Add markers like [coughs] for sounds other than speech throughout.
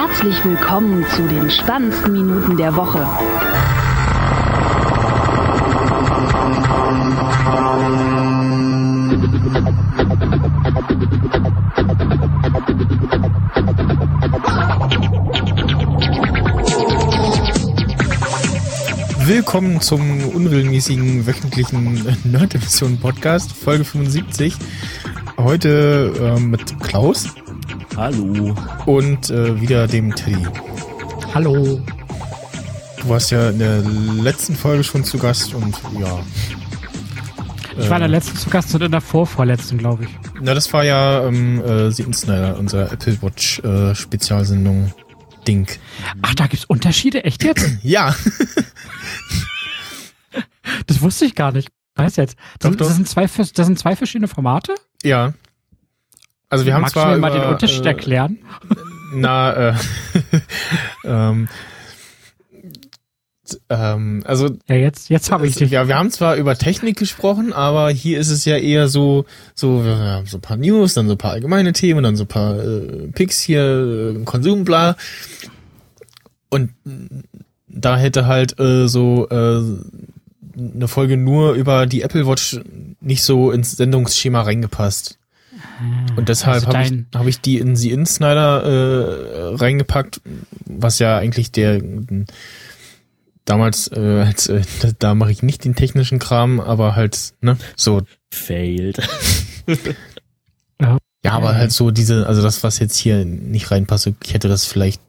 Herzlich willkommen zu den spannendsten Minuten der Woche. Willkommen zum unregelmäßigen wöchentlichen Nerd-Emission Podcast, Folge 75. Heute äh, mit Klaus. Hallo. Und äh, wieder dem Teddy. Hallo. Du warst ja in der letzten Folge schon zu Gast und ja. Ich war in der äh, letzten zu Gast und in der vorvorletzten, glaube ich. Na, das war ja ähm, äh, Seton Snyder, unser Apple Watch äh, Spezialsendung Ding. Ach, da gibt's Unterschiede? Echt jetzt? [clears throat] ja. Das wusste ich gar nicht. Weiß jetzt. Das, Doch, doch. das, sind, zwei, das sind zwei verschiedene Formate? Ja. Also wir haben Magst zwar du mir mal über, den Unterschied äh, erklären? [laughs] Na, äh, [laughs] ähm, ähm, also Ja, jetzt, jetzt habe ich dich. ja, wir haben zwar über Technik gesprochen, aber hier ist es ja eher so, so wir haben so ein paar News, dann so ein paar allgemeine Themen, dann so ein paar äh, Picks hier, äh, Konsum, bla. Und da hätte halt äh, so äh, eine Folge nur über die Apple Watch nicht so ins Sendungsschema reingepasst. Und deshalb Also habe ich, hab ich die in The Insnider äh, reingepackt, was ja eigentlich der damals, äh, als, äh, da, da mache ich nicht den technischen Kram, aber halt, ne, so, Failed. [laughs] ja, aber halt so diese, also das, was jetzt hier nicht reinpasst, ich hätte das vielleicht,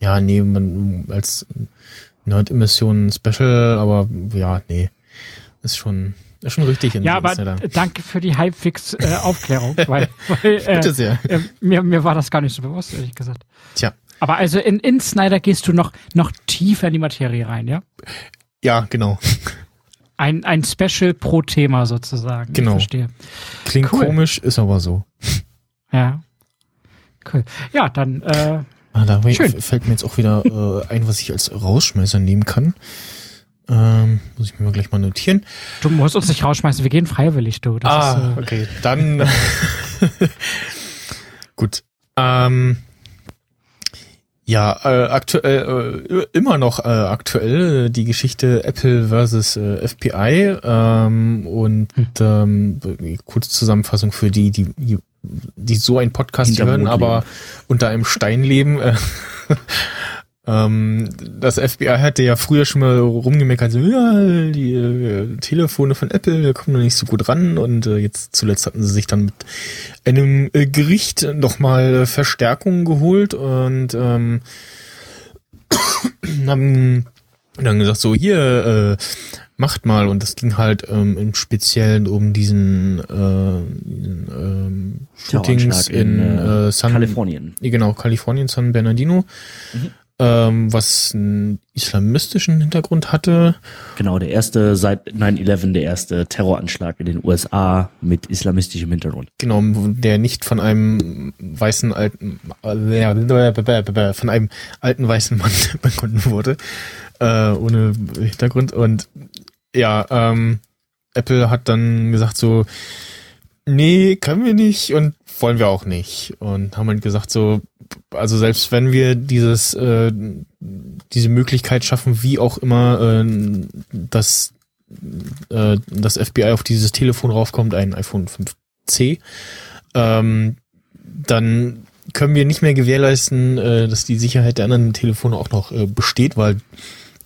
ja, nee, man als Nerd-Emission Special, aber ja, nee, ist schon, ist schon richtig in Ja, aber danke für die halbwegs [laughs] äh, weil, weil äh, Bitte sehr. äh, mir, mir war das gar nicht so bewusst, ehrlich gesagt. Tja, Aber also in, in Snyder gehst du noch, noch tiefer in die Materie rein, ja? ja, genau. Ein, ein Special pro Thema sozusagen. Genau. Ich verstehe. Klingt Cool. komisch, ist aber so. Ja. Cool. Ja, dann, äh, Ah, da Schön. fällt mir jetzt auch wieder äh, ein, was ich als Rausschmeißer nehmen kann. Ähm, muss ich mir mal gleich mal notieren. du musst uns nicht rausschmeißen, wir gehen freiwillig, du. Das ist, äh, Ah, okay. Dann [laughs] gut. Ähm, ja, äh, aktuell äh, immer noch äh, aktuell äh, die Geschichte Apple versus äh, FPI ähm, und ähm, kurze Zusammenfassung für die, die, die, die so einen Podcast hören, aber unter einem Stein leben. Äh, [laughs] ähm, das FBI hatte ja früher schon mal rumgemeckert, so, ja, die äh, Telefone von Apple kommen noch nicht so gut ran. Und äh, jetzt zuletzt hatten sie sich dann mit einem äh, Gericht nochmal Verstärkung geholt und ähm, [coughs] haben dann gesagt, so hier, äh, macht mal. Und das ging halt ähm, im Speziellen um diesen, äh, diesen ähm, Shootings in, in, äh, äh, San Kalifornien. Genau, Kalifornien, San Bernardino, ähm, was einen islamistischen Hintergrund hatte. Genau, der erste seit 9-11, der erste Terroranschlag in den USA mit islamistischem Hintergrund. Genau, der nicht von einem weißen alten, äh, von einem alten weißen Mann [laughs] begonnen wurde, äh, ohne Hintergrund. Und ja, ähm, Apple hat dann gesagt so, nee, können wir nicht und wollen wir auch nicht. Und haben halt gesagt so, also selbst wenn wir dieses, äh, diese Möglichkeit schaffen, wie auch immer, äh, dass äh, das FBI auf dieses Telefon raufkommt, ein iPhone 5C, ähm, dann können wir nicht mehr gewährleisten, äh, dass die Sicherheit der anderen Telefone auch noch äh, besteht, weil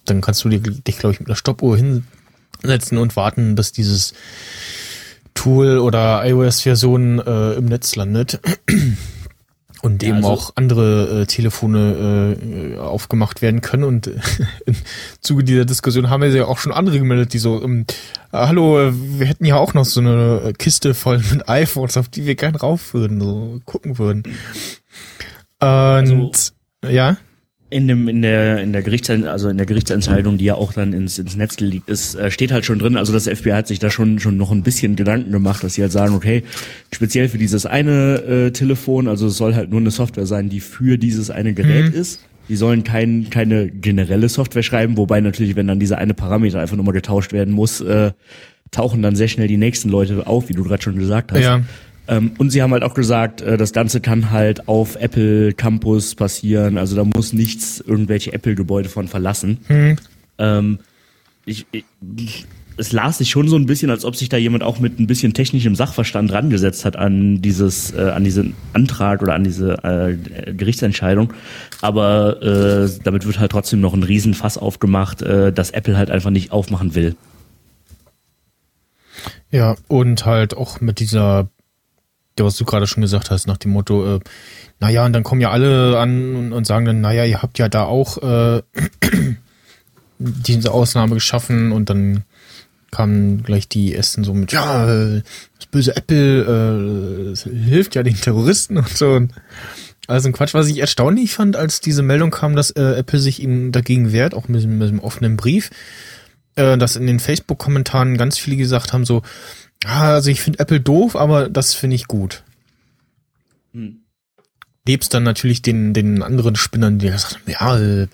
dann kannst du dir, dich, glaube ich, mit einer Stoppuhr hinsetzen und warten, bis dieses Tool oder iOS-Version äh, im Netz landet. Und Ja, eben also- auch andere äh, Telefone äh, aufgemacht werden können. Und äh, im Zuge dieser Diskussion haben wir ja auch schon andere gemeldet, die so, ähm, äh, hallo, wir hätten ja auch noch so eine Kiste voll mit iPhones, auf die wir gern rauf würden, so gucken würden. Und Also- ja, In dem, in der, in der Gerichtsentscheidung, also in der Gerichtsentscheidung, die ja auch dann ins, ins Netz geleakt ist, äh, steht halt schon drin, also das FBI hat sich da schon, schon noch ein bisschen Gedanken gemacht, dass sie halt sagen, okay, speziell für dieses eine äh, Telefon, also es soll halt nur eine Software sein, die für dieses eine Gerät ist. Die sollen kein, keine generelle Software schreiben, wobei natürlich, wenn dann dieser eine Parameter einfach nochmal getauscht werden muss, äh, tauchen dann sehr schnell die nächsten Leute auf, wie du gerade schon gesagt hast. ja, Ähm, und sie haben halt auch gesagt, äh, das Ganze kann halt auf Apple Campus passieren. Also da muss nichts irgendwelche Apple-Gebäude von verlassen. Hm. Ähm, ich, ich, es las sich schon so ein bisschen, als ob sich da jemand auch mit ein bisschen technischem Sachverstand rangesetzt hat an dieses, äh, an diesen Antrag oder an diese äh, Gerichtsentscheidung. Aber äh, damit wird halt trotzdem noch ein Riesenfass aufgemacht, äh, dass Apple halt einfach nicht aufmachen will. Ja, und halt auch mit dieser ja, was du gerade schon gesagt hast, nach dem Motto, äh, naja, und dann kommen ja alle an und, und sagen dann, naja, ihr habt ja da auch äh, [clears throat] diese Ausnahme geschaffen und dann kamen gleich die Essen so mit, ja, äh, das böse Apple äh, hilft ja den Terroristen und so. Also ein Quatsch, was ich erstaunlich fand, als diese Meldung kam, dass äh, Apple sich ihm dagegen wehrt, auch mit, mit einem offenen Brief, äh, dass in den Facebook-Kommentaren ganz viele gesagt haben, so, also ich finde Apple doof, aber das finde ich gut. Hm. Lebst dann natürlich den, den anderen Spinnern, die sagen, ja, äh,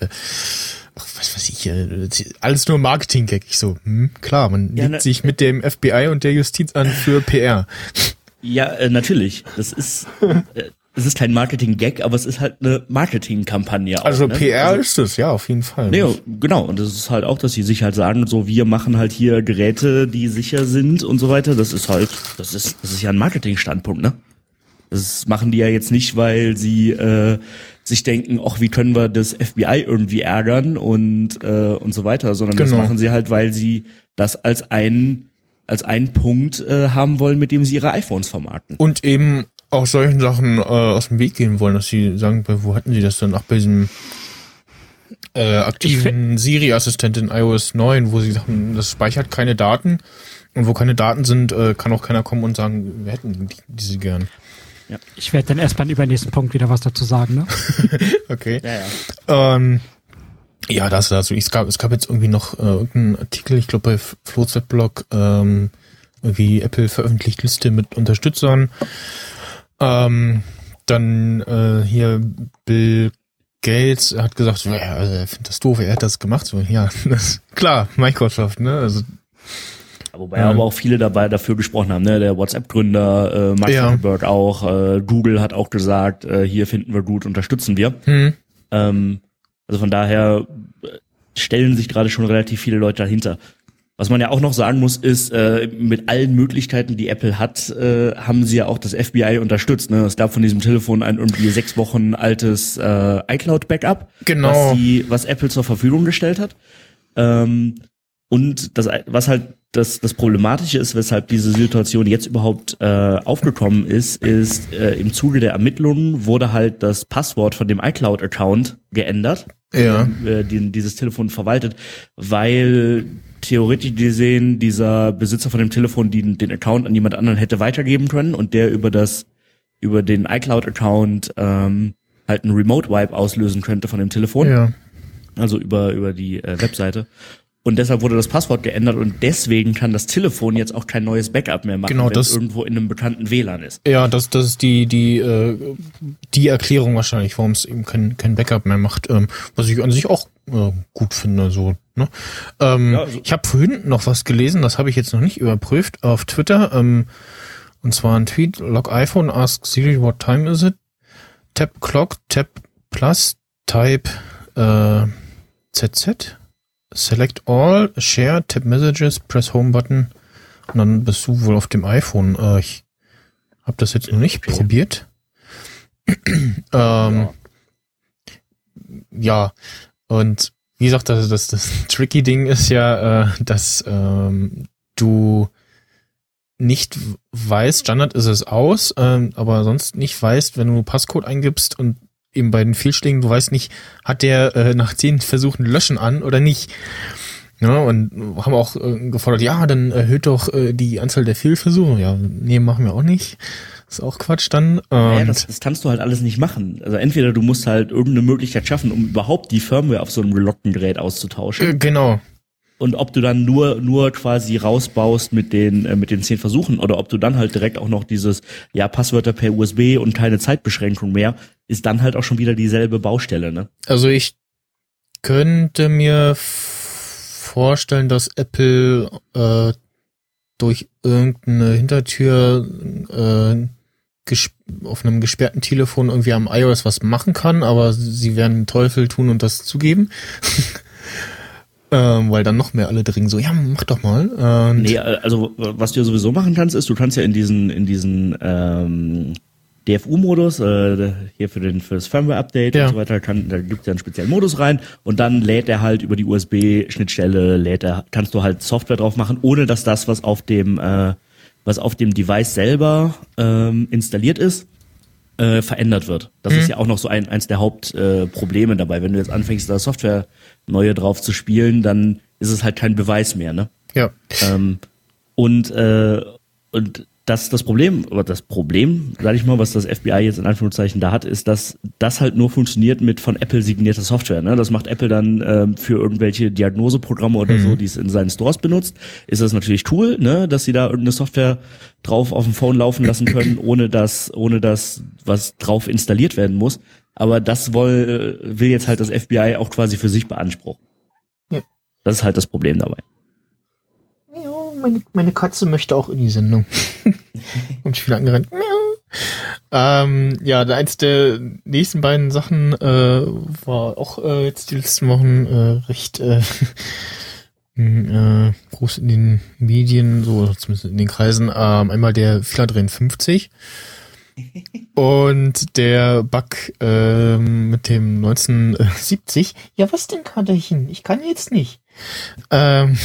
was weiß ich, äh, alles nur Marketing-Gag. Ich so, hm, klar, man ja, legt ne, sich mit dem FBI und der Justiz an für PR. Ja, äh, natürlich. Das ist, äh, [laughs] es ist kein Marketing-Gag, aber es ist halt eine Marketing-Kampagne. Also ne? PR also, ist es, ja, auf jeden Fall. Nee, genau. Und das ist halt auch, dass sie sich halt sagen, so wir machen halt hier Geräte, die sicher sind und so weiter. Das ist halt, das ist, das ist ja ein Marketing-Standpunkt, ne? Das machen die ja jetzt nicht, weil sie äh, sich denken, ach, wie können wir das FBI irgendwie ärgern und äh, und so weiter, sondern genau. das machen sie halt, weil sie das als einen als einen Punkt äh, haben wollen, mit dem sie ihre iPhones vermarkten. Und eben auch solchen Sachen äh, aus dem Weg gehen wollen, dass sie sagen, wo hatten sie das dann? Ach, bei diesem äh, aktiven Siri-Assistent in iOS 9, wo sie sagen, das speichert keine Daten und wo keine Daten sind, äh, kann auch keiner kommen und sagen, wir hätten die, diese gern. Ja. Ich werde dann erst beim übernächsten Punkt wieder was dazu sagen, ne? okay. Ja, ja. Ähm, ja, das dazu. Es gab, es gab jetzt irgendwie noch äh, irgendeinen Artikel, ich glaube bei Flo's Weblog, ähm, irgendwie Apple veröffentlicht Liste mit Unterstützern. Ähm, dann äh, hier Bill Gates hat gesagt, ja, also er findet das doof, er hat das gemacht. So, ja, [laughs] das, klar, Microsoft, ne? Also Wobei ähm, aber auch viele dabei dafür gesprochen haben, ne? Der WhatsApp-Gründer, äh, Mark ja. Zuckerberg auch, äh, Google hat auch gesagt, äh, hier finden wir gut, unterstützen wir. Hm. Ähm, also von daher äh, stellen sich gerade schon relativ viele Leute dahinter. Was man ja auch noch sagen muss, ist, äh, mit allen Möglichkeiten, die Apple hat, äh, haben sie ja auch das FBI unterstützt. Ne? Es gab von diesem Telefon ein irgendwie sechs Wochen altes äh, iCloud-Backup, genau. was, die, was Apple zur Verfügung gestellt hat. Ähm, und das, was halt das, das Problematische ist, weshalb diese Situation jetzt überhaupt äh, aufgekommen ist, ist äh, im Zuge der Ermittlungen wurde halt das Passwort von dem iCloud-Account geändert, ja. äh, den dieses Telefon verwaltet, weil theoretisch gesehen dieser Besitzer von dem Telefon den, den Account an jemand anderen hätte weitergeben können und der über das über den iCloud-Account ähm, halt einen Remote-Wipe auslösen könnte von dem Telefon. Ja. Also über über die äh, Webseite. Und deshalb wurde das Passwort geändert und deswegen kann das Telefon jetzt auch kein neues Backup mehr machen, genau, wenn es irgendwo in einem bekannten WLAN ist. Ja, das, das ist die, die, äh, die Erklärung wahrscheinlich, warum es eben kein, kein Backup mehr macht, ähm, was ich an sich auch äh, gut finde. So, ne? ähm, ja, also ich habe vorhin noch was gelesen, das habe ich jetzt noch nicht überprüft, auf Twitter. Ähm, und zwar ein Tweet, log iPhone, ask Siri what time is it? Tap clock, tap plus, type äh, ZZ Select All, Share, Tap Messages, Press Home Button und dann bist du wohl auf dem iPhone. Äh, ich habe das jetzt noch nicht okay. probiert. [clears throat] ähm, ja. ja. und wie gesagt, das, das, das [laughs] tricky Ding ist ja, äh, dass ähm, du nicht weißt, Standard ist es aus, ähm, aber sonst nicht weißt, wenn du Passcode eingibst und eben bei den Fehlschlägen, du weißt nicht, hat der äh, nach zehn Versuchen Löschen an oder nicht. Ja, und haben auch äh, gefordert, ja, dann erhöht doch äh, die Anzahl der Fehlversuche. Ja, nee, machen wir auch nicht. ist auch Quatsch dann. Und ja, das, das kannst du halt alles nicht machen. Also entweder du musst halt irgendeine Möglichkeit schaffen, um überhaupt die Firmware auf so einem gelockten Gerät auszutauschen. Äh, genau und ob du dann nur nur quasi rausbaust mit den äh, mit den zehn Versuchen oder ob du dann halt direkt auch noch dieses ja Passwörter per USB und keine Zeitbeschränkung mehr ist dann halt auch schon wieder dieselbe Baustelle ne also ich könnte mir vorstellen dass Apple äh, durch irgendeine Hintertür äh, auf einem gesperrten Telefon irgendwie am iOS was machen kann, aber sie werden den Teufel tun und das zugeben. [laughs] ähm, weil dann noch mehr alle dringen so, ja, mach doch mal. Und nee, also was du ja sowieso machen kannst, ist, du kannst ja in diesen, in diesen ähm, DFU-Modus, äh, hier für den fürs Firmware-Update ja. und so weiter, kann, da gibt es ja einen speziellen Modus rein und dann lädt er halt über die USB-Schnittstelle, lädt er, kannst du halt Software drauf machen, ohne dass das, was auf dem, äh, was auf dem Device selber ähm, installiert ist, äh, verändert wird. Das mhm. ist ja auch noch so ein, eins der Hauptprobleme äh, dabei. Wenn du jetzt anfängst, da Software neue drauf zu spielen, dann ist es halt kein Beweis mehr, ne? Ja. Ähm, und äh, und das das Problem, oder das Problem, sag ich mal, was das FBI jetzt in Anführungszeichen da hat, ist, dass das halt nur funktioniert mit von Apple signierter Software. Ne? Das macht Apple dann ähm, für irgendwelche Diagnoseprogramme oder mhm. so, die es in seinen Stores benutzt. Ist das natürlich cool, ne? dass sie da irgendeine Software drauf auf dem Phone laufen lassen können, [clears throat] ohne dass, ohne dass was drauf installiert werden muss. Aber das will, will jetzt halt das FBI auch quasi für sich beanspruchen. Ja. Das ist halt das Problem dabei meine, meine Katze möchte auch in die Sendung. [laughs] Und ich bin angerannt. Ähm, ja, eins der nächsten beiden Sachen äh, war auch äh, jetzt die letzten Wochen äh, recht äh, [laughs] äh, groß in den Medien, so zumindest in den Kreisen. Ähm, einmal der Fila 53 [laughs] und der Bug äh, mit dem 1970. Ja, was denn, Katerchen? Ich kann jetzt nicht. Ähm,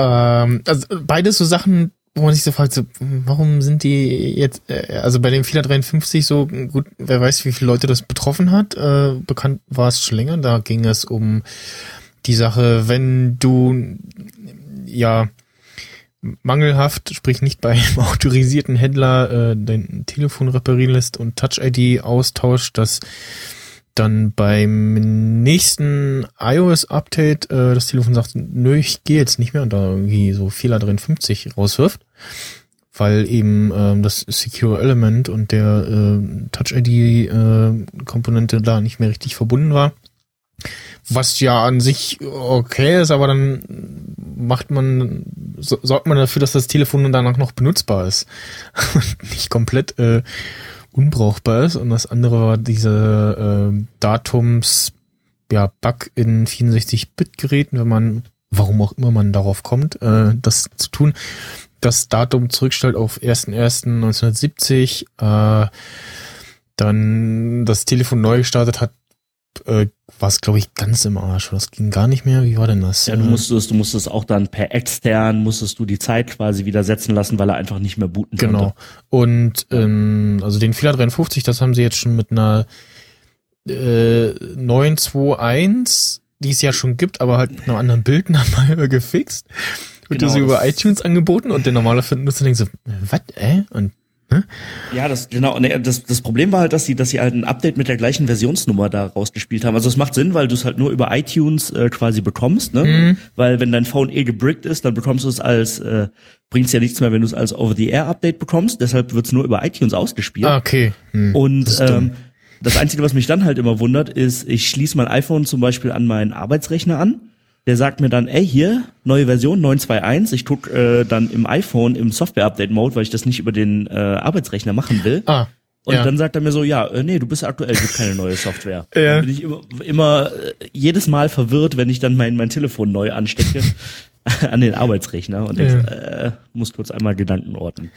ähm, also beides so Sachen, wo man sich so fragt, so, warum sind die jetzt, äh, also bei dem Fehler 53 so, gut, wer weiß, wie viele Leute das betroffen hat. Äh, bekannt war es schon länger, da ging es um die Sache, wenn du ja mangelhaft, sprich nicht bei einem autorisierten Händler äh, dein Telefon reparieren lässt und Touch-ID austauscht, dass dann beim nächsten iOS-Update äh, das Telefon sagt, nö, ich gehe jetzt nicht mehr und da irgendwie so Fehler 53 rauswirft, weil eben ähm, das Secure Element und der äh, Touch-ID-Komponente äh, da nicht mehr richtig verbunden war. Was ja an sich okay ist, aber dann macht man, so, sorgt man dafür, dass das Telefon danach noch benutzbar ist. [laughs] nicht komplett äh, unbrauchbar ist. Und das andere war diese äh, Datums, ja, Bug in 64-Bit-Geräten, wenn man, warum auch immer man darauf kommt, äh, das zu tun, das Datum zurückstellt auf 1.1.1970, äh, dann das Telefon neu gestartet hat, äh, war es, glaube ich, ganz im Arsch. Das ging gar nicht mehr. Wie war denn das? Ja, du musstest, du musstest auch dann per extern, musstest du die Zeit quasi wieder setzen lassen, weil er einfach nicht mehr booten konnte. Genau. Und ähm, also den Fehler 53, das haben sie jetzt schon mit einer äh, 921, die es ja schon gibt, aber halt mit einem anderen Bildname [laughs] gefixt. Wird genau, das über iTunes angeboten und der normale Nutzer denkt so, was, äh? Und Ne? Ja, das genau. Ne, das, das Problem war halt, dass sie, dass sie halt ein Update mit der gleichen Versionsnummer da rausgespielt haben. Also es macht Sinn, weil du es halt nur über iTunes äh, quasi bekommst, ne? Mhm. Weil wenn dein Phone eh gebrickt ist, dann bekommst du es als äh, bringt's ja nichts mehr, wenn du es als Over-the-Air-Update bekommst. Deshalb wird's nur über iTunes ausgespielt. Ah, okay. Hm. Und das ähm, das Einzige, was mich dann halt immer wundert, ist, ich schließe mein iPhone zum Beispiel an meinen Arbeitsrechner an der sagt mir dann, ey, hier, neue Version 921. Ich guck äh, dann im iPhone im Software-Update-Mode, weil ich das nicht über den äh, Arbeitsrechner machen will. Ah. Und ja. dann sagt er mir so, ja, äh, nee, du bist aktuell, gibt keine neue Software. [laughs] ja. Dann bin ich immer, immer äh, jedes Mal verwirrt, wenn ich dann mein, mein Telefon neu anstecke [laughs] an den Arbeitsrechner und ja. denk, äh, muss kurz einmal Gedanken orten.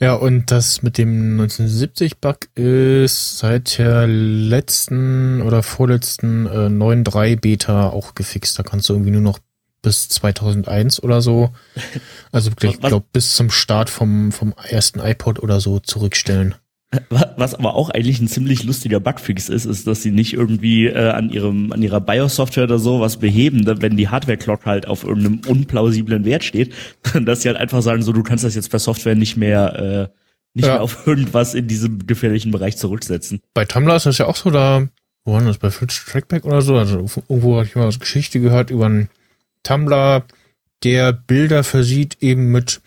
Ja, und das mit dem 1970-Bug ist seit der letzten oder vorletzten äh, 9.3 Beta auch gefixt. Da kannst du irgendwie nur noch bis 2001 oder so, [laughs] also ich glaube bis zum Start vom, vom ersten iPod oder so zurückstellen. Was aber auch eigentlich ein ziemlich lustiger Bugfix ist, ist, dass sie nicht irgendwie äh, an ihrem an ihrer BIOS-Software oder so was beheben, wenn die Hardware-Clock halt auf irgendeinem unplausiblen Wert steht, [laughs] dass sie halt einfach sagen, so du kannst das jetzt per Software nicht mehr äh, nicht ja. mehr auf irgendwas in diesem gefährlichen Bereich zurücksetzen. Bei Tumblr ist das ja auch so, da wo war das bei Fritz Trackback oder so, also irgendwo habe ich mal eine Geschichte gehört über einen Tumblr, der Bilder versieht eben mit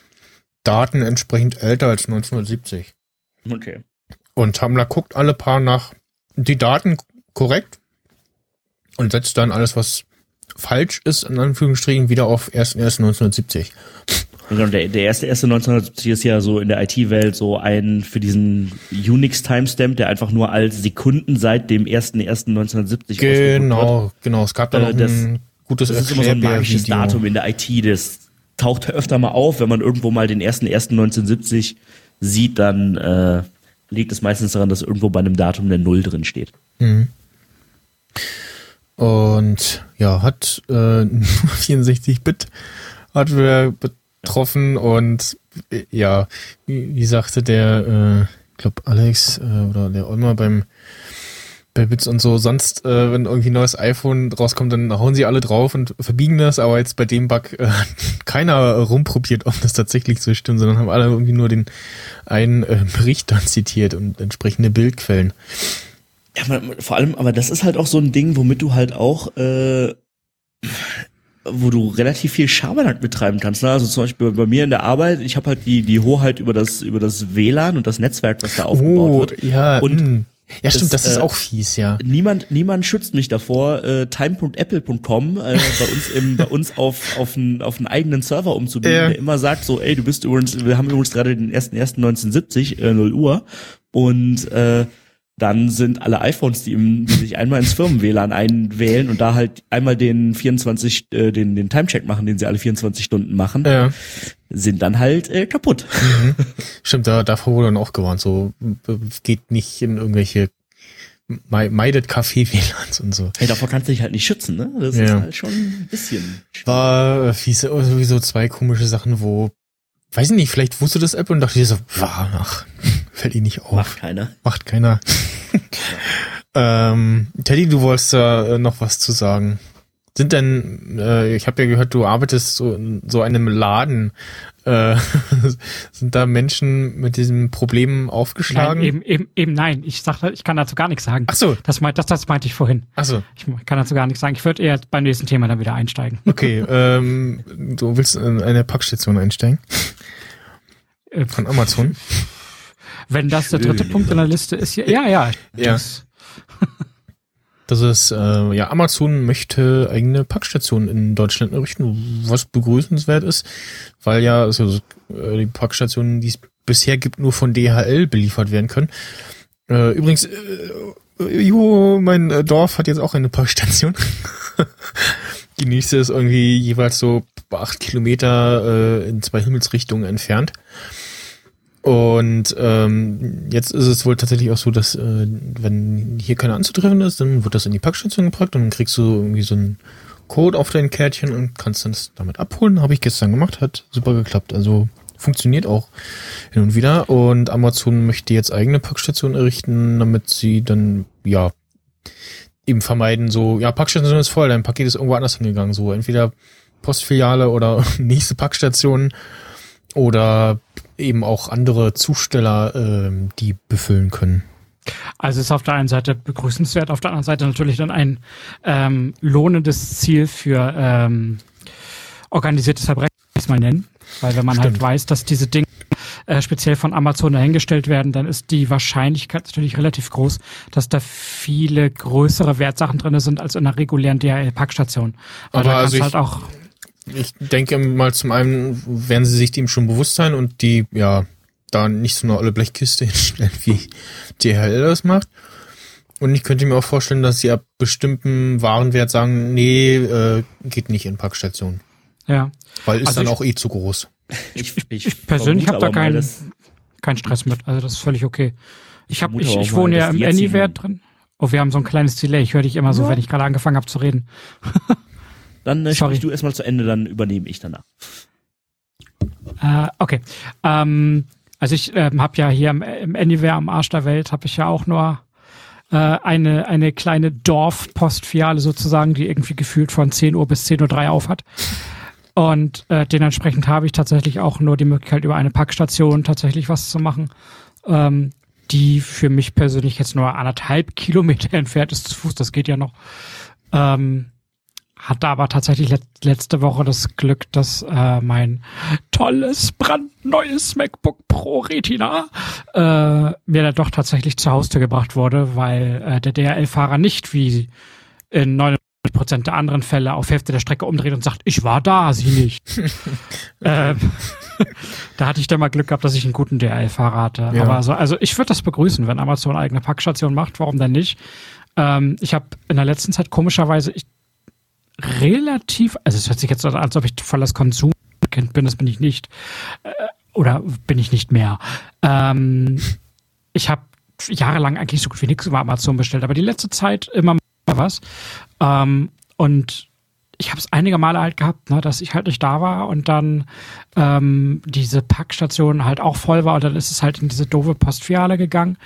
Daten entsprechend älter als 1970. Okay. Und Tumblr guckt alle paar nach die Daten korrekt und setzt dann alles, was falsch ist, in Anführungsstrichen, wieder auf 1.1.1970. Genau, der, der erste, erste 1970 ist ja so in der IT-Welt so ein für diesen Unix-Timestamp, der einfach nur als Sekunden seit dem 1.1.1970 Genau, genau. Es gab da Äh, noch das- ein gutes Das ist immer so ein magisches. Datum in der IT, das taucht öfter mal auf. Wenn man irgendwo mal den 1.1.1970 sieht, dann äh, liegt es meistens daran, dass irgendwo bei einem Datum eine Null drin steht. Und ja, hat äh, [laughs] 64-Bit Hardware betroffen und äh, ja, wie, wie sagte der, äh, ich glaube Alex äh, oder der Olmer beim bei Bits und so, sonst, äh, wenn irgendwie ein neues iPhone rauskommt, dann hauen sie alle drauf und verbiegen das, aber jetzt bei dem Bug äh, [laughs] hat keiner rumprobiert, ob das tatsächlich so stimmt, sondern haben alle irgendwie nur den einen äh, Bericht dann zitiert und entsprechende Bildquellen. Ja, man, vor allem, aber das ist halt auch so ein Ding, womit du halt auch, äh, wo du relativ viel Schabernack betreiben kannst. Ne? Also zum Beispiel bei mir in der Arbeit, ich habe halt die die Hoheit über das über das WLAN und das Netzwerk, was da aufgebaut wird. Oh, ja, Und mh. Ja, stimmt, das, das, ist äh, auch fies, ja. Niemand, niemand schützt mich davor, äh, time.apple.com äh, bei [laughs] uns im, bei uns auf auf einen auf einen eigenen Server umzubiegen, Ja. der immer sagt so, ey, du bist übrigens, wir haben übrigens gerade den 1.1.1970 äh, 0 Uhr und äh, dann sind alle iPhones, die, im, die sich einmal ins Firmen-WLAN einwählen und da halt einmal den 24, äh, den, den Timecheck machen, den sie alle 24 Stunden machen, Ja, sind dann halt äh, kaputt. [laughs] stimmt, da, davor wurde dann auch gewarnt, so geht nicht in irgendwelche mei- meidet Kaffee-WLANs und so. Ey, davor kannst du dich halt nicht schützen, ne? Das Ja. ist halt schon ein bisschen. War äh, fies, äh, sowieso zwei komische Sachen, wo, weiß ich nicht, vielleicht wusste das App und dachte [laughs] dir so, ach, fällt ihnen nicht auf. Macht keiner. Macht keiner. [laughs] ähm, Teddy, du wolltest da äh, noch was zu sagen. Sind denn, äh, ich habe ja gehört, du arbeitest so in so einem Laden. Äh, [laughs] sind da Menschen mit diesem Problem aufgeschlagen? Nein, eben, eben, eben nein. Ich sagte, ich kann dazu gar nichts sagen. Ach so, Das, meint, das, das meinte ich vorhin. ach so. Ich kann dazu gar nichts sagen. Ich würde eher beim nächsten Thema dann wieder einsteigen. [laughs] Okay, ähm, du willst in eine Packstation einsteigen? Äh, Von Amazon? Wenn das der dritte Punkt in der Liste ist, ja, ja, ja. Ja. [laughs] Das, Das ist, äh, ja, Amazon möchte eigene Packstationen in Deutschland errichten, was begrüßenswert ist, weil ja also, äh, die Packstationen, die es bisher gibt, nur von DHL beliefert werden können. Äh, übrigens, äh, jo, mein äh, Dorf hat jetzt auch eine Packstation. [laughs] die nächste ist irgendwie jeweils so acht Kilometer äh, in zwei Himmelsrichtungen entfernt. Und ähm, jetzt ist es wohl tatsächlich auch so, dass äh, wenn hier keiner anzutreffen ist, dann wird das in die Packstation gepackt und dann kriegst du irgendwie so einen Code auf dein Kärtchen und kannst dann das damit abholen. Habe ich gestern gemacht, hat super geklappt. Also funktioniert auch hin und wieder. Und Amazon möchte jetzt eigene Packstationen errichten, damit sie dann ja eben vermeiden, so, ja, Packstation ist voll, dein Paket ist irgendwo anders hingegangen. So, entweder Postfiliale oder [laughs] nächste Packstation oder eben auch andere Zusteller, ähm, die befüllen können. also ist auf der einen Seite begrüßenswert, auf der anderen Seite natürlich dann ein ähm, lohnendes Ziel für ähm, organisiertes Verbrechen, will ich es mal nennen. Weil wenn man halt Stimmt. weiß, dass diese Dinge äh, speziell von Amazon dahingestellt werden, dann ist die Wahrscheinlichkeit natürlich relativ groß, dass da viele größere Wertsachen drin sind als in einer regulären DHL-Packstation. Aber da also kannst ich- halt auch Ich denke mal, zum einen werden sie sich dem schon bewusst sein und die, ja, da nicht so eine olle Blechkiste [laughs] hinstellen, wie DHL das macht. Und ich könnte mir auch vorstellen, dass sie ab bestimmten Warenwert sagen, nee, äh, geht nicht in Packstation. ja. Weil ist Also dann ich- auch eh zu groß. Ich, Ich [laughs] persönlich habe da keinen keinen Stress mit. Also das ist völlig okay. Ich habe vermute ich, ich mal, wohne ja im Anywhere drin. Oh, wir haben so ein kleines Delay. Ich höre dich immer so, wenn ich gerade angefangen habe zu reden. [laughs] Dann äh, sprich du erstmal zu Ende, dann übernehme ich danach. Äh, okay. Ähm, also ich ähm, habe ja hier im, im Anywhere am Arsch der Welt habe ich ja auch nur äh, eine eine kleine Dorfpostfiliale sozusagen, die irgendwie gefühlt von 10 Uhr bis 10.03 Uhr auf hat. Und äh, dementsprechend habe ich tatsächlich auch nur die Möglichkeit, über eine Packstation tatsächlich was zu machen, ähm, die für mich persönlich jetzt nur anderthalb [laughs] Kilometer entfernt ist zu Fuß. Das geht ja noch. Ähm, hatte aber tatsächlich let letzte Woche das Glück, dass äh, mein tolles, brandneues MacBook Pro Retina äh, mir dann doch tatsächlich zur Haustür gebracht wurde, weil äh, der DRL-Fahrer nicht wie in Prozent der anderen Fälle auf Hälfte der Strecke umdreht und sagt, ich war da, sie nicht. [laughs] ähm, [laughs] da hatte ich dann mal Glück gehabt, dass ich einen guten DRL-Fahrer hatte. Ja. Aber so, also ich würde das begrüßen, wenn Amazon eigene Packstation macht, warum denn nicht? Ähm, ich habe in der letzten Zeit komischerweise ich, relativ, also es hört sich jetzt an, als ob ich voll das Konsumkind bin, das bin ich nicht. Äh, oder bin ich nicht mehr. Ähm, ich habe jahrelang eigentlich so gut wie nichts über Amazon bestellt, aber die letzte Zeit immer mal was. Ähm, und ich habe es einige Male halt gehabt, ne, dass ich halt nicht da war und dann ähm, diese Packstation halt auch voll war und dann ist es halt in diese doofe Postfiliale gegangen.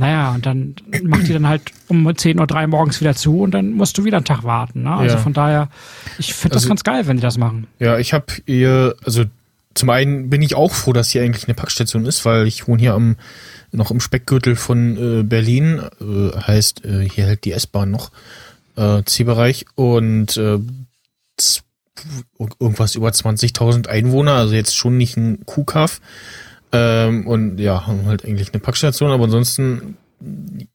Naja, und dann macht die dann halt um 10.03 Uhr morgens wieder zu und dann musst du wieder einen Tag warten. Ne? Also Ja. von daher, ich finde das Also- ganz geil, wenn die das machen. Ja, ich habe hier, also zum einen bin ich auch froh, dass hier eigentlich eine Packstation ist, weil ich wohne hier am noch im Speckgürtel von äh, Berlin, äh, heißt äh, hier hält die S-Bahn noch äh, Zielbereich und äh, irgendwas über 20.000 Einwohner, also jetzt schon nicht ein Kuhkaff. Ähm, und ja, haben halt eigentlich eine Packstation, aber ansonsten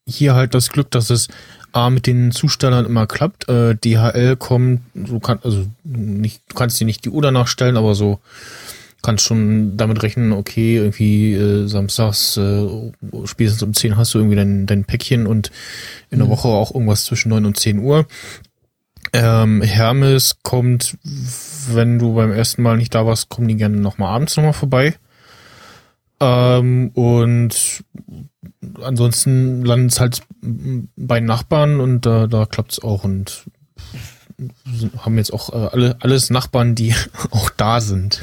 hier halt das Glück, dass es A mit den Zustellern immer klappt. Äh, DHL kommt, so kann, also nicht, du kannst dir nicht die Uhr danach stellen, aber so kannst schon damit rechnen, okay, irgendwie äh, samstags äh, spätestens um 10 hast du irgendwie dein, dein Päckchen und in der Woche auch irgendwas zwischen 9 und 10 Uhr. Ähm, Hermes kommt, wenn du beim ersten Mal nicht da warst, kommen die gerne nochmal abends nochmal vorbei. Ähm, und ansonsten landet es halt bei Nachbarn und da, da klappt's auch und haben jetzt auch äh, alle alles Nachbarn, die [laughs] auch da sind.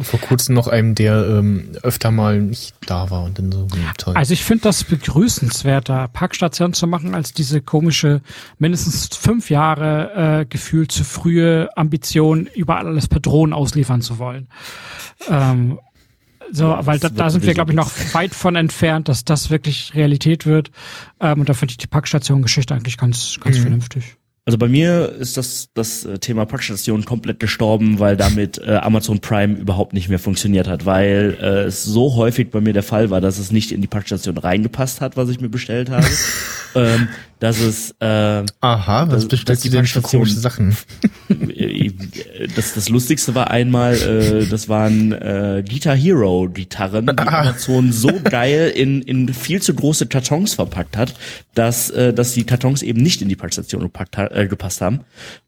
Vor kurzem noch einem, der ähm, öfter mal nicht da war und dann so hm, toll. Also ich finde das begrüßenswerter, Packstation zu machen, als diese komische, mindestens fünf Jahre äh, gefühlt zu frühe Ambition, überall alles per Drohnen ausliefern zu wollen. Ähm, so, weil da, da sind wir, glaube ich, noch weit von entfernt, dass das wirklich Realität wird. Ähm, und da finde ich die Packstation-Geschichte eigentlich ganz, ganz Mhm. vernünftig. Also bei mir ist das, das äh, Thema Packstation komplett gestorben, weil damit äh, Amazon Prime überhaupt nicht mehr funktioniert hat, weil äh, es so häufig bei mir der Fall war, dass es nicht in die Packstation reingepasst hat, was ich mir bestellt habe. [laughs] ähm, dass es äh, Aha, was bestellst die du denn für komische Sachen? [laughs] das, das Lustigste war einmal, äh, das waren äh, Guitar Hero Gitarren, die Amazon so geil in, in viel zu große Kartons verpackt hat, dass, äh, dass die Kartons eben nicht in die Packstation gepackt, äh, gepasst haben.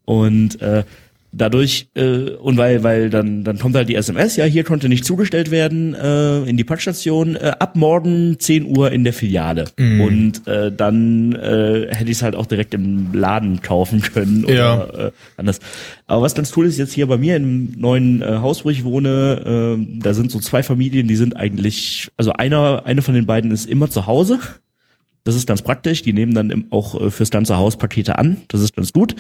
Und äh, dadurch, äh, und weil, weil dann, dann kommt halt die SMS, ja, hier konnte nicht zugestellt werden äh, in die Packstation, äh, ab morgen 10 Uhr in der Filiale. Und äh, dann äh, hätte ich es halt auch direkt im Laden kaufen können oder Ja. äh, anders. Aber was ganz cool ist jetzt hier bei mir im neuen äh, Haus, wo ich wohne, äh, da sind so zwei Familien, die sind eigentlich, also einer, eine von den beiden ist immer zu Hause. Das ist ganz praktisch. Die nehmen dann auch äh, fürs ganze Haus Pakete an. Das ist ganz gut.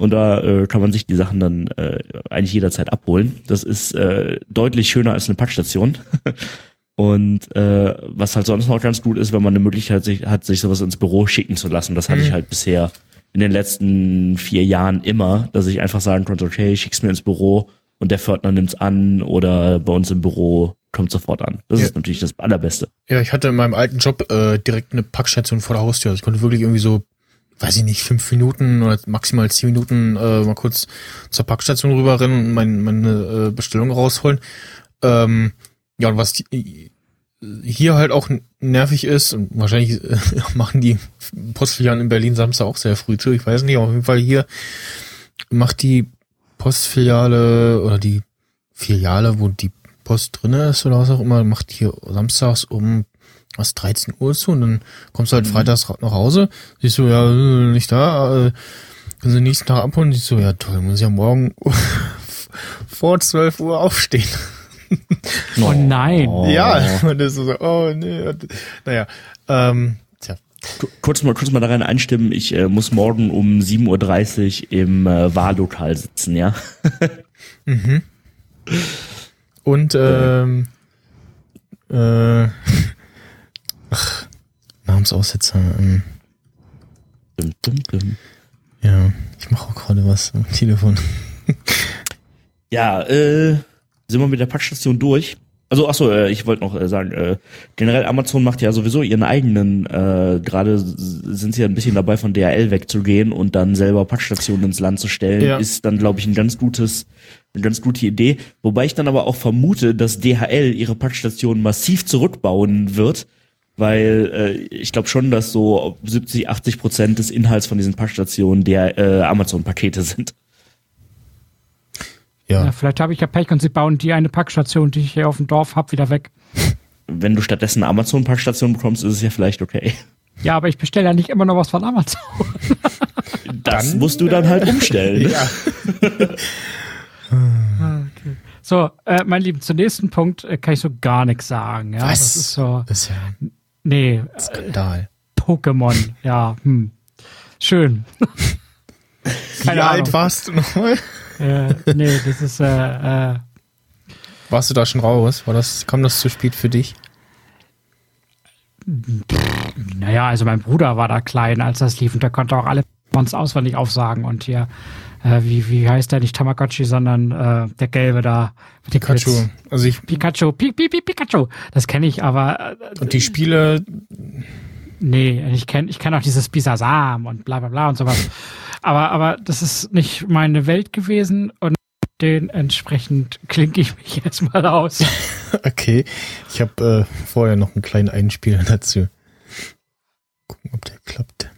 Und da äh, kann man sich die Sachen dann äh, eigentlich jederzeit abholen. Das ist äh, deutlich schöner als eine Packstation. [laughs] Und äh, was halt sonst noch ganz gut ist, wenn man eine Möglichkeit sich, hat, sich sowas ins Büro schicken zu lassen. Das hatte ich halt bisher in den letzten vier Jahren immer, dass ich einfach sagen konnte, okay, ich schick's mir ins Büro und der Pförtner nimmt's an oder bei uns im Büro kommt sofort an. Das Ja. ist natürlich das Allerbeste. Ja, ich hatte in meinem alten Job äh, direkt eine Packstation vor der Haustür. Also ich konnte wirklich irgendwie so, weiß ich nicht, fünf Minuten oder maximal zehn Minuten äh, mal kurz zur Packstation rüberrennen und mein, meine äh, Bestellung rausholen. Ähm, ja, und was die, hier halt auch nervig ist, und wahrscheinlich äh, [laughs] machen die Postfilialen in Berlin Samstag auch sehr früh zu, ich weiß nicht, aber auf jeden Fall hier macht die Postfiliale oder die Filiale, wo die Post drinne ist oder was auch immer, macht hier samstags um was 13 Uhr zu und dann kommst du halt freitags ra- nach Hause, siehst du, ja, äh, nicht da, äh, können sie nächsten Tag abholen, siehst du, ja toll, muss ich ja morgen [laughs] vor 12 Uhr aufstehen. Oh nein. Ja, [laughs] und das ist so, oh nee, naja, ähm, tja. Ku- Kurz mal, kurz mal daran einstimmen, ich äh, muss morgen um 7.30 Uhr im äh, Wahllokal sitzen, ja. [laughs] Und ähm, äh, ach, Namensaussetzer, ähm, Dum, dum, dum. ja, ich mache auch gerade was am Telefon. [laughs] Ja, äh, sind wir mit der Packstation durch. Also achso, äh, ich wollte noch äh, sagen, äh, generell Amazon macht ja sowieso ihren eigenen, äh, gerade sind sie ja ein bisschen dabei von DHL wegzugehen und dann selber Packstationen ins Land zu stellen, Ja. ist dann glaube ich ein ganz gutes, eine ganz gute Idee. Wobei ich dann aber auch vermute, dass DHL ihre Packstationen massiv zurückbauen wird, weil äh, ich glaube schon, dass so 70, 80 Prozent des Inhalts von diesen Packstationen der äh, Amazon-Pakete sind. Ja. Ja, vielleicht habe ich ja Pech und sie bauen die eine Packstation, die ich hier auf dem Dorf hab, wieder weg. Wenn du stattdessen eine Amazon-Packstation bekommst, ist es ja vielleicht okay. Ja, aber ich bestelle ja nicht immer noch was von Amazon. [laughs] Das Dann, musst du dann halt umstellen. ne? [laughs] So, äh, mein Lieben, zum nächsten Punkt äh, kann ich so gar nichts sagen. Ja, Was? das ist so, Das ist ja nee, Skandal. Pokémon, ja, hm. Schön. Wie Keine alt Ahnung. warst du nochmal? äh, nee, das ist, äh, äh, Warst du da schon raus? War das, kam das zu spät für dich? naja, also mein Bruder war da klein, als das lief und der konnte auch alle Pokémons auswendig aufsagen und hier, äh, wie, wie heißt der nicht Tamagotchi, sondern äh, der gelbe da. Pikachu. Blitz. Also ich, Pikachu, Pi, Pi, Pi, Pikachu. Das kenne ich, aber äh, und die Spiele, Nee, ich kenne ich kenn auch dieses Bisasam und bla bla bla und sowas. [laughs] Aber, aber das ist nicht meine Welt gewesen und dementsprechend klinke ich mich [laughs] jetzt mal aus. [laughs] okay. Ich habe äh, vorher noch einen kleinen Einspieler dazu. Gucken, ob der klappt.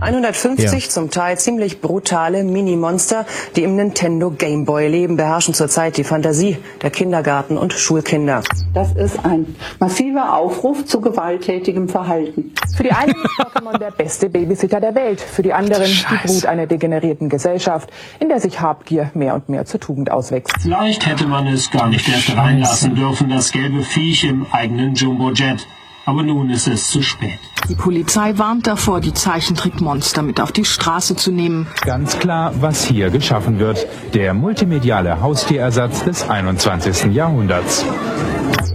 150 Ja. zum Teil ziemlich brutale Mini-Monster, die im Nintendo Game Boy leben, beherrschen zurzeit die Fantasie der Kindergarten- und Schulkinder. Das ist ein massiver Aufruf zu gewalttätigem Verhalten. Für die einen ist Pokémon der beste Babysitter der Welt, für die anderen die Brut einer degenerierten Gesellschaft, in der sich Habgier mehr und mehr zur Tugend auswächst. Vielleicht hätte man es gar nicht erst reinlassen dürfen, das gelbe Viech im eigenen Jumbojet. Aber nun ist es zu spät. Die Polizei warnt davor, die Zeichentrickmonster mit auf die Straße zu nehmen. Ganz klar, was hier geschaffen wird. Der multimediale Haustierersatz des 21. Jahrhunderts.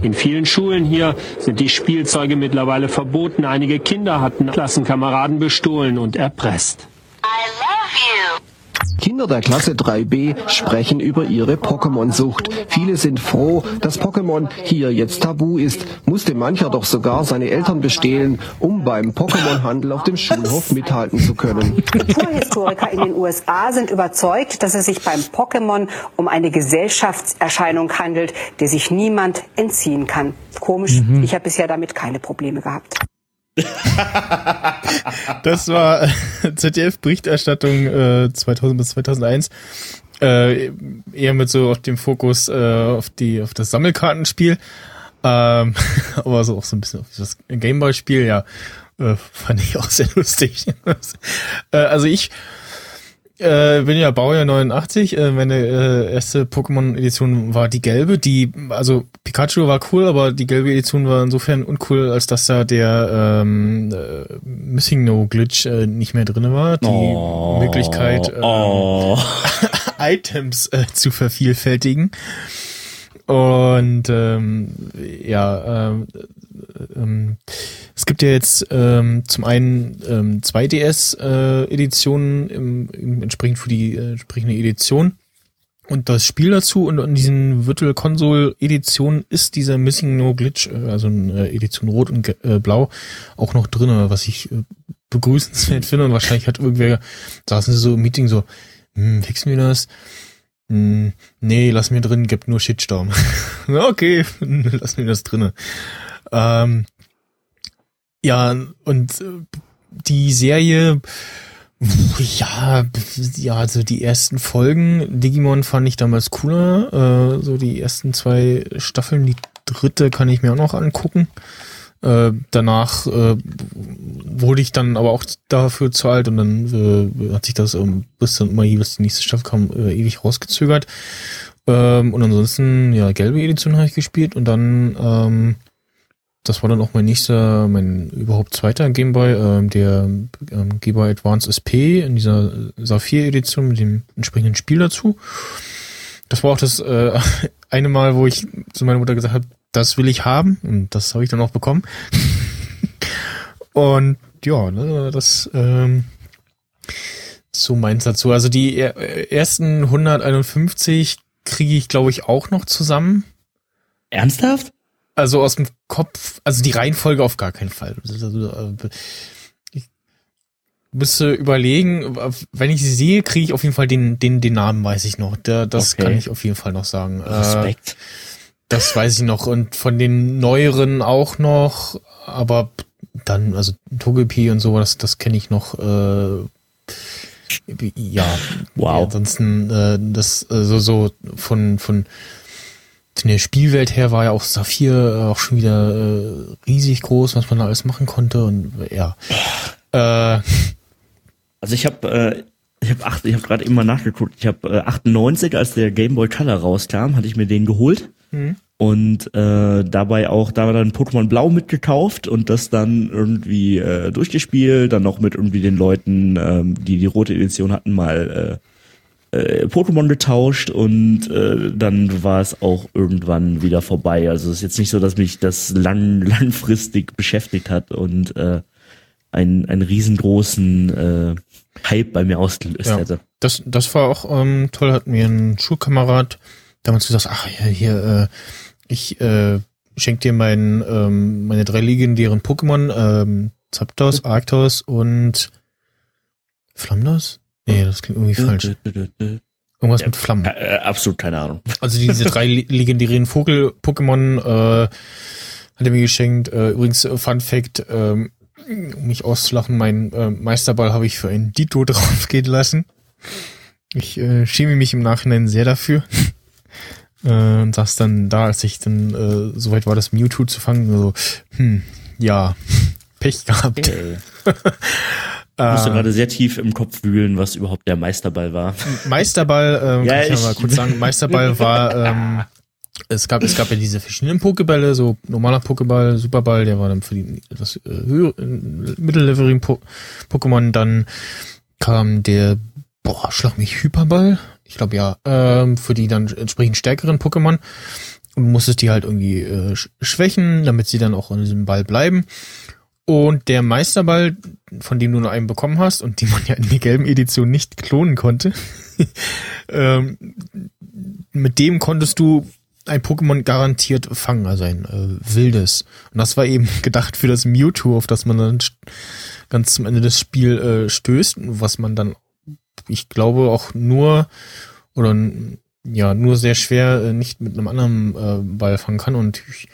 In vielen Schulen hier sind die Spielzeuge mittlerweile verboten. Einige Kinder hatten Klassenkameraden bestohlen und erpresst. Kinder der Klasse 3b sprechen über ihre Pokémon-Sucht. Viele sind froh, dass Pokémon hier jetzt tabu ist. Musste mancher doch sogar seine Eltern bestehlen, um beim Pokémon-Handel auf dem Schulhof mithalten zu können. Kulturhistoriker in den USA sind überzeugt, dass es sich beim Pokémon um eine Gesellschaftserscheinung handelt, der sich niemand entziehen kann. Komisch, ich habe bisher damit keine Probleme gehabt. [laughs] Das war [laughs] ZDF-Berichterstattung äh, 2000 bis 2001. Äh, eher mit so auf dem Fokus äh, auf die auf das Sammelkartenspiel, ähm, [laughs] aber so auch so ein bisschen auf das Gameboy-Spiel. Ja, äh, fand ich auch sehr lustig. äh, also ich äh, bin ja Baujahr 89. Äh, meine äh, erste Pokémon-Edition war die gelbe. Die, also Pikachu war cool, aber die gelbe Edition war insofern uncool, als dass da der ähm, äh, Missing No Glitch äh, nicht mehr drinne war. Die Oh, Möglichkeit, äh, oh. [laughs] Items äh, zu vervielfältigen. Und ähm, ja, ähm, ähm, es gibt ja jetzt ähm, zum einen ähm, 2DS-Editionen im, im, entsprechend für die äh, entsprechende Edition und das Spiel dazu und in diesen Virtual Console Editionen ist dieser Missing No Glitch, äh, also eine Edition Rot und äh, Blau, auch noch drinne, was ich äh, begrüßenswert finde und wahrscheinlich hat irgendwer, saßen sie so im Meeting so, hm, fixen wir das? Hm, nee, lass mir drin, gibt nur Shitstorm. [laughs] okay, [laughs] lass mir das drinne. Ähm, ja, und äh, die Serie, [laughs] ja, ja, also die ersten Folgen, Digimon fand ich damals cooler, äh, so die ersten zwei Staffeln, die dritte kann ich mir auch noch angucken. Äh, danach äh, wurde ich dann aber auch dafür zu alt und dann äh, hat sich das ähm, bis dann immer jeweils die nächste Staffel kam äh, ewig rausgezögert. Ähm, und ansonsten, ja, gelbe Edition habe ich gespielt und dann, ähm, das war dann auch mein nächster, mein überhaupt zweiter Gameboy, ähm, der ähm, Game Boy Advance SP in dieser Saphir-Edition mit dem entsprechenden Spiel dazu. Das war auch das äh, [laughs] eine Mal, wo ich zu meiner Mutter gesagt habe, das will ich haben und das habe ich dann auch bekommen. und ja, ne, das ähm, so meins dazu. Also die er- ersten 151 kriege ich, glaube ich, auch noch zusammen. Ernsthaft? Also aus dem Kopf, also die Reihenfolge auf gar keinen Fall. Also, äh, Ich müsste überlegen, wenn ich sie sehe, kriege ich auf jeden Fall den, den, den Namen, weiß ich noch. Der, das Okay. kann ich auf jeden Fall noch sagen. Äh, Respekt. Das weiß ich noch. Und von den neueren auch noch, aber dann, also Togepi und so, das, kenne ich noch. Äh, ja. Wow. Ansonsten, äh, das äh, so, so von, von von der Spielwelt her war ja auch Saphir äh, auch schon wieder äh, riesig groß, was man da alles machen konnte und ja. Äh, Also ich habe äh, ich habe acht, ich habe gerade mal nachgeguckt. Ich habe äh, 98, als der Game Boy Color rauskam, hatte ich mir den geholt Mhm. und äh, dabei auch da war dann Pokémon Blau mitgekauft und das dann irgendwie äh, durchgespielt, dann noch mit irgendwie den Leuten, ähm, die die rote Edition hatten, mal äh, äh, Pokémon getauscht und äh, dann war es auch irgendwann wieder vorbei. Also es ist jetzt nicht so, dass mich das lang [laughs] langfristig beschäftigt hat und äh, einen, einen riesengroßen äh, Hype bei mir ausgelöst Ja. hätte. das, das war auch ähm, toll, hat mir ein Schulkamerad damals gesagt, ach ja, hier, äh, ich äh, schenk dir mein, ähm, meine drei legendären Pokémon, ähm, Zapdos, Arctos und Flamdos? Nee, das klingt irgendwie falsch. Irgendwas Ja. mit Flammen. Äh, absolut keine Ahnung. Also diese drei le- [laughs] legendären Vogel-Pokémon äh, hat er mir geschenkt. Äh, übrigens, äh, Fun Fact, ähm, um mich auszulachen, mein äh, Meisterball habe ich für ein Dito [laughs] draufgehen lassen. Ich äh, schäme mich im Nachhinein sehr dafür. Äh, und saß dann da, als ich dann äh, soweit war, das Mewtwo zu fangen, so, hm, ja, [laughs] Pech gehabt. Äh, [laughs] ich musste Äh, gerade sehr tief im Kopf wühlen, was überhaupt der Meisterball war. Meisterball, ähm, Ja, kann ich ich- mal kurz sagen, Meisterball [laughs] war, ähm, es gab, es gab ja diese verschiedenen Pokebälle, so normaler Pokeball, Superball, der war dann für die etwas äh, höheren, mittelleveleren po Pokémon, dann kam der, boah, schlag mich, Hyperball, ich glaube ja, ähm, für die dann entsprechend stärkeren Pokémon und musstest die halt irgendwie äh, sch- schwächen, damit sie dann auch in diesem Ball bleiben. Und der Meisterball, von dem du nur einen bekommen hast und die man ja in der gelben Edition nicht klonen konnte, [laughs] ähm, mit dem konntest du ein Pokémon garantiert fangen, also ein äh, wildes. Und das war eben [laughs] gedacht für das Mewtwo, auf das man dann ganz zum Ende des Spiels äh, stößt, was man dann, ich glaube, auch nur oder ja, nur sehr schwer äh, nicht mit einem anderen äh, Ball fangen kann. Und ich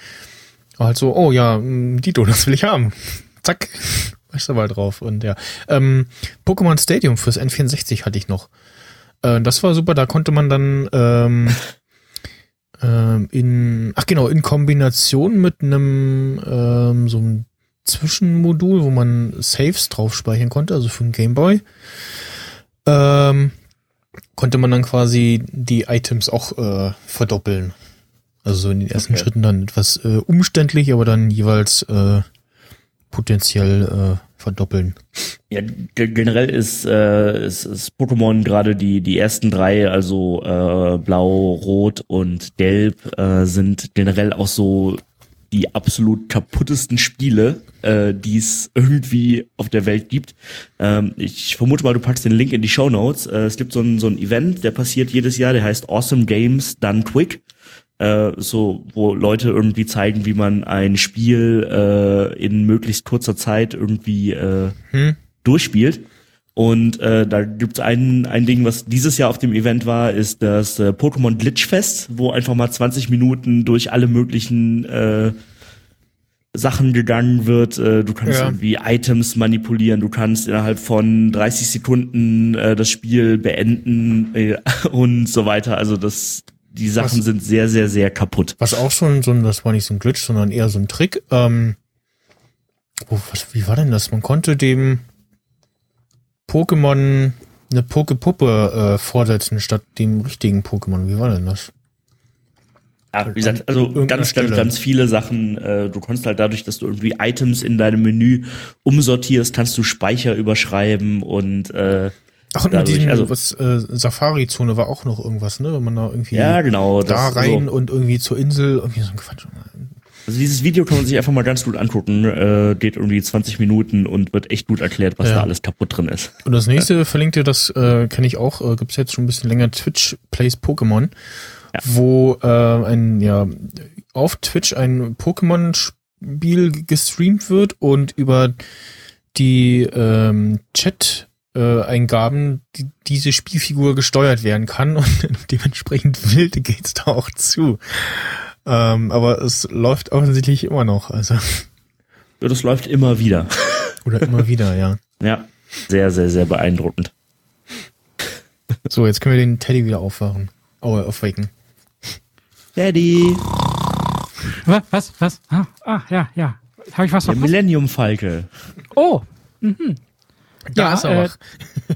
war halt so, oh ja, Dito, [laughs] das will ich haben. Zack, [laughs] Meisterball drauf. Und ja, ähm, Pokémon Stadium fürs N64 hatte ich noch. Äh, das war super, da konnte man dann ähm, [laughs] ähm, in, ach genau, in Kombination mit einem ähm, so einem Zwischenmodul, wo man Saves drauf speichern konnte, also für einen Gameboy, ähm, konnte man dann quasi die Items auch äh, verdoppeln. Also so in den ersten Okay. Schritten dann etwas äh, umständlich, aber dann jeweils äh, potenziell äh, verdoppeln. Ja, ge- generell ist, äh, ist, ist Pokémon gerade die, die ersten drei, also äh, Blau, Rot und Gelb, äh, sind generell auch so die absolut kaputtesten Spiele, äh, die es irgendwie auf der Welt gibt. Ähm, ich vermute mal, du packst den Link in die Show Notes. Äh, es gibt so ein, so ein Event, der passiert jedes Jahr, der heißt Awesome Games Done Quick. Äh, so, wo Leute irgendwie zeigen, wie man ein Spiel äh, in möglichst kurzer Zeit irgendwie äh, Hm? durchspielt. Und äh, da gibt's ein, ein Ding, was dieses Jahr auf dem Event war, ist das äh, Pokémon Glitchfest, wo einfach mal 20 Minuten durch alle möglichen äh, Sachen gegangen wird. Äh, du kannst Ja. irgendwie Items manipulieren, du kannst innerhalb von 30 Sekunden äh, das Spiel beenden äh, [laughs] und so weiter. Also das, die Sachen Was- sind sehr, sehr, sehr kaputt. Was auch schon so ein, das war nicht so ein Glitch, sondern eher so ein Trick. Ähm, oh, was, wie war denn das? Man konnte dem Pokémon eine Pokepuppe äh, vorsetzen statt dem richtigen Pokémon. Wie war denn das? Ja, wie gesagt, also ganz, ganz, Stelle. ganz viele Sachen. Äh, du kannst halt dadurch, dass du irgendwie Items in deinem Menü umsortierst, kannst du Speicher überschreiben und äh, Ach, und Dadurch, diesem, also- was, äh, Safari-Zone war auch noch irgendwas, ne? Wenn man da irgendwie ja, genau. da das- rein so. und irgendwie zur Insel, irgendwie so ein Quatsch. Also dieses Video kann man sich einfach mal ganz gut angucken. Äh, geht irgendwie 20 Minuten und wird echt gut erklärt, was Ja. da alles kaputt drin ist. Und das nächste verlinkt ihr, das äh, kenne ich auch, äh, gibt's jetzt schon ein bisschen länger, Twitch Plays Pokémon. ja. wo äh, ein ja auf Twitch ein Pokémon-Spiel gestreamt wird und über die ähm, Chat-Eingaben die, diese Spielfigur gesteuert werden kann [laughs] und dementsprechend wild geht's da auch zu. Ähm, aber es läuft offensichtlich immer noch. Also. Ja, das läuft immer wieder. Oder immer wieder, ja. Ja, sehr, sehr, sehr beeindruckend. So, jetzt können wir den Teddy wieder aufwachen. Oh, aufwecken. Daddy. Was? Was? Was? Ah, ah ja, ja. Habe ich was Der Millennium Falke. Oh. Mhm. Da ja, ist er äh,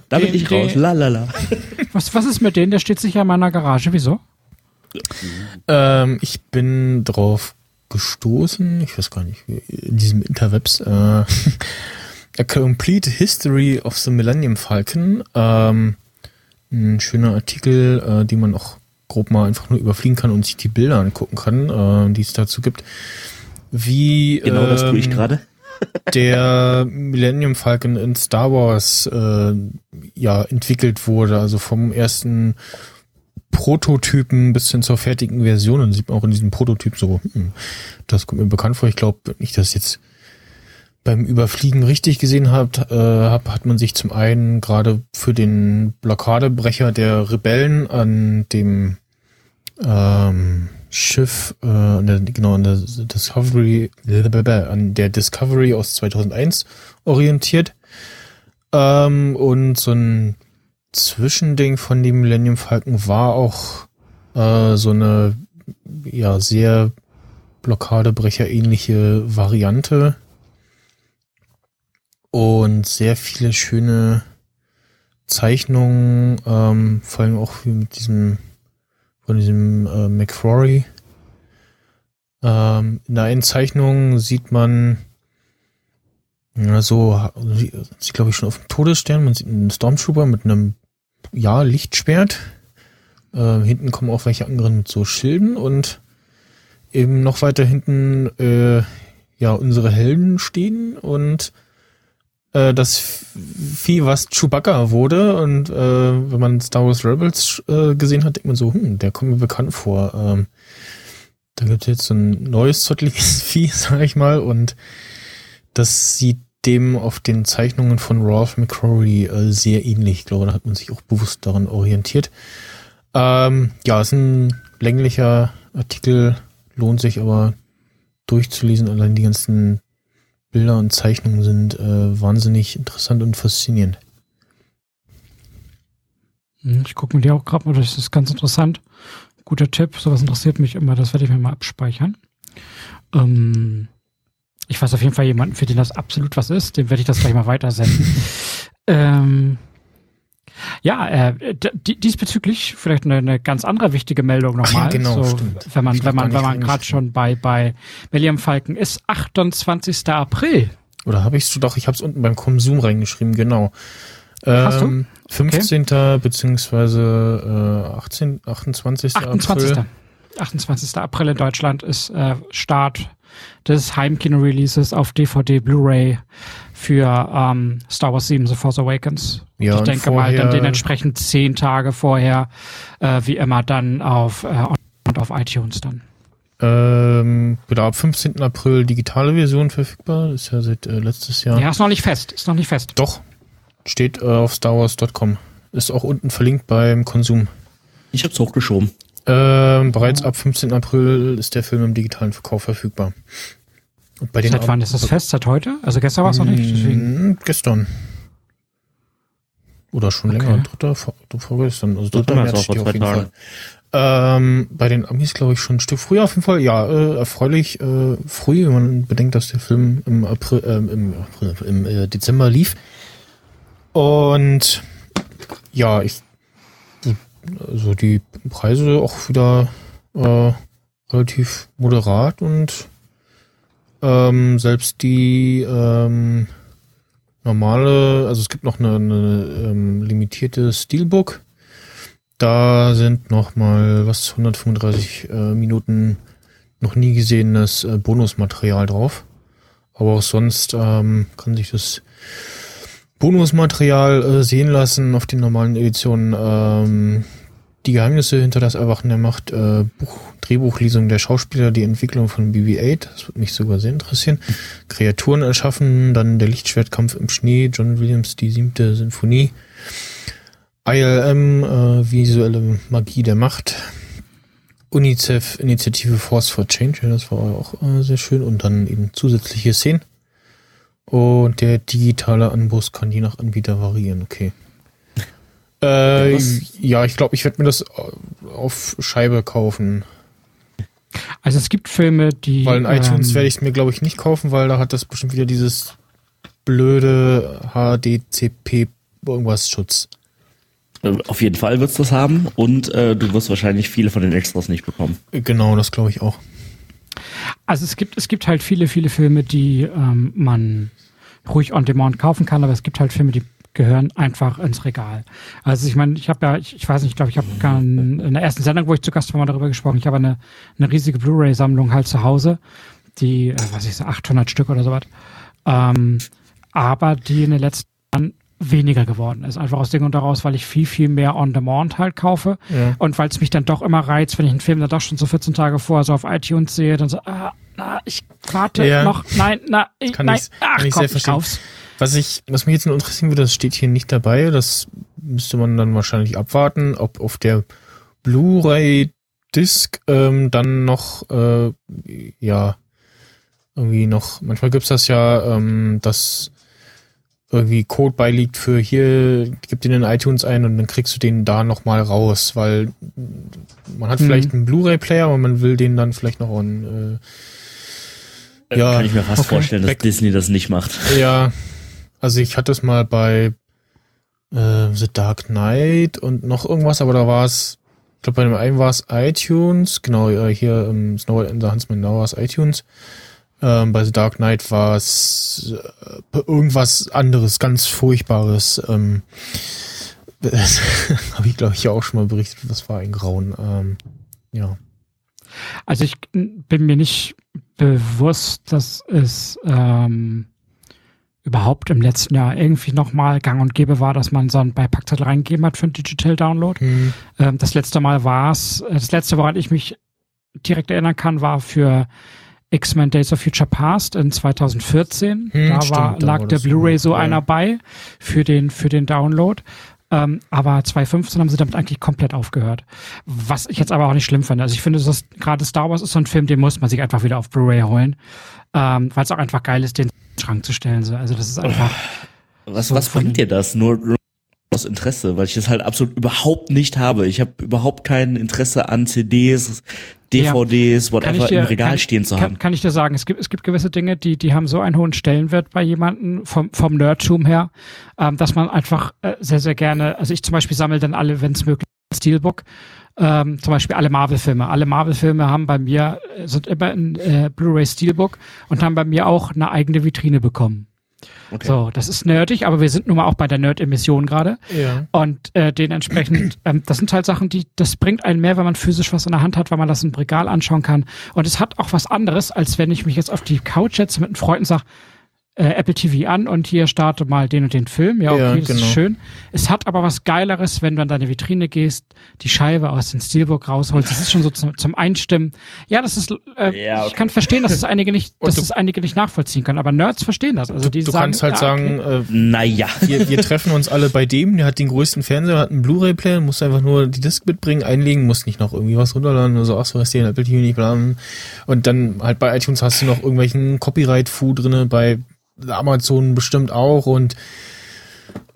Da bin ich raus. La, la, la. Was, was ist mit denen? Der steht sicher in meiner Garage. Wieso? Ähm, ich bin drauf gestoßen, ich weiß gar nicht, in diesem Interwebs, äh, [laughs] A Complete History of the Millennium Falcon. Ähm, ein schöner Artikel, äh, die man auch grob mal einfach nur überfliegen kann und sich die Bilder angucken kann, äh, die es dazu gibt. Wie genau das tue ich ähm, gerade. [laughs] der Millennium Falcon in Star Wars äh, ja entwickelt wurde, also vom ersten Prototypen bis hin zur fertigen Version. Und sieht man auch in diesem Prototyp so, hm, das kommt mir bekannt vor. Ich glaube nicht, dass jetzt beim Überfliegen richtig gesehen habt, äh, hab, hat man sich zum einen gerade für den Blockadebrecher der Rebellen an dem ähm, Schiff, äh, der, genau, an der Discovery, an der Discovery aus 2001 orientiert. Ähm, und so ein Zwischending von dem Millennium Falcon war auch äh, so eine ja sehr Blockadebrecher ähnliche Variante und sehr viele schöne Zeichnungen, ähm, vor allem auch mit diesem von diesem äh, McFrory. Ähm, in der einen Zeichnung sieht man ja, so, sieht glaube ich schon auf dem Todesstern, man sieht einen Stormtrooper mit einem ja, Lichtschwert. Äh, hinten kommen auch welche anderen mit so Schilden und eben noch weiter hinten äh, ja unsere Helden stehen und äh, das Vieh, was Chewbacca wurde und äh, wenn man Star Wars Rebels äh, gesehen hat, denkt man so, hm, der kommt mir bekannt vor. Ähm, da gibt es jetzt so ein neues zottliges [laughs] Vieh, sag ich mal, und das sieht dem auf den Zeichnungen von Ralph McCrory äh, sehr ähnlich. Ich glaube, da hat man sich auch bewusst daran orientiert. Ähm, ja, ist ein länglicher Artikel, lohnt sich aber durchzulesen. Allein die ganzen Bilder und Zeichnungen sind äh, wahnsinnig interessant und faszinierend. Hm, ich gucke mir die auch gerade mal, das ist ganz interessant. Guter Tipp, sowas interessiert mich immer, das werde ich mir mal abspeichern. Ähm, ich weiß auf jeden Fall jemanden, für den das absolut was ist. Dem werde ich das gleich mal weitersenden. [laughs] ähm, ja, äh, diesbezüglich vielleicht eine, eine, ganz andere wichtige Meldung nochmal. Genau, so. Wenn man, wenn man, wenn man gerade schon bei bei William Falken ist, 28. April. Oder habe ich es doch? Ich habe es unten beim Konsum reingeschrieben. Genau. Ähm, Hast du? 15. Okay. beziehungsweise äh, 18, 28. 28. April. 28. April in Deutschland ist äh, Start des Heimkino-Releases auf DVD, Blu-ray für ähm, Star Wars 7 The Force Awakens. Ja, ich denke mal dann dementsprechend zehn Tage vorher, äh, wie immer, dann auf, äh, und auf iTunes dann. Ähm, genau, ab 15. April digitale Version verfügbar. Ist ja seit äh, letztes Jahr. Ja, ist noch nicht fest. Ist noch nicht fest. Doch. Steht äh, auf starwars.com. Ist auch unten verlinkt beim Konsum. Ich hab's hochgeschoben. Ähm, bereits ab 15. April ist der Film im digitalen Verkauf verfügbar. Und bei den Seit wann ist das fest? Seit heute? Also gestern war es noch nicht? Deswegen. Mm, gestern. Oder schon okay. länger. Dritter, vorgestern. Also dritter März steht auf jeden Fall. Ähm, bei den Amis glaube ich schon ein Stück früher auf jeden Fall. Ja, äh, erfreulich äh, früh, wenn man bedenkt, dass der Film im April, äh, im, April, im äh, Dezember lief. Und ja, ich also die Preise auch wieder äh, relativ moderat und ähm, selbst die ähm, normale, also es gibt noch eine, eine ähm, limitierte Steelbook. Da sind noch mal was 135 äh, Minuten noch nie gesehenes äh, Bonusmaterial drauf. Aber auch sonst ähm, kann sich das Bonusmaterial äh, sehen lassen auf den normalen Editionen. Ähm, die Geheimnisse hinter das Erwachen der Macht, äh, Buch, Drehbuchlesung der Schauspieler, die Entwicklung von BB-8, das würde mich sogar sehr interessieren. Kreaturen erschaffen, dann der Lichtschwertkampf im Schnee, John Williams, die siebte Sinfonie. ILM, äh, visuelle Magie der Macht. UNICEF, Initiative Force for Change, das war auch äh, sehr schön. Und dann eben zusätzliche Szenen. Und der digitale Anbus kann je nach Anbieter variieren, okay. [laughs] Äh, ja, ich glaube, ich werde mir das auf Scheibe kaufen. Also es gibt Filme, die. Weil in iTunes ähm, werde ich es mir, glaube ich, nicht kaufen, weil da hat das bestimmt wieder dieses blöde HDCP irgendwas Schutz. Äh, Auf jeden Fall wird's das haben und äh, du wirst wahrscheinlich viele von den Extras nicht bekommen. Genau, das glaube ich auch. Also es gibt, es gibt halt viele, viele Filme, die ähm, man ruhig on demand kaufen kann, aber es gibt halt Filme, die gehören einfach ins Regal. Also ich meine, ich habe ja, ich, ich weiß nicht, ich glaube, ich habe in der ersten Sendung, wo ich zu Gast war, mal darüber gesprochen, ich habe eine, eine riesige Blu-ray-Sammlung halt zu Hause, die, äh, was ich so, 800 Stück oder sowas, ähm, aber die in den letzten Jahren weniger geworden ist. Einfach aus dem Grund daraus, weil ich viel, viel mehr on demand halt kaufe Ja. und weil es mich dann doch immer reizt, wenn ich einen Film dann doch schon so 14 Tage vorher so auf iTunes sehe, dann so, ah, na, ich warte Ja. noch, nein, na, ich, Kann nein, ich, ach kann ich komm, ich kauf's. Was ich, was mich jetzt nur interessieren würde, das steht hier nicht dabei. Das müsste man dann wahrscheinlich abwarten, ob auf der Blu-ray-Disc ähm, dann noch, äh, ja, irgendwie noch, manchmal gibt's das ja, ähm, dass irgendwie Code beiliegt für hier, gib den in iTunes ein und dann kriegst du den da nochmal raus, weil man hat Mhm. vielleicht einen Blu-ray-Player, aber man will den dann vielleicht noch an, äh, ja, Kann ich mir fast okay. vorstellen, dass Back- Disney das nicht macht. [laughs] ja, also ich hatte es mal bei äh, The Dark Knight und noch irgendwas, aber da war es, ich glaube bei dem einen war es iTunes, genau, äh, hier ähm, Snow White and the Huntsman, da war es iTunes. Ähm, bei The Dark Knight war es äh, irgendwas anderes, ganz Furchtbares. Ähm, [laughs] Habe ich, glaube ich, ja auch schon mal berichtet, was war ein Grauen. Ähm, ja. Also ich bin mir nicht bewusst, dass es ähm, überhaupt im letzten Jahr irgendwie nochmal gang und gäbe war, dass man so einen Beipackzettel reingegeben hat für einen Digital Download. Hm. Ähm, das letzte Mal war es, das letzte, woran ich mich direkt erinnern kann, war für X-Men Days of Future Past in 2014. Hm, da stimmt, war, da lag war der Blu-ray so ja. einer bei für den, für den Download. Ähm, aber 2015 haben sie damit eigentlich komplett aufgehört. Was ich jetzt aber auch nicht schlimm finde. Also ich finde, dass gerade Star Wars ist so ein Film, den muss man sich einfach wieder auf Blu-ray holen. Ähm, weil es auch einfach geil ist, den in den Schrank zu stellen. So. Also das ist einfach. Was, So was bringt dir das? Nur, nur aus Interesse, weil ich das halt absolut überhaupt nicht habe. Ich habe überhaupt kein Interesse an CDs, DVDs, Kann whatever dir- im Regal kann, stehen zu kann, haben. Kann ich dir sagen, es gibt, es gibt gewisse Dinge, die, die haben so einen hohen Stellenwert bei jemandem vom, vom Nerdtum her, ähm, dass man einfach äh, sehr, sehr gerne, also ich zum Beispiel sammle dann alle, wenn es möglich ist, Steelbook, ähm, zum Beispiel alle Marvel-Filme. Alle Marvel-Filme haben bei mir, äh, sind immer in äh, Blu-ray Steelbook und haben bei mir auch eine eigene Vitrine bekommen. Okay. So, das ist nerdig, aber wir sind nun mal auch bei der Nerd-Emission gerade. Ja. Und äh, dementsprechend, [clears throat] ähm, das sind halt Sachen, die, das bringt einen mehr, wenn man physisch was in der Hand hat, weil man das im Regal anschauen kann. Und es hat auch was anderes, als wenn ich mich jetzt auf die Couch setze mit einem Freund und sage, äh, Apple TV an und hier starte mal den und den Film. Ja, okay, Ja, das genau. ist schön. Es hat aber was Geileres, wenn du an deine Vitrine gehst, die Scheibe aus dem Steelbook rausholst. Das ist schon so zum, zum Einstimmen. Ja, das ist, äh, Ja, ich okay. kann verstehen, dass es einige nicht, [laughs] dass du- es einige nicht nachvollziehen können, aber Nerds verstehen das. Also Du, die du sagen, kannst halt ja, okay. sagen, äh, Naja. [laughs] wir, wir treffen uns alle bei dem, der hat den größten Fernseher, hat einen Blu-ray-Player, musst einfach nur die Disc mitbringen, einlegen, musst nicht noch irgendwie was runterladen oder so, ach so, hast du den Apple TV nicht bla. Und dann halt bei iTunes hast du noch irgendwelchen Copyright-Fu drinne, bei Amazon bestimmt auch und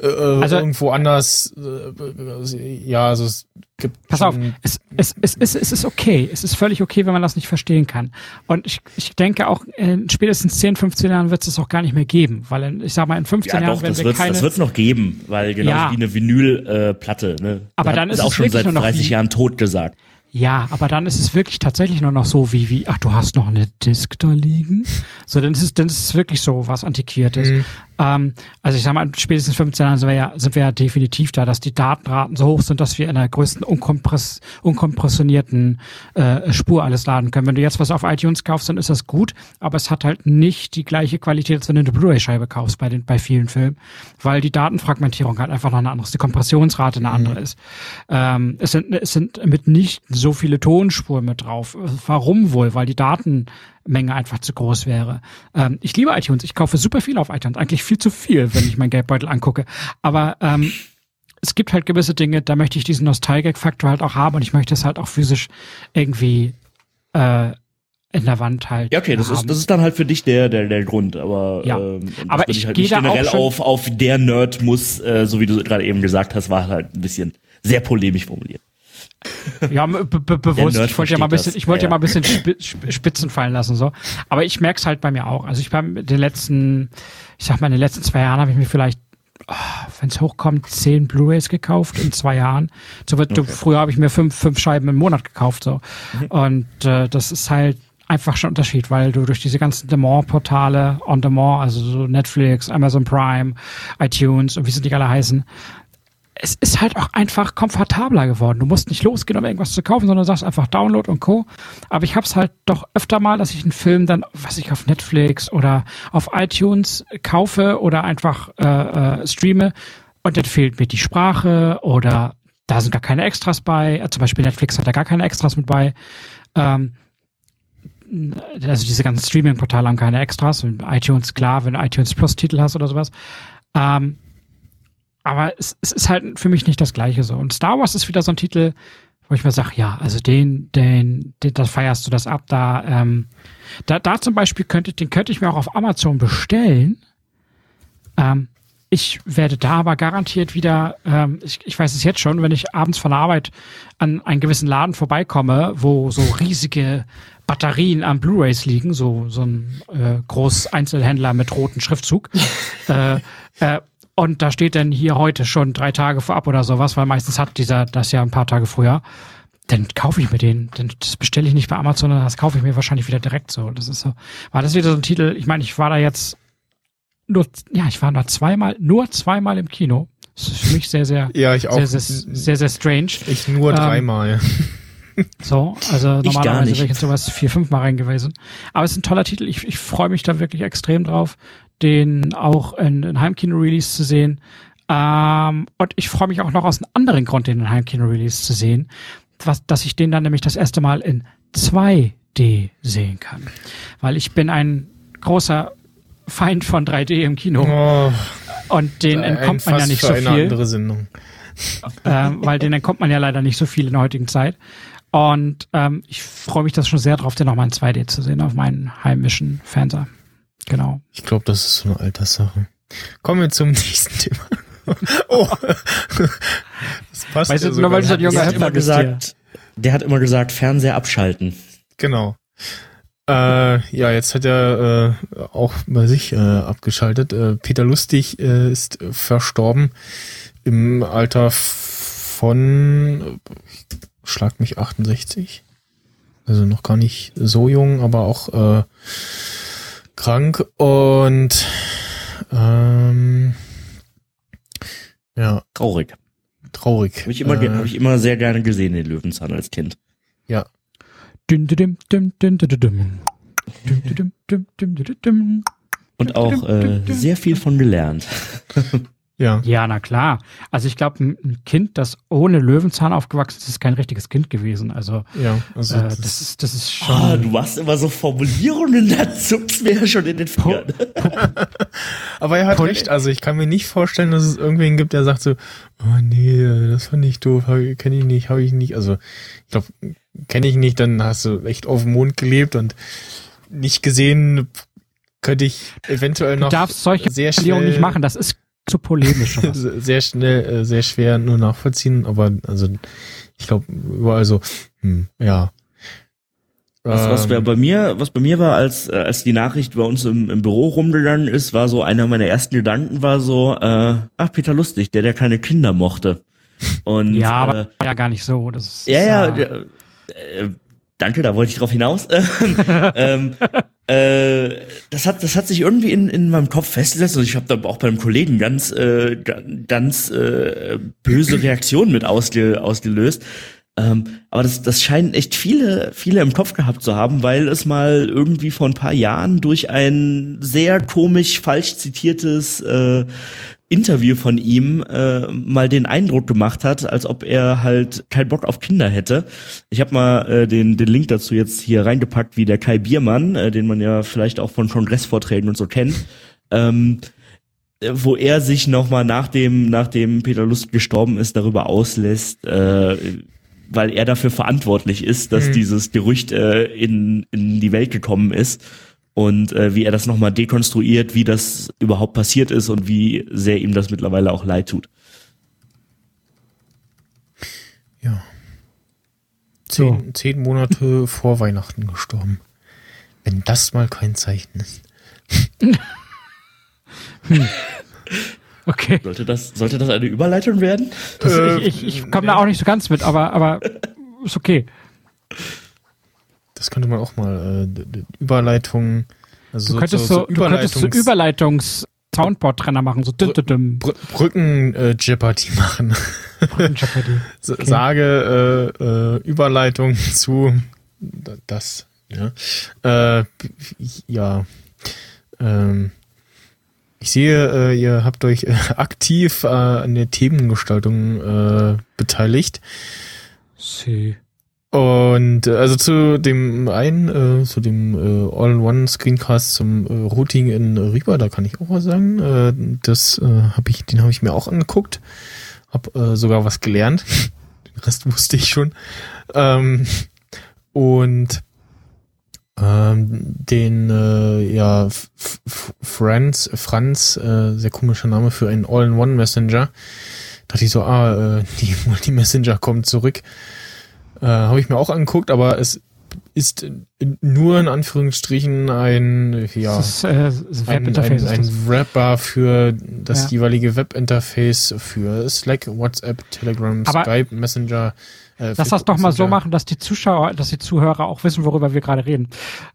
äh, Also- irgendwo anders, äh, ja, also es gibt Pass auf, schon- es, es, es, es, es ist okay. Es ist völlig okay, wenn man das nicht verstehen kann. Und ich, ich denke auch, in spätestens 10, 15 Jahren wird es das auch gar nicht mehr geben. Weil in, ich sag mal, in 15 Ja, Jahren doch, werden das wir wird keine. das wird's noch geben, weil genau Ja. wie eine Vinylplatte. Äh, Platte, ne? Aber Hat- dann ist auch es schon wirklich seit nur noch 30 wie- Jahren tot gesagt. Ja, aber dann ist es wirklich tatsächlich nur noch so wie, wie, ach, du hast noch eine Disk da liegen. So, dann ist es, dann ist es wirklich so was Antiquiertes. Mhm. Ähm, also ich sag mal, spätestens 15 Jahren sind wir ja, sind wir ja definitiv da, dass die Datenraten so hoch sind, dass wir in der größten unkompress unkompressionierten äh, Spur alles laden können. Wenn du jetzt was auf iTunes kaufst, dann ist das gut, aber es hat halt nicht die gleiche Qualität, als wenn du eine Blu-ray-Scheibe kaufst bei den, bei vielen Filmen, weil die Datenfragmentierung halt einfach noch eine andere ist, die Kompressionsrate eine andere ist. Ähm, es sind, es sind mit nicht so viele Tonspuren mit drauf. Warum wohl? Weil die Datenmenge einfach zu groß wäre. Ähm, ich liebe iTunes. Ich kaufe super viel auf iTunes. Eigentlich viel zu viel, wenn ich meinen Geldbeutel angucke. Aber ähm, es gibt halt gewisse Dinge, da möchte ich diesen Nostalgic-Faktor halt auch haben und ich möchte es halt auch physisch irgendwie äh, in der Wand halt. Ja, okay, das haben. ist, das ist dann halt für dich der, der, der Grund, aber, Ja. ähm, Aber ich halt gehe da generell auf, auf der Nerd muss, äh, so wie du gerade eben gesagt hast, war halt ein bisschen sehr polemisch formuliert. Ja, be be bewusst. Ich wollte ja mal ein bisschen, ich wollte ja Ja. mal ein bisschen Spi- Sp- Spitzen fallen lassen, so. Aber ich merke es halt bei mir auch. Also ich habe den letzten, ich sag mal, in den letzten zwei Jahren habe ich mir vielleicht, wenn es hochkommt, zehn Blu-rays gekauft in zwei Jahren. So wird, früher habe ich mir fünf, fünf Scheiben im Monat gekauft, so. Und äh, das ist halt einfach schon ein Unterschied, weil du durch diese ganzen Demand-Portale, On-Demand, also so Netflix, Amazon Prime, iTunes und wie sie nicht alle heißen, es ist halt auch einfach komfortabler geworden. Du musst nicht losgehen, um irgendwas zu kaufen, sondern sagst einfach Download und Co. Aber ich hab's halt doch öfter mal, dass ich einen Film dann, was ich auf Netflix oder auf iTunes kaufe oder einfach äh, äh, streame und dann fehlt mir die Sprache oder da sind gar keine Extras bei. Äh, Zum Beispiel Netflix hat da gar keine Extras mit bei. Ähm, also diese ganzen Streaming-Portale haben keine Extras. Und iTunes, klar, wenn du iTunes Plus-Titel hast oder sowas. Ähm, aber es, es ist halt für mich nicht das Gleiche so. Und Star Wars ist wieder so ein Titel, wo ich mir sage, ja, also den, den, den, da feierst du das ab. Da, ähm, da, da zum Beispiel könnte, den könnte ich mir auch auf Amazon bestellen. Ähm, ich werde da aber garantiert wieder, ähm, ich, ich weiß es jetzt schon, wenn ich abends von der Arbeit an einen gewissen Laden vorbeikomme, wo so riesige Batterien an Blu-rays liegen, so so ein äh, Großeinzelhändler mit rotem Schriftzug. [laughs] äh, äh, und da steht dann hier heute schon drei Tage vorab oder sowas, weil meistens hat dieser das ja ein paar Tage früher. Dann kaufe ich mir den. Denn das bestelle ich nicht bei Amazon, sondern das kaufe ich mir wahrscheinlich wieder direkt so. Das ist so. War das wieder so ein Titel? Ich meine, ich war da jetzt nur, ja, ich war da zweimal, nur zweimal im Kino. Das ist für mich sehr, sehr, [laughs] Ja, ich auch. sehr, sehr, sehr, sehr strange. Ich nur Ähm, dreimal. [laughs] So, also normalerweise wäre ich jetzt sowas vier, fünf Mal rein gewesen. Aber es ist ein toller Titel. Ich, ich freue mich da wirklich extrem drauf, den auch in, in Heimkino-Release zu sehen. Ähm, und ich freue mich auch noch aus einem anderen Grund, den in Heimkino-Release zu sehen, was, dass ich den dann nämlich das erste Mal in 2D sehen kann. Weil ich bin ein großer Feind von 3D im Kino. Oh, Und den entkommt man ja nicht so eine viel andere Sendung. ähm, weil den entkommt man ja leider nicht so viel in der heutigen Zeit. Und ähm, ich freue mich das schon sehr drauf, den nochmal in 2D zu sehen auf meinen heimischen Fernseher. Genau. Ich glaube, das ist so eine Alterssache. Kommen wir zum [laughs] nächsten Thema. oh, das passt Weißt ja du, nur weil du so sogar. junger Der hat immer gesagt, der hat immer gesagt, Fernseher abschalten. Genau. Äh, ja, jetzt hat er äh, auch bei sich äh, abgeschaltet. Äh, Peter Lustig äh, ist verstorben im Alter von, äh, schlag mich 68. Also noch gar nicht so jung, aber auch äh, krank und ähm, ja, Traurig. traurig. Habe ich immer, Äh, hab ich immer sehr gerne gesehen, den Löwenzahn als Kind. ja. Und auch äh, sehr viel von gelernt. Ja. Ja, na klar. Also ich glaube, ein Kind, das ohne Löwenzahn aufgewachsen ist, ist kein richtiges Kind gewesen. Also Ja, also äh, das, das ist das ist schon. Ah, du machst immer so Formulierungen, da zuckt's mir ja schon in den Fingern. [laughs] Aber er hat Pol- recht, also ich kann mir nicht vorstellen, dass es irgendwen gibt, der sagt so, oh nee, das fand ich doof, kenne ich nicht, habe ich nicht. Also ich glaube, kenne ich nicht, dann hast du echt auf dem Mond gelebt und nicht gesehen, könnte ich eventuell Du noch darfst solche sehr Formulierungen schnell, nicht machen. Das ist zu polemisch. [laughs] sehr schnell, äh, sehr schwer nur nachvollziehen, aber also ich glaube überall so, hm, ja. Was, was Ähm, bei mir, was bei mir war, als, äh, als die Nachricht bei uns im, im Büro rumgegangen ist, war so, einer meiner ersten Gedanken war so, äh, ach, Peter Lustig, der, der keine Kinder mochte. Und, Ja, aber äh, ja gar nicht so. Das ist, ja, ja, äh, der, Äh, danke, da wollte ich drauf hinaus. [laughs] ähm, äh, das hat das hat sich irgendwie in, in meinem Kopf festgesetzt und ich habe da auch beim Kollegen ganz äh, ganz äh, böse Reaktionen mit ausge, ausgelöst. Ähm, aber das, das scheinen echt viele, viele im Kopf gehabt zu haben, weil es mal irgendwie vor ein paar Jahren durch ein sehr komisch falsch zitiertes äh, Interview von ihm äh, mal den Eindruck gemacht hat, als ob er halt keinen Bock auf Kinder hätte. Ich habe mal äh, den, den Link dazu jetzt hier reingepackt, wie der Kai Biermann, äh, den man ja vielleicht auch von Kongressvorträgen und so kennt, ähm, äh, wo er sich nochmal nach dem, nachdem Peter Lust gestorben ist, darüber auslässt, äh, weil er dafür verantwortlich ist, dass mhm. dieses Gerücht äh, in, in die Welt gekommen ist und äh, wie er das nochmal dekonstruiert, wie das überhaupt passiert ist und wie sehr ihm das mittlerweile auch leid tut. Ja. Zehn, so. zehn Monate [laughs] vor Weihnachten gestorben. Wenn das mal kein Zeichen ist. [laughs] hm. Okay. Sollte das, sollte das eine Überleitung werden? Äh, ich ich, ich komme da auch nicht so ganz mit, aber, aber ist okay. Das könnte man auch mal, äh, Überleitung. Also du könntest so, so, so du könntest so Überleitungs Soundboard-Trenner machen, so düm, düm. Br Brücken äh, Jeopardy [laughs] machen. Brücken. Okay. Sage äh, äh, Überleitung [laughs] zu das. Ja. Äh, ja. Ähm, ich sehe, äh, ihr habt euch äh, aktiv äh, an der Themengestaltung äh, beteiligt. Sie. Und äh, also zu dem einen, äh, zu dem äh, All-in-One-Screencast zum äh, Routing in Reaper, da kann ich auch was sagen. Äh, das äh, habe ich, den habe ich mir auch angeguckt, hab äh, sogar was gelernt. [laughs] den Rest wusste ich schon. Ähm, und ähm, den äh, ja Franz Franz äh, sehr komischer Name für einen All-in-One Messenger. dachte ich so, ah, äh, [laughs] die Multi-Messenger kommt zurück. Äh, Habe ich mir auch angeguckt, aber es ist nur in Anführungsstrichen ein, ja, ist, äh, ein, ein, ein Wrapper für das ja. jeweilige Webinterface für Slack, WhatsApp, Telegram, aber Skype, Messenger, äh, Lass das doch mal so machen, dass die Zuschauer, dass die Zuhörer auch wissen, worüber wir gerade reden.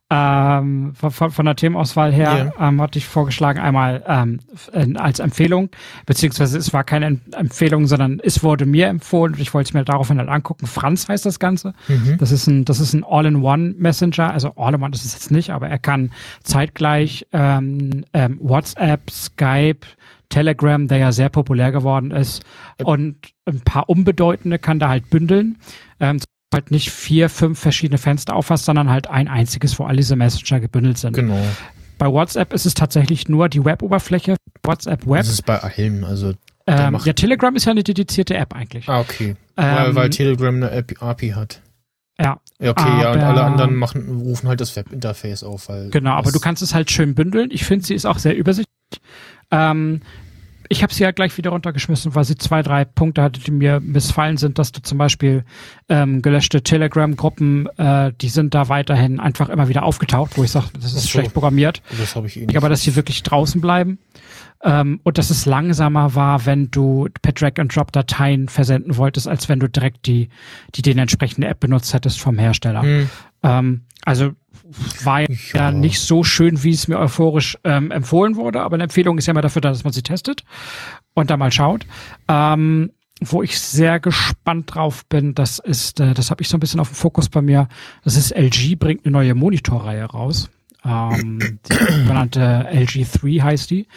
Ähm, von, von, der Themenauswahl her yeah. ähm, hatte ich vorgeschlagen, einmal ähm, als Empfehlung, beziehungsweise es war keine Empfehlung, sondern es wurde mir empfohlen und ich wollte es mir daraufhin halt angucken. Franz heißt das Ganze. Mhm. Das ist ein, das ist ein All-in-One-Messenger, also All-in-One ist es jetzt nicht, aber er kann zeitgleich ähm, ähm, WhatsApp, Skype, Telegram, der ja sehr populär geworden ist, und ein paar unbedeutende kann da halt bündeln. Ähm, halt nicht vier, fünf verschiedene Fenster auffasst, sondern halt ein einziges, wo all diese Messenger gebündelt sind. Genau. Bei WhatsApp ist es tatsächlich nur die Web-Oberfläche, WhatsApp Web. Das ist bei allem, also ähm, ja, Telegram ist ja eine dedizierte App eigentlich. Ah, okay. Ähm, weil, weil Telegram eine App, API hat. Ja. Ja, okay, aber, ja, und alle anderen machen, rufen halt das Webinterface auf, weil. Genau, aber du kannst es halt schön bündeln. Ich finde, sie ist auch sehr übersichtlich. Ähm, ich habe sie ja gleich wieder runtergeschmissen, weil sie zwei, drei Punkte hatte, die mir missfallen sind, dass du zum Beispiel ähm, gelöschte Telegram-Gruppen, äh, die sind da weiterhin einfach immer wieder aufgetaucht, wo ich sage, das ist so, schlecht programmiert. Das habe ich eh nicht. Aber dass sie wirklich draußen bleiben. Ähm, und dass es langsamer war, wenn du per Drag-and-Drop-Dateien versenden wolltest, als wenn du direkt die, die den entsprechende App benutzt hättest vom Hersteller. Hm. Ähm, also war ja, nicht so schön, wie es mir euphorisch ähm, empfohlen wurde, aber eine Empfehlung ist ja immer dafür da, dass man sie testet und da mal schaut. Ähm, wo ich sehr gespannt drauf bin, das ist, äh, das habe ich so ein bisschen auf dem Fokus bei mir, das ist LG bringt eine neue Monitorreihe raus. Ähm, die [clears throat] sogenannte LG3 heißt die.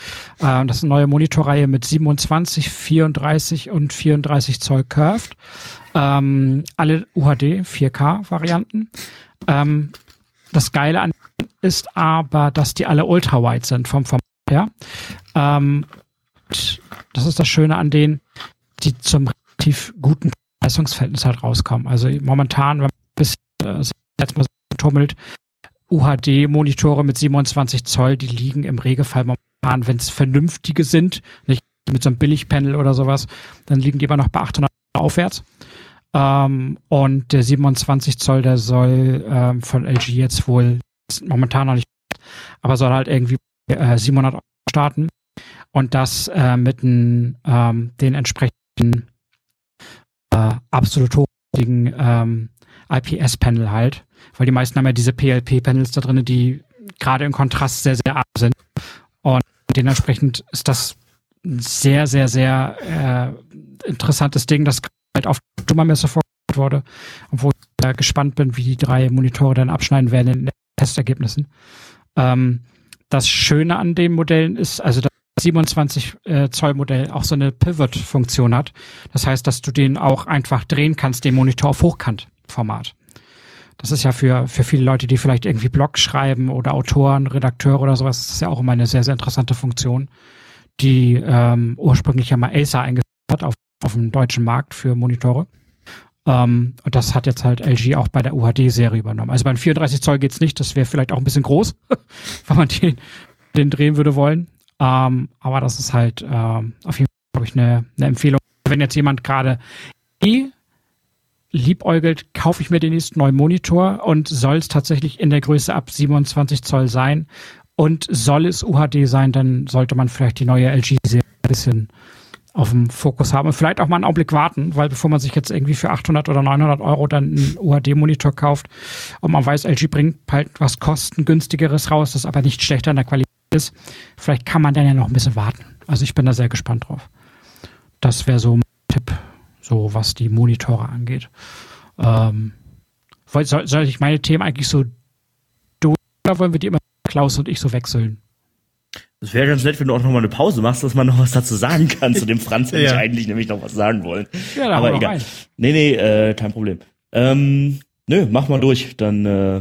Ähm, das ist eine neue Monitorreihe mit 27, 34 und 34 Zoll Curved. Ähm, alle UHD 4K Varianten. Ähm, das Geile an ist aber, dass die alle ultra-wide sind vom Format her. Ähm, das ist das Schöne an denen, die zum relativ guten Leistungsverhältnis halt rauskommen. Also momentan, wenn man bis äh, jetzt mal tummelt, UHD-Monitore mit 27 Zoll, die liegen im Regelfall momentan, wenn es vernünftige sind, nicht mit so einem Billigpanel oder sowas, dann liegen die immer noch bei 800 aufwärts. Ähm, und der 27 Zoll, der soll ähm, von LG jetzt wohl momentan noch nicht, aber soll halt irgendwie äh, 700 Euro starten. Und das äh, mit n, ähm, den entsprechenden äh, absolut hochwertigen ähm, IPS-Panel halt, weil die meisten haben ja diese PLP-Panels da drin, die gerade im Kontrast sehr, sehr arm sind. Und dementsprechend ist das ein sehr, sehr, sehr äh, interessantes Ding, das halt auf Dummermesse vorgestellt wurde wo ich äh, gespannt bin, wie die drei Monitore dann abschneiden werden in den Testergebnissen. Ähm, das Schöne an den Modellen ist, also das 27 äh, Zoll Modell auch so eine Pivot-Funktion hat. Das heißt, dass du den auch einfach drehen kannst, den Monitor auf Hochkant-Format. Das ist ja für, für viele Leute, die vielleicht irgendwie Blog schreiben oder Autoren, Redakteure oder sowas, das ist ja auch immer eine sehr, sehr interessante Funktion, die ähm, ursprünglich ja mal Acer eingesetzt hat auf, auf dem deutschen Markt für Monitore. Ähm, und das hat jetzt halt LG auch bei der UHD-Serie übernommen. Also beim 34 Zoll geht's nicht, das wäre vielleicht auch ein bisschen groß, [laughs] wenn man den, den drehen würde wollen. Ähm, aber das ist halt ähm, auf jeden Fall, glaube ich, eine, eine Empfehlung. Wenn jetzt jemand gerade eh liebäugelt, kaufe ich mir den nächsten neuen Monitor und soll es tatsächlich in der Größe ab 27 Zoll sein und soll es UHD sein, dann sollte man vielleicht die neue LG-Serie ein bisschen auf dem Fokus haben und vielleicht auch mal einen Augenblick warten, weil bevor man sich jetzt irgendwie für 800 oder 900 Euro dann einen UHD-Monitor kauft und man weiß, LG bringt halt was kostengünstigeres raus, das aber nicht schlechter in der Qualität ist, vielleicht kann man dann ja noch ein bisschen warten. Also ich bin da sehr gespannt drauf. Das wäre so ein Tipp, so was die Monitore angeht. Ähm, soll, soll ich meine Themen eigentlich so durch oder wollen wir die immer Klaus und ich so wechseln? Das wäre ganz nett, wenn du auch noch mal eine Pause machst, dass man noch was dazu sagen kann zu dem Franz, wenn [laughs] Ja. ich eigentlich nämlich noch was sagen wollen. Ja, da Aber egal. noch Nee, nee, äh, kein Problem. Ähm, nö, mach mal durch, dann äh,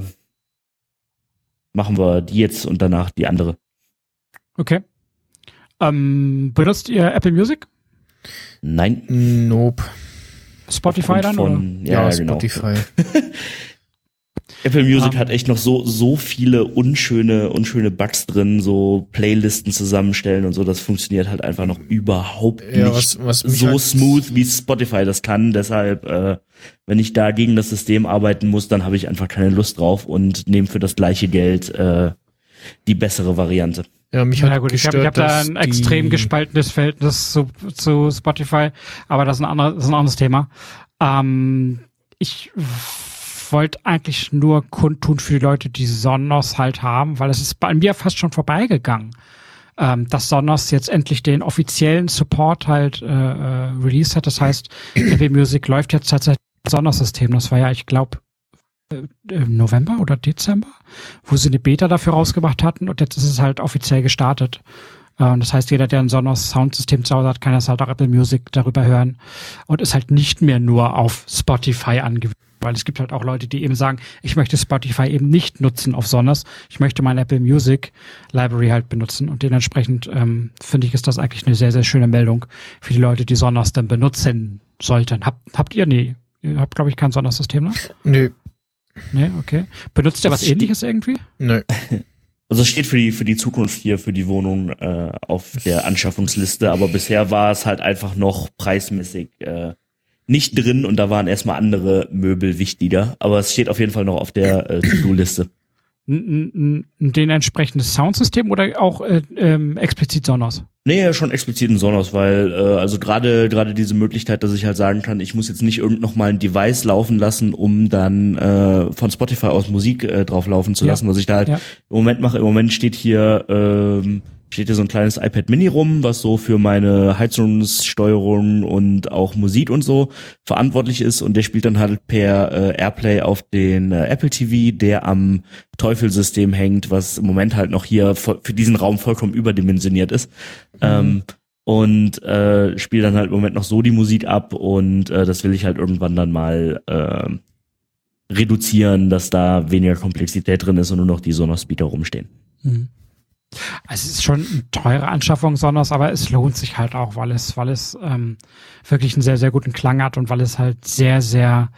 machen wir die jetzt und danach die andere. Okay. Ähm, benutzt ihr Apple Music? Nein. Nope. Spotify Aufgrund dann? von, oder? Ja, genau. Spotify. [laughs] Apple Music Ähm. hat echt noch so so viele unschöne unschöne Bugs drin, so Playlisten zusammenstellen und so. Das funktioniert halt einfach noch überhaupt Ja, nicht was- was so halt- smooth wie Spotify das kann. Deshalb, äh, wenn ich da gegen das System arbeiten muss, dann habe ich einfach keine Lust drauf und nehme für das gleiche Geld äh, die bessere Variante. Ja, mich Ja hat gut, ich habe gestört, ich hab da ein extrem gespaltenes Verhältnis zu, zu Spotify, aber das ist ein, anderes, das ist ein anderes Thema. Ähm, ich wollte eigentlich nur kundtun für die Leute, die Sonos halt haben, weil es ist bei mir fast schon vorbeigegangen, ähm, dass Sonos jetzt endlich den offiziellen Support halt äh, äh, released hat. Das heißt, [clears throat] Apple Music läuft jetzt tatsächlich Sonos-System. Das war ja, ich glaube, im November oder Dezember, wo sie eine Beta dafür rausgebracht hatten und jetzt ist es halt offiziell gestartet. Äh, Und das heißt, jeder, der ein Sonos Soundsystem zu Hause hat, kann das halt auch Apple Music darüber hören und ist halt nicht mehr nur auf Spotify angewiesen. Weil es gibt halt auch Leute, die eben sagen, ich möchte Spotify eben nicht nutzen auf Sonos. Ich möchte meine Apple Music Library halt benutzen. Und dementsprechend ähm, finde ich, ist das eigentlich eine sehr, sehr schöne Meldung für die Leute, die Sonos dann benutzen sollten. Habt, habt ihr? Nee. Ihr habt, glaube ich, kein Sonos-System, ne? Nö, Nee, okay. Benutzt ihr was ähnliches irgendwie? nö. [laughs] Also es steht für die für die Zukunft hier für die Wohnung äh, auf der Anschaffungsliste, aber bisher war es halt einfach noch preismäßig äh, nicht drin und da waren erstmal andere Möbel wichtiger, aber es steht auf jeden Fall noch auf der äh, To-Do-Liste. Den entsprechendes Soundsystem oder auch äh, ähm, explizit Sonos? Nee, schon explizit in Sonos, weil äh, also gerade gerade diese Möglichkeit, dass ich halt sagen kann, ich muss jetzt nicht irgend noch mal ein Device laufen lassen, um dann äh, von Spotify aus Musik äh, drauf laufen zu Ja. lassen, was ich da halt Ja. im Moment mache. Im Moment steht hier ähm, steht hier so ein kleines iPad Mini rum, was so für meine Heizungssteuerung und auch Musik und so verantwortlich ist und der spielt dann halt per äh, Airplay auf den äh, Apple TV, der am Teufelsystem hängt, was im Moment halt noch hier für diesen Raum vollkommen überdimensioniert ist. Ähm, und äh, spiele dann halt im Moment noch so die Musik ab und äh, das will ich halt irgendwann dann mal äh, reduzieren, dass da weniger Komplexität drin ist und nur noch die Sonos-Speaker rumstehen. Mhm. Also es ist schon eine teure Anschaffung Sonos, aber es lohnt sich halt auch, weil es, weil es ähm, wirklich einen sehr, sehr guten Klang hat und weil es halt sehr, sehr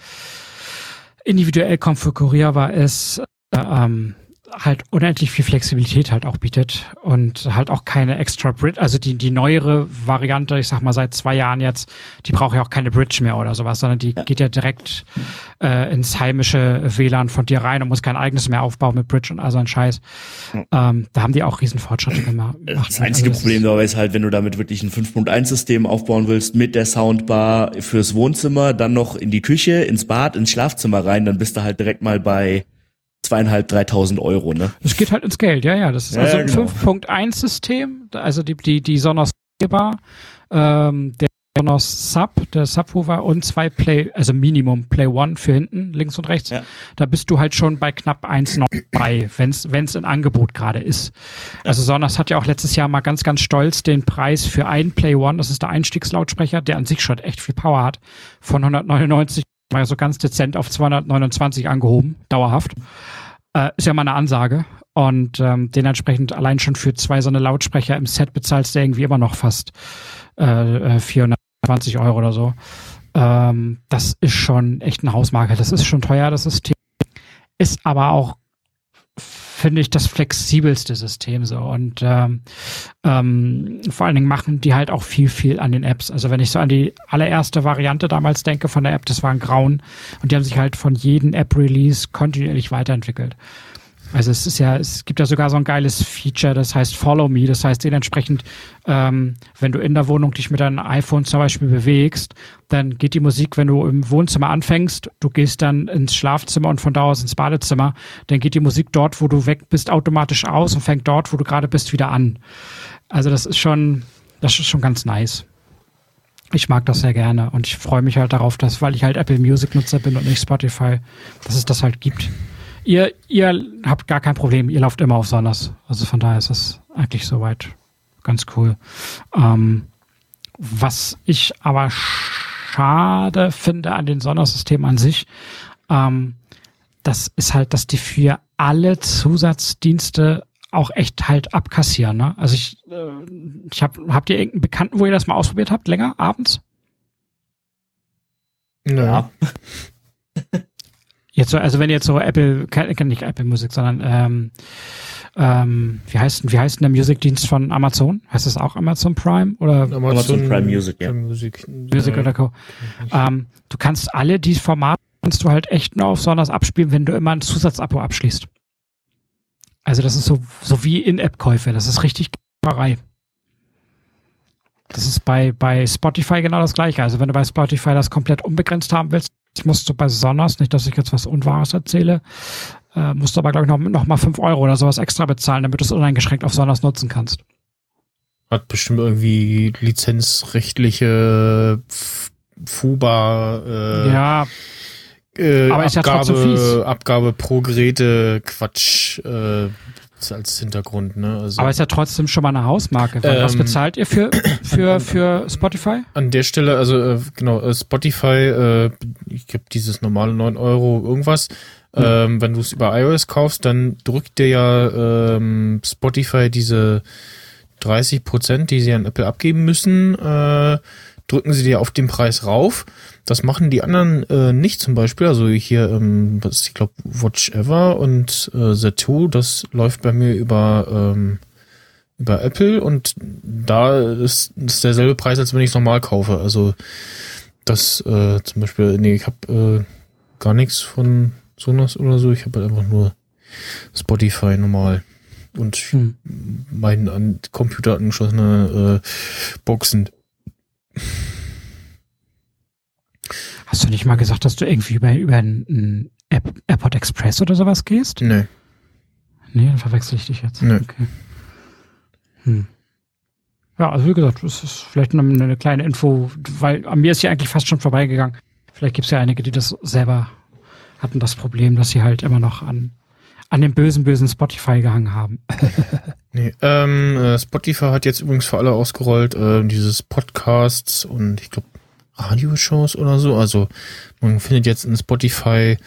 individuell konfigurierbar ist. Äh, ähm, halt unendlich viel Flexibilität halt auch bietet und halt auch keine extra Bridge, also die, die neuere Variante, ich sag mal seit zwei Jahren jetzt, die braucht ja auch keine Bridge mehr oder sowas, sondern die ja. geht ja direkt äh, ins heimische WLAN von dir rein und muss kein eigenes mehr aufbauen mit Bridge und all so ein Scheiß. Ja. Ähm, da haben die auch riesen Fortschritte gemacht. Das einzige also, Problem dabei ist halt, wenn du damit wirklich ein 5.1-System aufbauen willst mit der Soundbar fürs Wohnzimmer, dann noch in die Küche, ins Bad, ins Schlafzimmer rein, dann bist du halt direkt mal bei zweieinhalb, dreitausend Euro, ne? Das geht halt ins Geld, ja, ja. Das ist ja, also ein genau. 5.1-System, also die, die, die Sonos Bar, ähm, der Sonos Sub, der Subwoofer und zwei Play, also Minimum Play One für hinten, links und rechts. Ja. Da bist du halt schon bei knapp eins noch bei, wenn's, wenn's ein Angebot gerade ist. Also Sonos hat ja auch letztes Jahr mal ganz, ganz stolz den Preis für einen Play One, das ist der Einstiegslautsprecher, der an sich schon echt viel Power hat, von 199 mal so ganz dezent auf 229 angehoben, dauerhaft. Äh, ist ja mal eine Ansage. Und ähm, dementsprechend allein schon für zwei so eine Lautsprecher im Set bezahlst du irgendwie immer noch fast äh, 420 Euro oder so. Ähm, das ist schon echt ein Hausmarke. Das ist schon teuer, das System. Ist aber auch finde ich das flexibelste System so und ähm, ähm, vor allen Dingen machen die halt auch viel viel an den Apps. Also wenn ich so an die allererste Variante damals denke von der App, das war ein Grauen und die haben sich halt von jedem App-Release kontinuierlich weiterentwickelt. Also es ist ja, es gibt ja sogar so ein geiles Feature, das heißt Follow Me. Das heißt dementsprechend, ähm, wenn du in der Wohnung dich mit deinem iPhone zum Beispiel bewegst, dann geht die Musik, wenn du im Wohnzimmer anfängst, du gehst dann ins Schlafzimmer und von da aus ins Badezimmer, dann geht die Musik dort, wo du weg bist, automatisch aus und fängt dort, wo du gerade bist, wieder an. Also das ist schon, das ist schon ganz nice. Ich mag das sehr gerne und ich freue mich halt darauf, dass, weil ich halt Apple Music Nutzer bin und nicht Spotify, dass es das halt gibt ihr, ihr habt gar kein Problem, ihr lauft immer auf Sonos. Also von daher ist das eigentlich soweit ganz cool. Ähm, was ich aber schade finde an den Sonos-Systemen an sich, ähm, das ist halt, dass die für alle Zusatzdienste auch echt halt abkassieren. Ne? Also ich, äh, ich hab, habt ihr irgendeinen Bekannten, wo ihr das mal ausprobiert habt, länger, abends? Ja. Jetzt so, also wenn jetzt so Apple, nicht Apple Musik, sondern ähm, ähm, wie heißt wie heißt denn der Musikdienst von Amazon? Heißt das auch Amazon Prime oder Amazon, Amazon Prime Music, ja. Music, Music oder Co. Ähm, du kannst alle die Formate kannst du halt echt nur auf Sonos abspielen, wenn du immer ein Zusatzabo abschließt. Also das ist so so wie In-App-Käufe. Das ist richtig Gerei. Das ist bei bei Spotify genau das gleiche. Also wenn du bei Spotify das komplett unbegrenzt haben willst, ich musste bei Sonos, nicht, dass ich jetzt was Unwahres erzähle, äh, musste aber, glaube ich, noch, noch mal fünf Euro oder sowas extra bezahlen, damit du es uneingeschränkt auf Sonos nutzen kannst. Hat bestimmt irgendwie lizenzrechtliche FUBA äh, ja, äh, aber ist Abgabe, ja fies. Abgabe pro Geräte Quatsch äh, als Hintergrund, ne? Also, Aber ist ja trotzdem schon mal eine Hausmarke. Ähm, was bezahlt ihr für, für, für Spotify? An der Stelle, also äh, genau, äh, Spotify, äh, ich gebe dieses normale 9 Euro irgendwas. Mhm. Ähm, wenn du es über iOS kaufst, dann drückt dir ja ähm, Spotify diese 30 Prozent, die sie an Apple abgeben müssen, äh, drücken sie dir auf den Preis rauf. Das machen die anderen äh, nicht zum Beispiel. Also hier, ähm, was ist, ich glaube, Watch Ever und äh, The2, das läuft bei mir über, ähm, über Apple und da ist, ist derselbe Preis, als wenn ich es normal kaufe. Also das äh, zum Beispiel, nee, ich habe äh, gar nichts von Sonos oder so. Ich habe halt einfach nur Spotify normal und hm. meinen an Computer angeschlossene äh, Boxen. Hast du nicht mal gesagt, dass du irgendwie über, über einen Air Airport Express oder sowas gehst? Nee. Nee, dann verwechsel ich dich jetzt. Nee. Okay. Hm. Ja, also wie gesagt, das ist vielleicht eine, eine kleine Info, weil an mir ist ja eigentlich fast schon vorbeigegangen. Vielleicht gibt es ja einige, die das selber hatten, das Problem, dass sie halt immer noch an, an dem bösen, bösen Spotify gehangen haben. [laughs] nee, ähm, äh, Spotify hat jetzt übrigens für alle ausgerollt, äh, dieses Podcasts und ich glaube Radioshows oder so. Also man findet jetzt in Spotify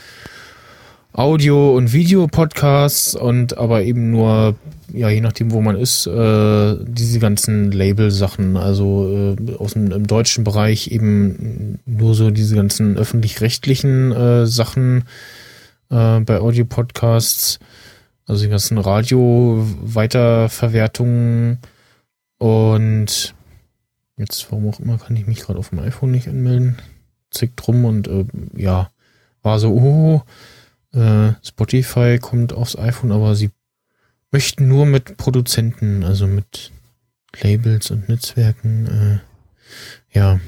Audio- und Video-Podcasts und aber eben nur, ja, je nachdem, wo man ist, äh, diese ganzen Label-Sachen. Also äh, aus dem im deutschen Bereich eben nur so diese ganzen öffentlich-rechtlichen äh, Sachen äh, bei Audio-Podcasts. Also die ganzen Radio-Weiterverwertungen und jetzt, warum auch immer, kann ich mich gerade auf dem iPhone nicht anmelden. Zickt drum und äh, ja, war so, oh, äh, Spotify kommt aufs iPhone, aber sie möchten nur mit Produzenten, also mit Labels und Netzwerken, äh, ja.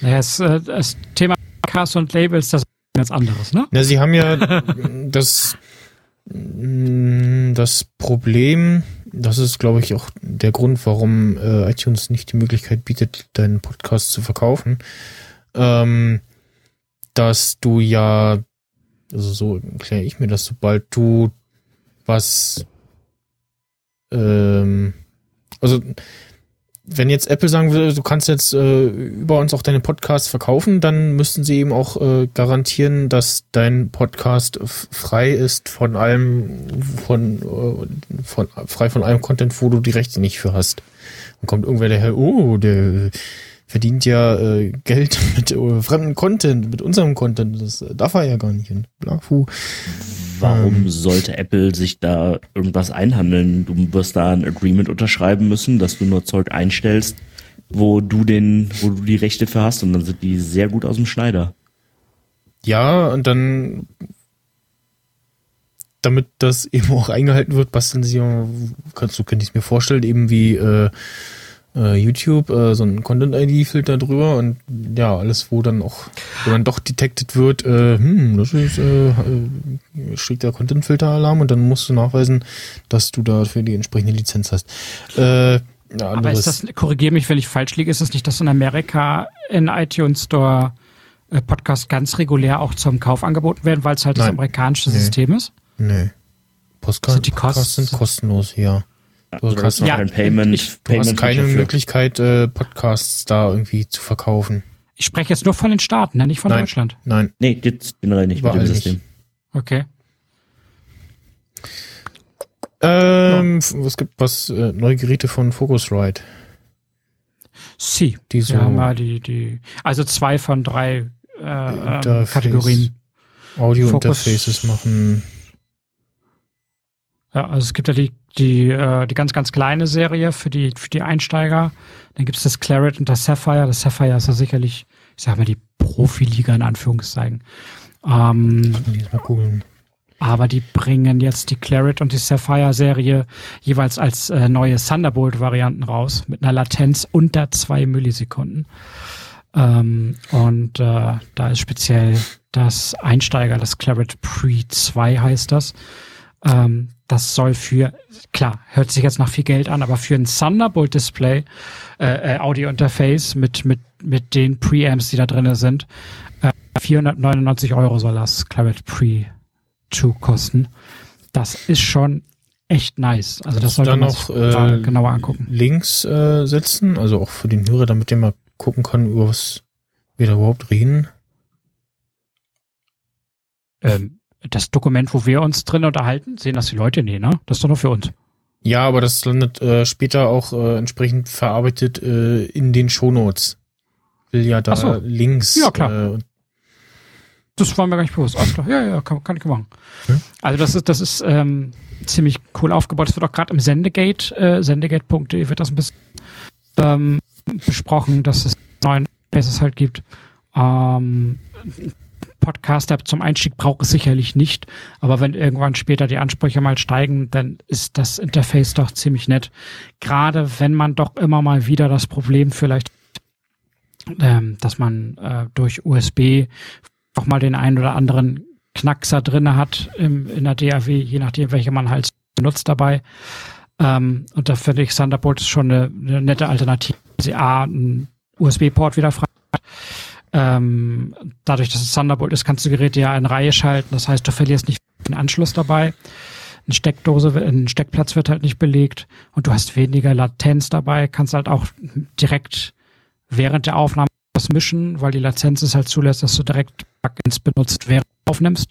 Naja, das, äh, das Thema Podcast und Labels, das ganz anderes, ne? Na, sie haben ja [laughs] das, mm, das Problem, das ist, glaube ich, auch der Grund, warum äh, iTunes nicht die Möglichkeit bietet, deinen Podcast zu verkaufen, ähm, dass du ja, also so erkläre ich mir das, sobald du was, ähm, also wenn jetzt Apple sagen würde, du kannst jetzt äh, über uns auch deine Podcasts verkaufen, dann müssten sie eben auch äh, garantieren, dass dein Podcast frei ist von allem, von, äh, von frei von allem Content, wo du die Rechte nicht für hast. Dann kommt irgendwer daher, oh, der verdient ja äh, Geld [laughs] mit äh, fremden Content, mit unserem Content. Das darf er ja gar nicht. Und Blafu. Warum Ähm. sollte Apple sich da irgendwas einhandeln? Du wirst da ein Agreement unterschreiben müssen, dass du nur Zeug einstellst, wo du den, wo du die Rechte für hast und dann sind die sehr gut aus dem Schneider. Ja, und dann, damit das eben auch eingehalten wird, basteln sie, kannst du, könnte ich mir vorstellen, eben wie äh, äh, YouTube, äh, so ein Content-ID-Filter drüber und ja, alles, wo dann auch, wo dann doch detected wird, äh, hm, das ist äh, äh, strikter Content-Filter-Alarm und dann musst du nachweisen, dass du dafür die entsprechende Lizenz hast. Äh, ja, Aber ist das, korrigiere mich, wenn ich falsch liege, ist es nicht, dass in Amerika in iTunes Store äh, Podcasts ganz regulär auch zum Kauf angeboten werden, weil es halt das Nein. amerikanische Nee. System ist? Nee. Postcard, Sind die Podcasts sind Kosten- kostenlos, ja. Du Also, hast, noch Ja, kein Payment, ich- du hast Payment keine dafür. Möglichkeit, äh, Podcasts da irgendwie zu verkaufen. Ich spreche jetzt nur von den Staaten, ne? nicht von Nein. Deutschland. Nein. Nee, jetzt generell nicht Überall mit dem nicht. System. Okay. Ähm, f- es gibt was, äh, neue Geräte von Focusrite. Sie. Die so ja die, die, also zwei von drei äh, ähm. Kategorien. Audio-Interfaces machen. Ja, also es gibt ja die, die, äh, die ganz, ganz kleine Serie für die, für die Einsteiger. Dann gibt es das Claret und das Sapphire. Das Sapphire ist ja sicherlich, ich sag mal, die Profiliga in Anführungszeichen. Ähm, aber die bringen jetzt die Claret und die Sapphire-Serie jeweils als äh, neue Thunderbolt-Varianten raus mit einer Latenz unter zwei Millisekunden. Ähm, und äh, da ist speziell das Einsteiger, das Claret Pre 2 heißt das. Ähm, das soll für, klar, hört sich jetzt nach viel Geld an, aber für ein Thunderbolt-Display, äh, äh, Audio-Interface mit, mit, mit den Preamps, die da drin sind, äh, 499 Euro soll das Claret Pre 2 kosten. Das ist schon echt nice. Also das sollte da man noch, sich mal äh, genauer angucken. Links äh, setzen, also auch für den Hörer, damit der mal gucken kann, über was wir da überhaupt reden. Ähm, das Dokument, wo wir uns drin unterhalten, sehen das die Leute? Nee, ne? Das ist doch nur für uns. Ja, aber das landet äh, später auch äh, entsprechend verarbeitet äh, in den Shownotes. Will ja da so. Links. Ja, klar. Äh, Das war mir gar nicht bewusst. Alles klar. Ja, ja, kann, kann ich machen. Ja. Also das ist, das ist ähm, ziemlich cool aufgebaut. Das wird auch gerade im Sendegate, äh, sendegate.de wird das ein bisschen ähm, besprochen, dass es neuen Bases halt gibt. Ähm, Podcaster zum Einstieg braucht es sicherlich nicht, aber wenn irgendwann später die Ansprüche mal steigen, dann ist das Interface doch ziemlich nett. Gerade wenn man doch immer mal wieder das Problem vielleicht, ähm, dass man äh, durch USB auch mal den einen oder anderen Knackser drinne hat im, in der DAW, je nachdem, welche man halt benutzt dabei. Ähm, und da finde ich Thunderbolt ist schon eine, eine nette Alternative. Sie A, einen USB-Port wieder frei hat. Ähm, dadurch, dass es Thunderbolt ist, kannst du Geräte ja in Reihe schalten. Das heißt, du verlierst nicht den Anschluss dabei. Eine Steckdose, ein Steckplatz wird halt nicht belegt und du hast weniger Latenz dabei. Kannst halt auch direkt während der Aufnahme was mischen, weil die Latenz es halt zulässt, dass du direkt Plugins benutzt, während du aufnimmst.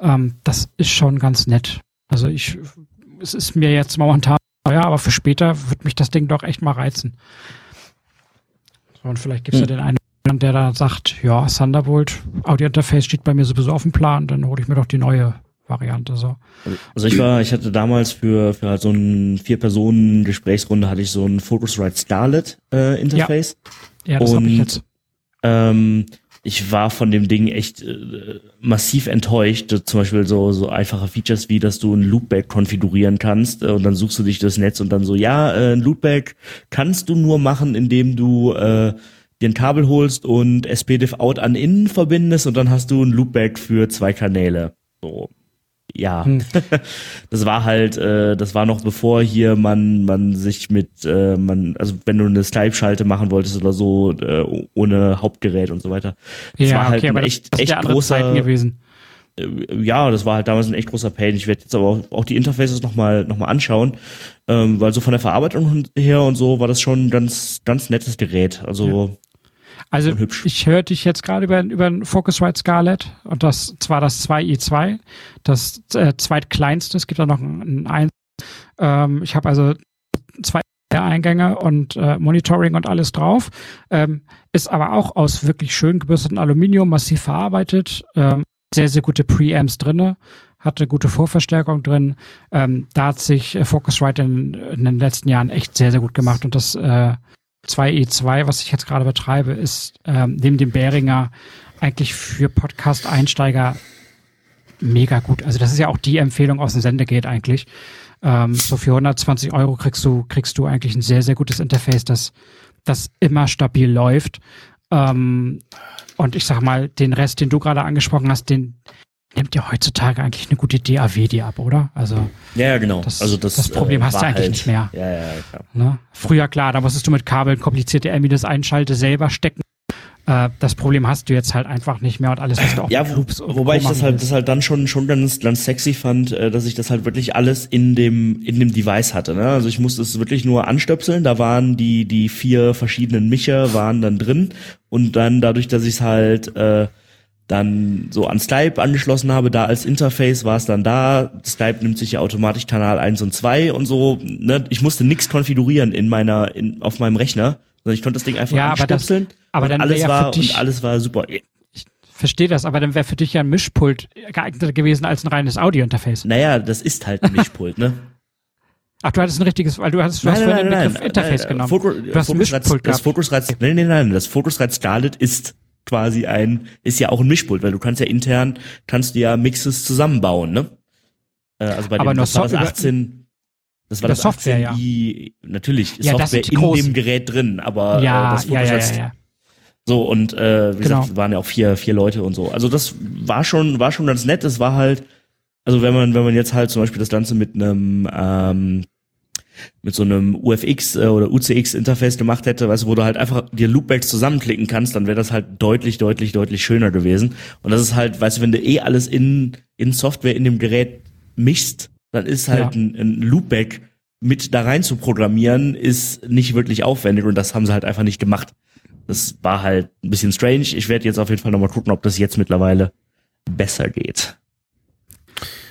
Ähm, das ist schon ganz nett. Also ich, es ist mir jetzt momentan teuer, aber für später wird mich das Ding doch echt mal reizen. So, und vielleicht gibt es ja Hm. den einen, der da sagt, ja, Thunderbolt, Audio-Interface steht bei mir sowieso auf dem Plan, dann hole ich mir doch die neue Variante so. Also ich war, ich hatte damals für für halt so ein vier Personen Gesprächsrunde hatte ich so ein Focusrite Scarlet äh, Interface. Ja, ja das habe ich jetzt. Ähm, ich war von dem Ding echt äh, massiv enttäuscht. Zum Beispiel so, so einfache Features wie, dass du ein Loopback konfigurieren kannst äh, und dann suchst du dich das Netz und dann so, ja, äh, ein Loopback kannst du nur machen, indem du äh, dir ein Kabel holst und SPDIF out an innen verbindest und dann hast du ein Loopback für zwei Kanäle. So, ja, hm. [laughs] das war halt, äh, das war noch bevor hier man man sich mit, äh, man, also wenn du eine Skype-Schalte machen wolltest oder so, äh, ohne Hauptgerät und so weiter. Das ja, war halt okay, ein aber echt, das echt ja großer. Zeiten gewesen. Äh, ja, das war halt damals ein echt großer Pain. Ich werde jetzt aber auch, auch die Interfaces nochmal noch mal anschauen, ähm, weil so von der Verarbeitung her und so war das schon ein ganz, ganz nettes Gerät. Also Also ich höre dich jetzt gerade über, über ein Focusrite Scarlett und das zwar das 2i2, das äh, zweitkleinste, es gibt da noch ein, ein 1. Ähm, ich habe also zwei Eingänge und äh, Monitoring und alles drauf. Ähm, ist aber auch aus wirklich schön gebürsteten Aluminium, massiv verarbeitet, ähm, sehr, sehr gute Preamps drinne, hatte gute Vorverstärkung drin. Ähm, da hat sich äh, Focusrite in, in den letzten Jahren echt sehr, sehr gut gemacht und das äh, 2E2, was ich jetzt gerade betreibe, ist ähm, neben dem Behringer eigentlich für Podcast-Einsteiger mega gut. Also das ist ja auch die Empfehlung aus dem Sendegate eigentlich. Ähm, so für 120 Euro kriegst du, kriegst du eigentlich ein sehr, sehr gutes Interface, das, das immer stabil läuft. Ähm, und ich sag mal, den Rest, den du gerade angesprochen hast, den nimmt ja heutzutage eigentlich eine gute DAW dir ab, oder? Also ja, ja, genau. das, also das, das Problem äh, hast du eigentlich halt, nicht mehr. Ja, ja, klar. Ne? Früher klar, da musstest du mit Kabeln komplizierte LMIDIS einschalte selber stecken. Äh, das Problem hast du jetzt halt einfach nicht mehr und alles hast du auch Ja, wo, wobei ich das halt, das halt dann schon, schon ganz, ganz sexy fand, äh, dass ich das halt wirklich alles in dem, in dem Device hatte, ne? Also ich musste es wirklich nur anstöpseln, da waren die, die vier verschiedenen Mischer waren dann drin und dann dadurch, dass ich es halt, äh, dann so an Skype angeschlossen habe, da als Interface war es dann da. Skype nimmt sich ja automatisch Kanal 1 und 2 und so. Ne? Ich musste nichts konfigurieren in meiner, in, auf meinem Rechner, sondern ich konnte das Ding einfach Ja, aber das- aber dann alles ja war und alles war super. Verstehe das, aber dann wäre für dich ja ein Mischpult geeigneter gewesen als ein reines Audio-Interface. Naja, das ist halt ein Mischpult, ne? [laughs] Ach, du hattest ein richtiges, weil du hattest, du hast vorhin den Begriff Interface genommen. Foto, du hast ein Focusrite- Mischpult das gehabt. Focusrite, nein, nein, nein, das Focusrite Scarlett ist quasi ein, ist ja auch ein Mischpult, weil du kannst ja intern, kannst du ja Mixes zusammenbauen, ne? Äh, Also bei dem, Aber nur das war das so- über- 18, das war über das Software, 18i, natürlich, ist Ja, das Software in großen. dem Gerät drin, aber ja, äh, das ja, ja, ja, ja. so, und äh, wie Genau. gesagt, waren ja auch vier, vier Leute und so. Also das war schon, war schon ganz nett. Es war halt, also wenn man, wenn man jetzt halt zum Beispiel das Ganze mit einem ähm, mit so einem UFX äh, oder UCX Interface gemacht hätte, weißt du, wo du halt einfach dir Loopbacks zusammenklicken kannst, dann wäre das halt deutlich, deutlich, deutlich schöner gewesen. Und das ist halt, weißt du, wenn du eh alles in, in Software in dem Gerät mischst, dann ist halt Ja. ein, ein Loopback mit da rein zu programmieren, ist nicht wirklich aufwendig und das haben sie halt einfach nicht gemacht. Das war halt ein bisschen strange. Ich werde jetzt auf jeden Fall nochmal gucken, ob das jetzt mittlerweile besser geht.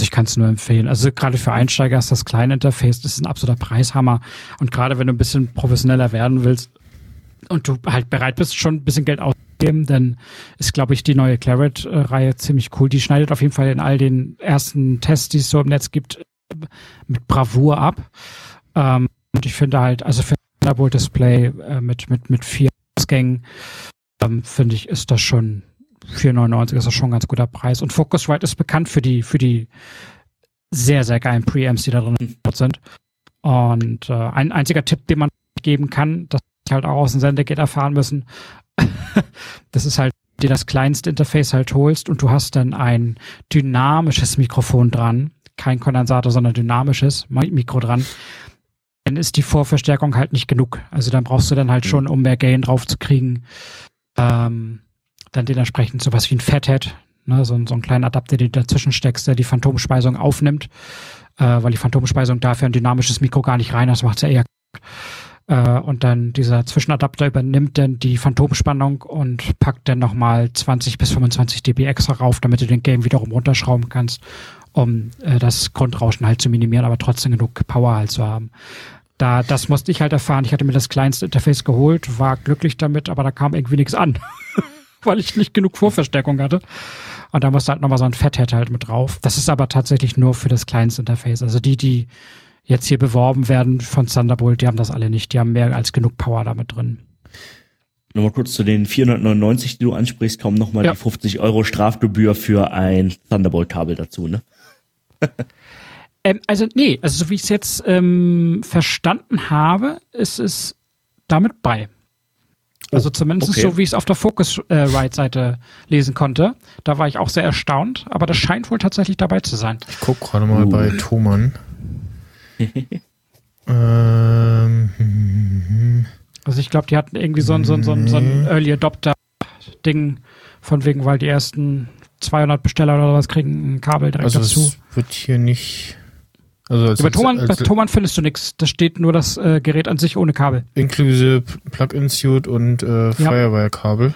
Ich kann es nur empfehlen. Also gerade für Einsteiger ist das kleine Interface, das ist ein absoluter Preishammer. Und gerade wenn du ein bisschen professioneller werden willst und du halt bereit bist, schon ein bisschen Geld auszugeben, dann ist, glaube ich, die neue Claret-Reihe ziemlich cool. Die schneidet auf jeden Fall in all den ersten Tests, die es so im Netz gibt, mit Bravour ab. Ähm, und ich finde halt, also für Thunderbolt-Display äh, mit, mit, mit vier Ausgängen, ähm, finde ich, ist das schon 4,99 ist das schon ein ganz guter Preis. Und Focusrite ist bekannt für die, für die sehr, sehr geilen Preamps, die da drin sind. Und äh, ein einziger Tipp, den man geben kann, das ich halt auch aus dem Sendegate erfahren müssen, [laughs] das ist halt, dir das kleinste Interface halt holst und du hast dann ein dynamisches Mikrofon dran, kein Kondensator, sondern dynamisches Mi- Mikro dran, dann ist die Vorverstärkung halt nicht genug. Also dann brauchst du dann halt schon, um mehr Gain drauf zu kriegen, ähm, dann dementsprechend sowas wie ein Fathead, ne, so, so einen kleinen Adapter, den du dazwischen steckst, der die Phantomspeisung aufnimmt, äh, weil die Phantomspeisung dafür ein dynamisches Mikro gar nicht rein, das macht's ja eher äh, und dann dieser Zwischenadapter übernimmt dann die Phantomspannung und packt dann nochmal 20 bis 25 dB extra rauf, damit du den Game wiederum runterschrauben kannst, um äh, das Grundrauschen halt zu minimieren, aber trotzdem genug Power halt zu haben. Da, das musste ich halt erfahren. Ich hatte mir das kleinste Interface geholt, war glücklich damit, aber da kam irgendwie nichts an, [laughs] weil ich nicht genug Vorverstärkung hatte. Und da musst du halt nochmal so ein Fathead halt mit drauf. Das ist aber tatsächlich nur für das Clients-Interface. Also die, die jetzt hier beworben werden von Thunderbolt, die haben das alle nicht. Die haben mehr als genug Power damit drin. Nochmal kurz zu den 499, die du ansprichst, kommen nochmal Ja. die 50 Euro Strafgebühr für ein Thunderbolt-Kabel dazu, ne? [laughs] Ähm, also nee, also so wie ich es jetzt ähm, verstanden habe, ist es damit bei. Also zumindest okay. so, wie ich es auf der Focusrite-Seite lesen konnte. Da war ich auch sehr erstaunt, aber das scheint wohl tatsächlich dabei zu sein. Ich guck gerade mal Uh. bei Thomann. [laughs] ähm, hm, Also ich glaube, die hatten irgendwie so ein, so ein, so ein, so ein Early Adopter-Ding von wegen, weil die ersten 200 Besteller oder was kriegen ein Kabel direkt also dazu. es wird hier nicht. Also als, Ja, bei Thomann, bei als, Thomann findest du nichts. Da steht nur das äh, Gerät an sich ohne Kabel. inklusive Plug-in-Suit und äh, Firewire-Kabel.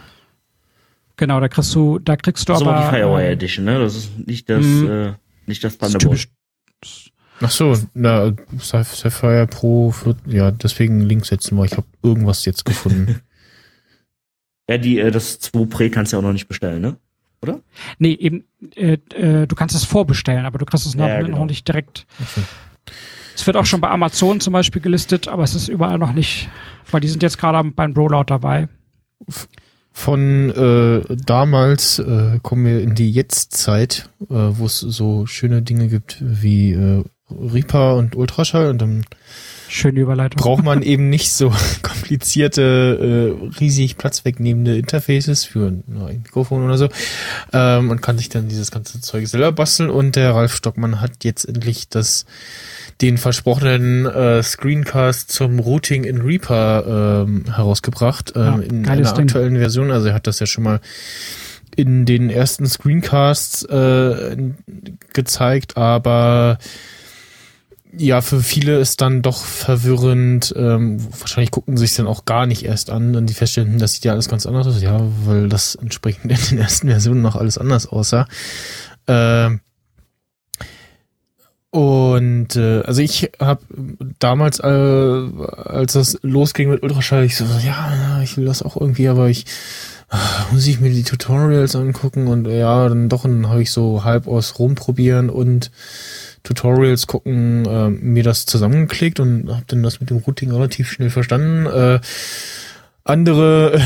Genau, da kriegst du, da kriegst du Das ist aber aber. die Firewire äh, Edition, ne? Das ist nicht das, Mhm. äh, nicht das das ist Thunderbolt. Ach so, na, Sapphire Pro, wird, ja, deswegen Link setzen wir. Ich habe irgendwas jetzt gefunden. [laughs] Ja, die, äh, das 2 Pre kannst du ja auch noch nicht bestellen, ne? Nee, eben, äh, äh, du kannst es vorbestellen, aber du kriegst es noch, Ja, genau. noch nicht direkt. Es wird auch schon bei Amazon zum Beispiel gelistet, aber es ist überall noch nicht, weil die sind jetzt gerade beim Rollout dabei. Von äh, damals äh, kommen wir in die Jetztzeit, äh, wo es so schöne Dinge gibt wie äh, Reaper und Ultraschall und dann Schöne Überleitung. braucht man [laughs] eben nicht so [laughs] komplizierte, äh, riesig Platz wegnehmende Interfaces für ein Mikrofon oder so. Ähm, und kann sich dann dieses ganze Zeug selber basteln. Und der Ralf Stockmann hat jetzt endlich das den versprochenen äh, Screencast zum Routing in Reaper ähm, herausgebracht ähm, Ja, in einer Ding. aktuellen Version. Also er hat das ja schon mal in den ersten Screencasts äh, gezeigt, aber ja, für viele ist dann doch verwirrend. Ähm, wahrscheinlich gucken sie sich dann auch gar nicht erst an, und die feststellen, das sieht ja alles ganz anders aus. Ja, weil das entsprechend in den ersten Versionen noch alles anders aussah. Ähm, und äh, also ich habe damals, äh, als das losging mit Ultraschall, ich so, ja, ich will das auch irgendwie, aber ich ah, muss ich mir die Tutorials angucken und ja, dann doch, dann habe ich so halb aus rumprobieren und Tutorials gucken, äh, mir das zusammengeklickt und habe dann das mit dem Routing relativ schnell verstanden. Äh, andere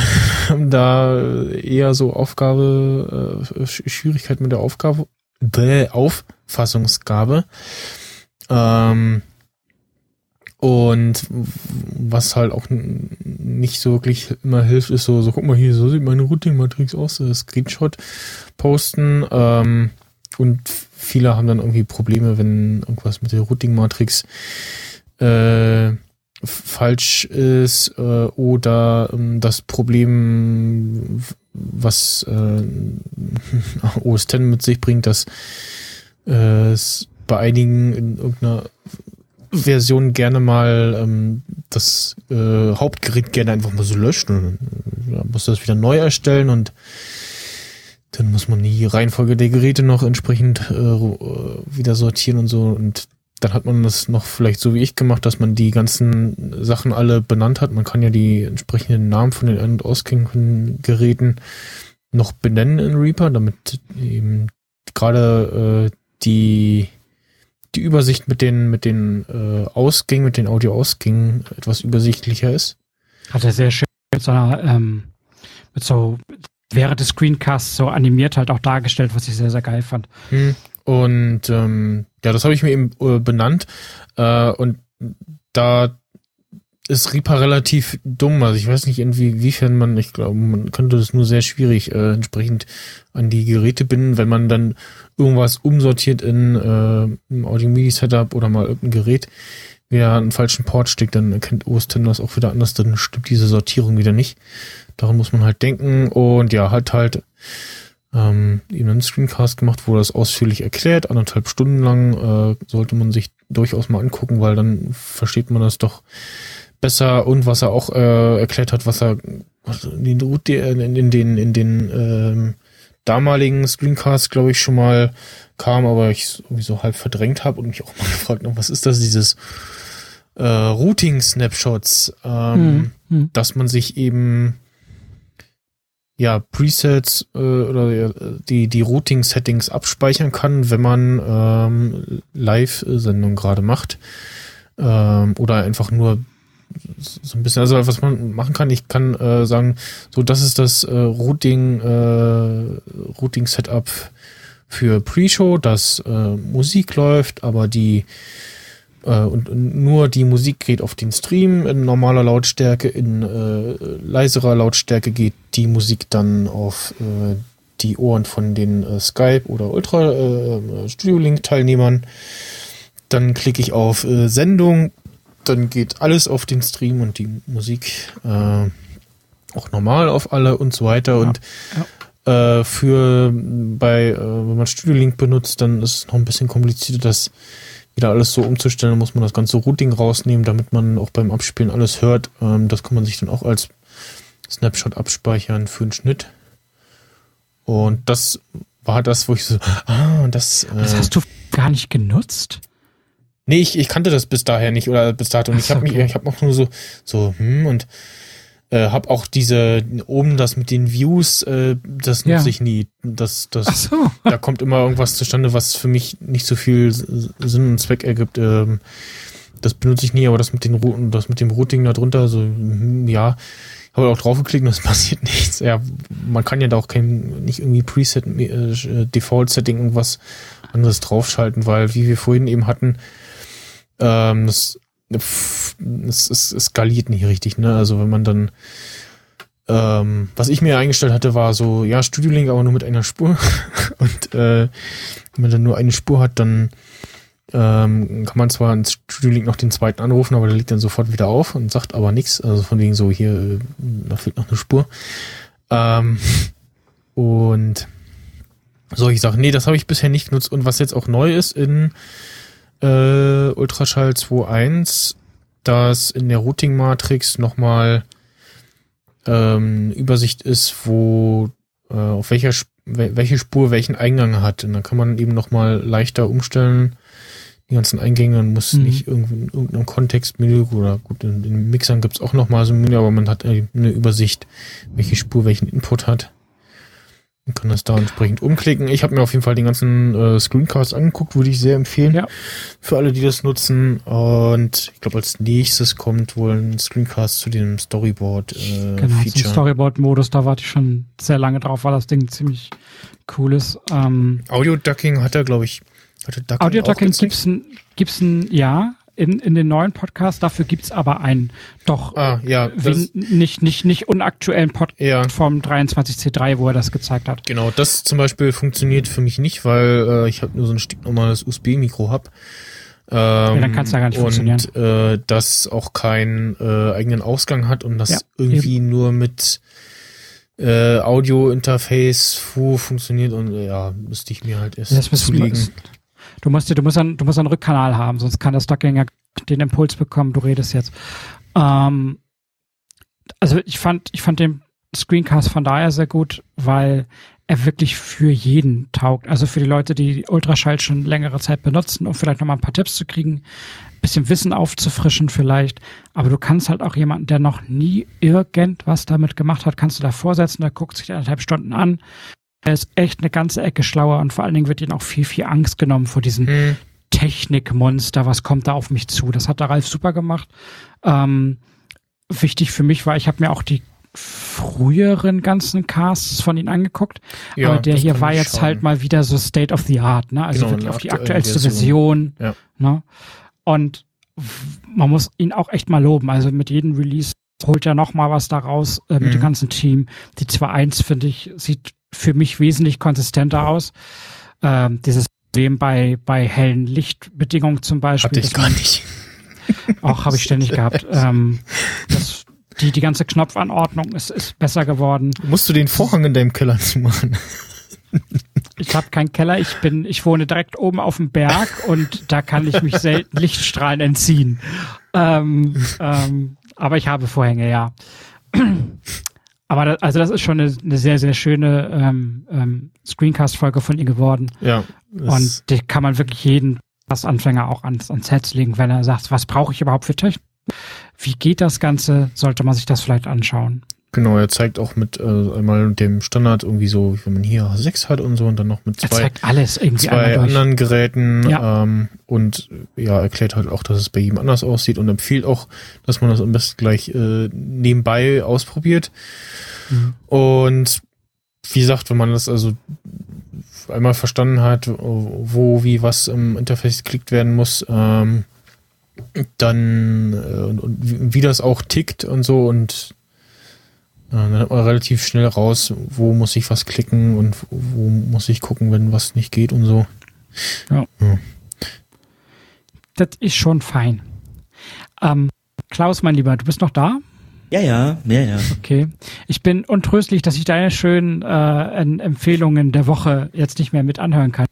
haben [laughs] da eher so Aufgabe, äh, Sch- Schwierigkeit mit der Aufgabe, Bäh, Auffassungsgabe. Ähm, und was halt auch nicht so wirklich immer hilft, ist so, so guck mal hier, so sieht meine Routing-Matrix aus, äh, Screenshot posten. Ähm, und viele haben dann irgendwie Probleme, wenn irgendwas mit der Routing-Matrix äh, falsch ist äh, oder ähm, das Problem, was äh, [laughs] OS X mit sich bringt, dass äh, es bei einigen in irgendeiner Version gerne mal ähm, das äh, Hauptgerät gerne einfach mal so löscht und dann muss das wieder neu erstellen und dann muss man die Reihenfolge der Geräte noch entsprechend äh, äh, wieder sortieren und so und dann hat man das noch vielleicht so wie ich gemacht, dass man die ganzen Sachen alle benannt hat. Man kann ja die entsprechenden Namen von den Ein- und ausgehenden Geräten noch benennen in Reaper, damit eben gerade äh, die die Übersicht mit den mit den äh, Ausgängen, mit den Audioausgängen etwas übersichtlicher ist. Hat er sehr schön mit so einer, ähm, mit so während des Screencasts so animiert halt auch dargestellt, was ich sehr, sehr geil fand. Hm. Und ähm, ja, das habe ich mir eben äh, benannt. Äh, und da ist Reaper relativ dumm. Also ich weiß nicht, inwiefern man, ich glaube, man könnte das nur sehr schwierig äh, entsprechend an die Geräte binden, wenn man dann irgendwas umsortiert in äh, im Audio-MIDI-Setup oder mal irgendein Gerät wieder einen falschen Port steckt, dann erkennt OS X das auch wieder anders, dann stimmt diese Sortierung wieder nicht. Daran muss man halt denken und ja, halt halt ähm, eben einen Screencast gemacht, wo das ausführlich erklärt, anderthalb Stunden lang, äh, sollte man sich durchaus mal angucken, weil dann versteht man das doch besser und was er auch äh, erklärt hat, was er in den, in, den in den ähm, damaligen Screencasts, glaube ich, schon mal kam, aber ich irgendwie so halb verdrängt habe und mich auch mal [laughs] gefragt habe, was ist das, dieses äh, Routing-Snapshots, ähm, Mhm. dass man sich eben ja Presets äh, oder äh, die die Routing Settings abspeichern kann, wenn man ähm, Live-Sendung gerade macht. Ähm, oder einfach nur so ein bisschen, also was man machen kann, ich kann äh, sagen, so das ist das äh, Routing äh, Routing Setup für Pre-Show, dass äh, Musik läuft, aber die und nur die Musik geht auf den Stream in normaler Lautstärke, in äh, leiserer Lautstärke geht die Musik dann auf äh, die Ohren von den äh, Skype oder Ultra äh, Studio Link Teilnehmern. Dann klicke ich auf äh, Sendung, dann geht alles auf den Stream und die Musik äh, auch normal auf alle und so weiter. Ja, und ja. Äh, für bei, äh, wenn man Studio Link benutzt, dann ist es noch ein bisschen komplizierter, das wieder alles so umzustellen, muss man das ganze Routing rausnehmen, damit man auch beim Abspielen alles hört. Ähm, das kann man sich dann auch als Snapshot abspeichern für einen Schnitt. Und das war das, wo ich so, ah, das. Äh, das hast du gar nicht genutzt? Nee, ich, ich kannte das bis daher nicht oder bis dato. Und ich habe okay. mich, ich habe noch nur so, so, hm, und äh, habe auch diese oben das mit den Views, äh, das nutze ja. ich nie. Das, das, so. [laughs] da kommt immer irgendwas zustande, was für mich nicht so viel Sinn und Zweck ergibt. Ähm, das benutze ich nie, aber das mit den das mit dem Routing da drunter, so hm, ja, habe auch draufgeklickt und es [laughs] passiert nichts. Ja, man kann ja da auch kein nicht irgendwie Preset, äh, Default Setting irgendwas anderes draufschalten, weil wie wir vorhin eben hatten, ähm, das es, es, es skaliert nicht richtig, ne? Also wenn man dann ähm, was ich mir eingestellt hatte, war so, ja, Studio Link, aber nur mit einer Spur. [laughs] Und äh, wenn man dann nur eine Spur hat, dann ähm, kann man zwar ins Studio Link noch den zweiten anrufen, aber der liegt dann sofort wieder auf und sagt aber nichts. Also von wegen so, hier, äh, da fehlt noch eine Spur. Ähm, [laughs] und solche Sachen. Nee, das habe ich bisher nicht genutzt. Und was jetzt auch neu ist in äh, Ultraschall 2.1, dass in der Routing-Matrix nochmal ähm, Übersicht ist, wo äh, auf welcher welche Spur welchen Eingang hat. Und dann kann man eben nochmal leichter umstellen, die ganzen Eingänge und muss mhm. nicht irgendwie in irgendeinem Kontextmenü oder gut, in den Mixern gibt's auch nochmal so ein Menü, aber man hat eine Übersicht, welche Spur welchen Input hat. Man kann das da entsprechend umklicken. Ich habe mir auf jeden Fall den ganzen äh, Screencast angeguckt, würde ich sehr empfehlen. Ja. Für alle, die das nutzen. Und ich glaube, als nächstes kommt wohl ein Screencast zu dem Storyboard. Äh, genau, Feature. zum Storyboard-Modus, da warte ich schon sehr lange drauf, weil das Ding ziemlich cool ist. Ähm, Audio-Ducking hat er, glaube ich. Audio-Ducking gibt's ein, gibt's ein, ja, in, in den neuen Podcasts. Dafür gibt's aber einen doch ah, ja, nicht, nicht, nicht unaktuellen Podcast ja. vom 23C3, wo er das gezeigt hat. Genau, das zum Beispiel funktioniert für mich nicht, weil äh, ich habe nur so ein stinknormales USB-Mikro hab. Ähm, ja, dann kann es ja gar nicht und, funktionieren. Äh, das auch keinen äh, eigenen Ausgang hat und das ja, irgendwie eben. nur mit äh, Audio-Interface funktioniert und äh, ja, müsste ich mir halt erst das zulegen. Du musst, du musst, einen, du musst einen Rückkanal haben, sonst kann das Duckgänger den Impuls bekommen, du redest jetzt. Ähm, also ich fand, ich fand den Screencast von daher sehr gut, weil er wirklich für jeden taugt. Also für die Leute, die Ultraschall schon längere Zeit benutzen, um vielleicht nochmal ein paar Tipps zu kriegen, bisschen Wissen aufzufrischen vielleicht. Aber du kannst halt auch jemanden, der noch nie irgendwas damit gemacht hat, kannst du da vorsetzen, der guckt sich anderthalb Stunden an, er ist echt eine ganze Ecke schlauer und vor allen Dingen wird ihnen auch viel, viel Angst genommen vor diesem hm. Technikmonster, was kommt da auf mich zu. Das hat der Ralf super gemacht. Ähm, wichtig für mich war, ich habe mir auch die früheren ganzen Casts von ihnen angeguckt. Ja, aber der hier war jetzt schauen. halt mal wieder so State of the Art, ne? Also genau, wirklich auf die aktuellste Version. Version ja. ne? Und man muss ihn auch echt mal loben. Also mit jedem Release holt er noch mal was daraus äh, mit mhm. dem ganzen Team. Die 2.1 finde ich sieht für mich wesentlich konsistenter aus. Ähm, dieses Problem bei, bei hellen Lichtbedingungen zum Beispiel. Hatte ich gar nicht. [laughs] Auch habe ich ständig gehabt. Ähm, das, die, die ganze Knopfanordnung ist, ist besser geworden. Musst du den Vorhang in deinem Keller zumachen? Ich habe keinen Keller, ich bin, ich wohne direkt oben auf dem Berg und da kann ich mich selten Lichtstrahlen entziehen. Ähm, ähm, aber ich habe Vorhänge, ja. Aber das, also das ist schon eine, eine sehr, sehr schöne ähm, ähm, Screencast-Folge von ihr geworden. Ja. Und die kann man wirklich jeden Anfänger auch ans, ans Herz legen, wenn er sagt, was brauche ich überhaupt für Technik? Wie geht das Ganze? Sollte man sich das vielleicht anschauen. Genau, er zeigt auch mit äh, einmal dem Standard irgendwie so, wenn man hier sechs hat und so und dann noch mit Er zwei, zeigt alles irgendwie zwei anderen Geräten Ja. ähm, und ja, erklärt halt auch, dass es bei jedem anders aussieht und empfiehlt auch, dass man das am besten gleich äh, nebenbei ausprobiert. Mhm. Und wie gesagt, wenn man das also einmal verstanden hat, wo, wie, was im Interface geklickt werden muss, ähm, dann äh, und, und wie das auch tickt und so und dann hat man relativ schnell raus, wo muss ich was klicken und wo muss ich gucken, wenn was nicht geht und so. Das ist schon fein. Ähm, Klaus, mein Lieber, du bist noch da? Ja, ja, ja, ja. Okay. Ich bin untröstlich, dass ich deine schönen äh, en- Empfehlungen der Woche jetzt nicht mehr mit anhören kann.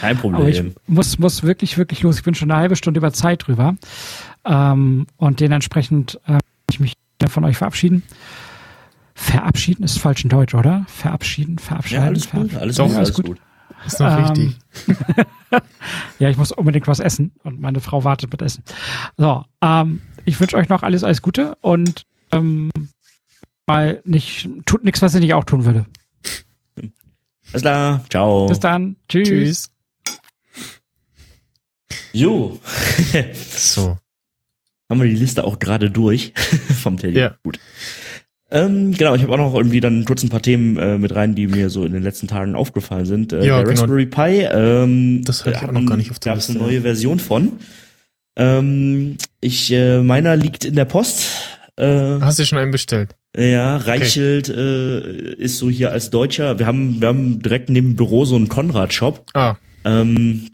Kein Aber ich Problem. muss, muss wirklich, wirklich los. Ich bin schon eine halbe Stunde über Zeit drüber. Ähm, und dementsprechend äh, ich mich von euch verabschieden. Verabschieden ist falsch in Deutsch, oder? Verabschieden, verabschieden. Ja, alles gut, alles Doch, gut, alles alles gut. Ist noch Ähm, wichtig. [laughs] ja, ich muss unbedingt was essen und meine Frau wartet mit Essen. So, ähm, ich wünsche euch noch alles, alles Gute und ähm, mal nicht, tut nichts, was ich nicht auch tun würde. Alles klar, ciao. Bis dann. Tschüss. Tschüss. Jo. So. [laughs] Haben wir die Liste auch gerade durch [laughs] vom Teddy. Ja. Gut. Ähm, genau, ich habe auch noch irgendwie dann kurz ein paar Themen äh, mit rein, die mir so in den letzten Tagen aufgefallen sind. Äh, Ja, der genau. Raspberry Pi, ähm, Das hatte ich auch noch gar nicht auf der gab's eine Liste. neue Version von. Ähm, ich, äh, meiner liegt in der Post. Äh, Hast du schon einen bestellt? ja, Reichelt äh, ist so hier als Deutscher. Wir haben, wir haben direkt neben dem Büro so einen Konrad-Shop. Ah, Ähm,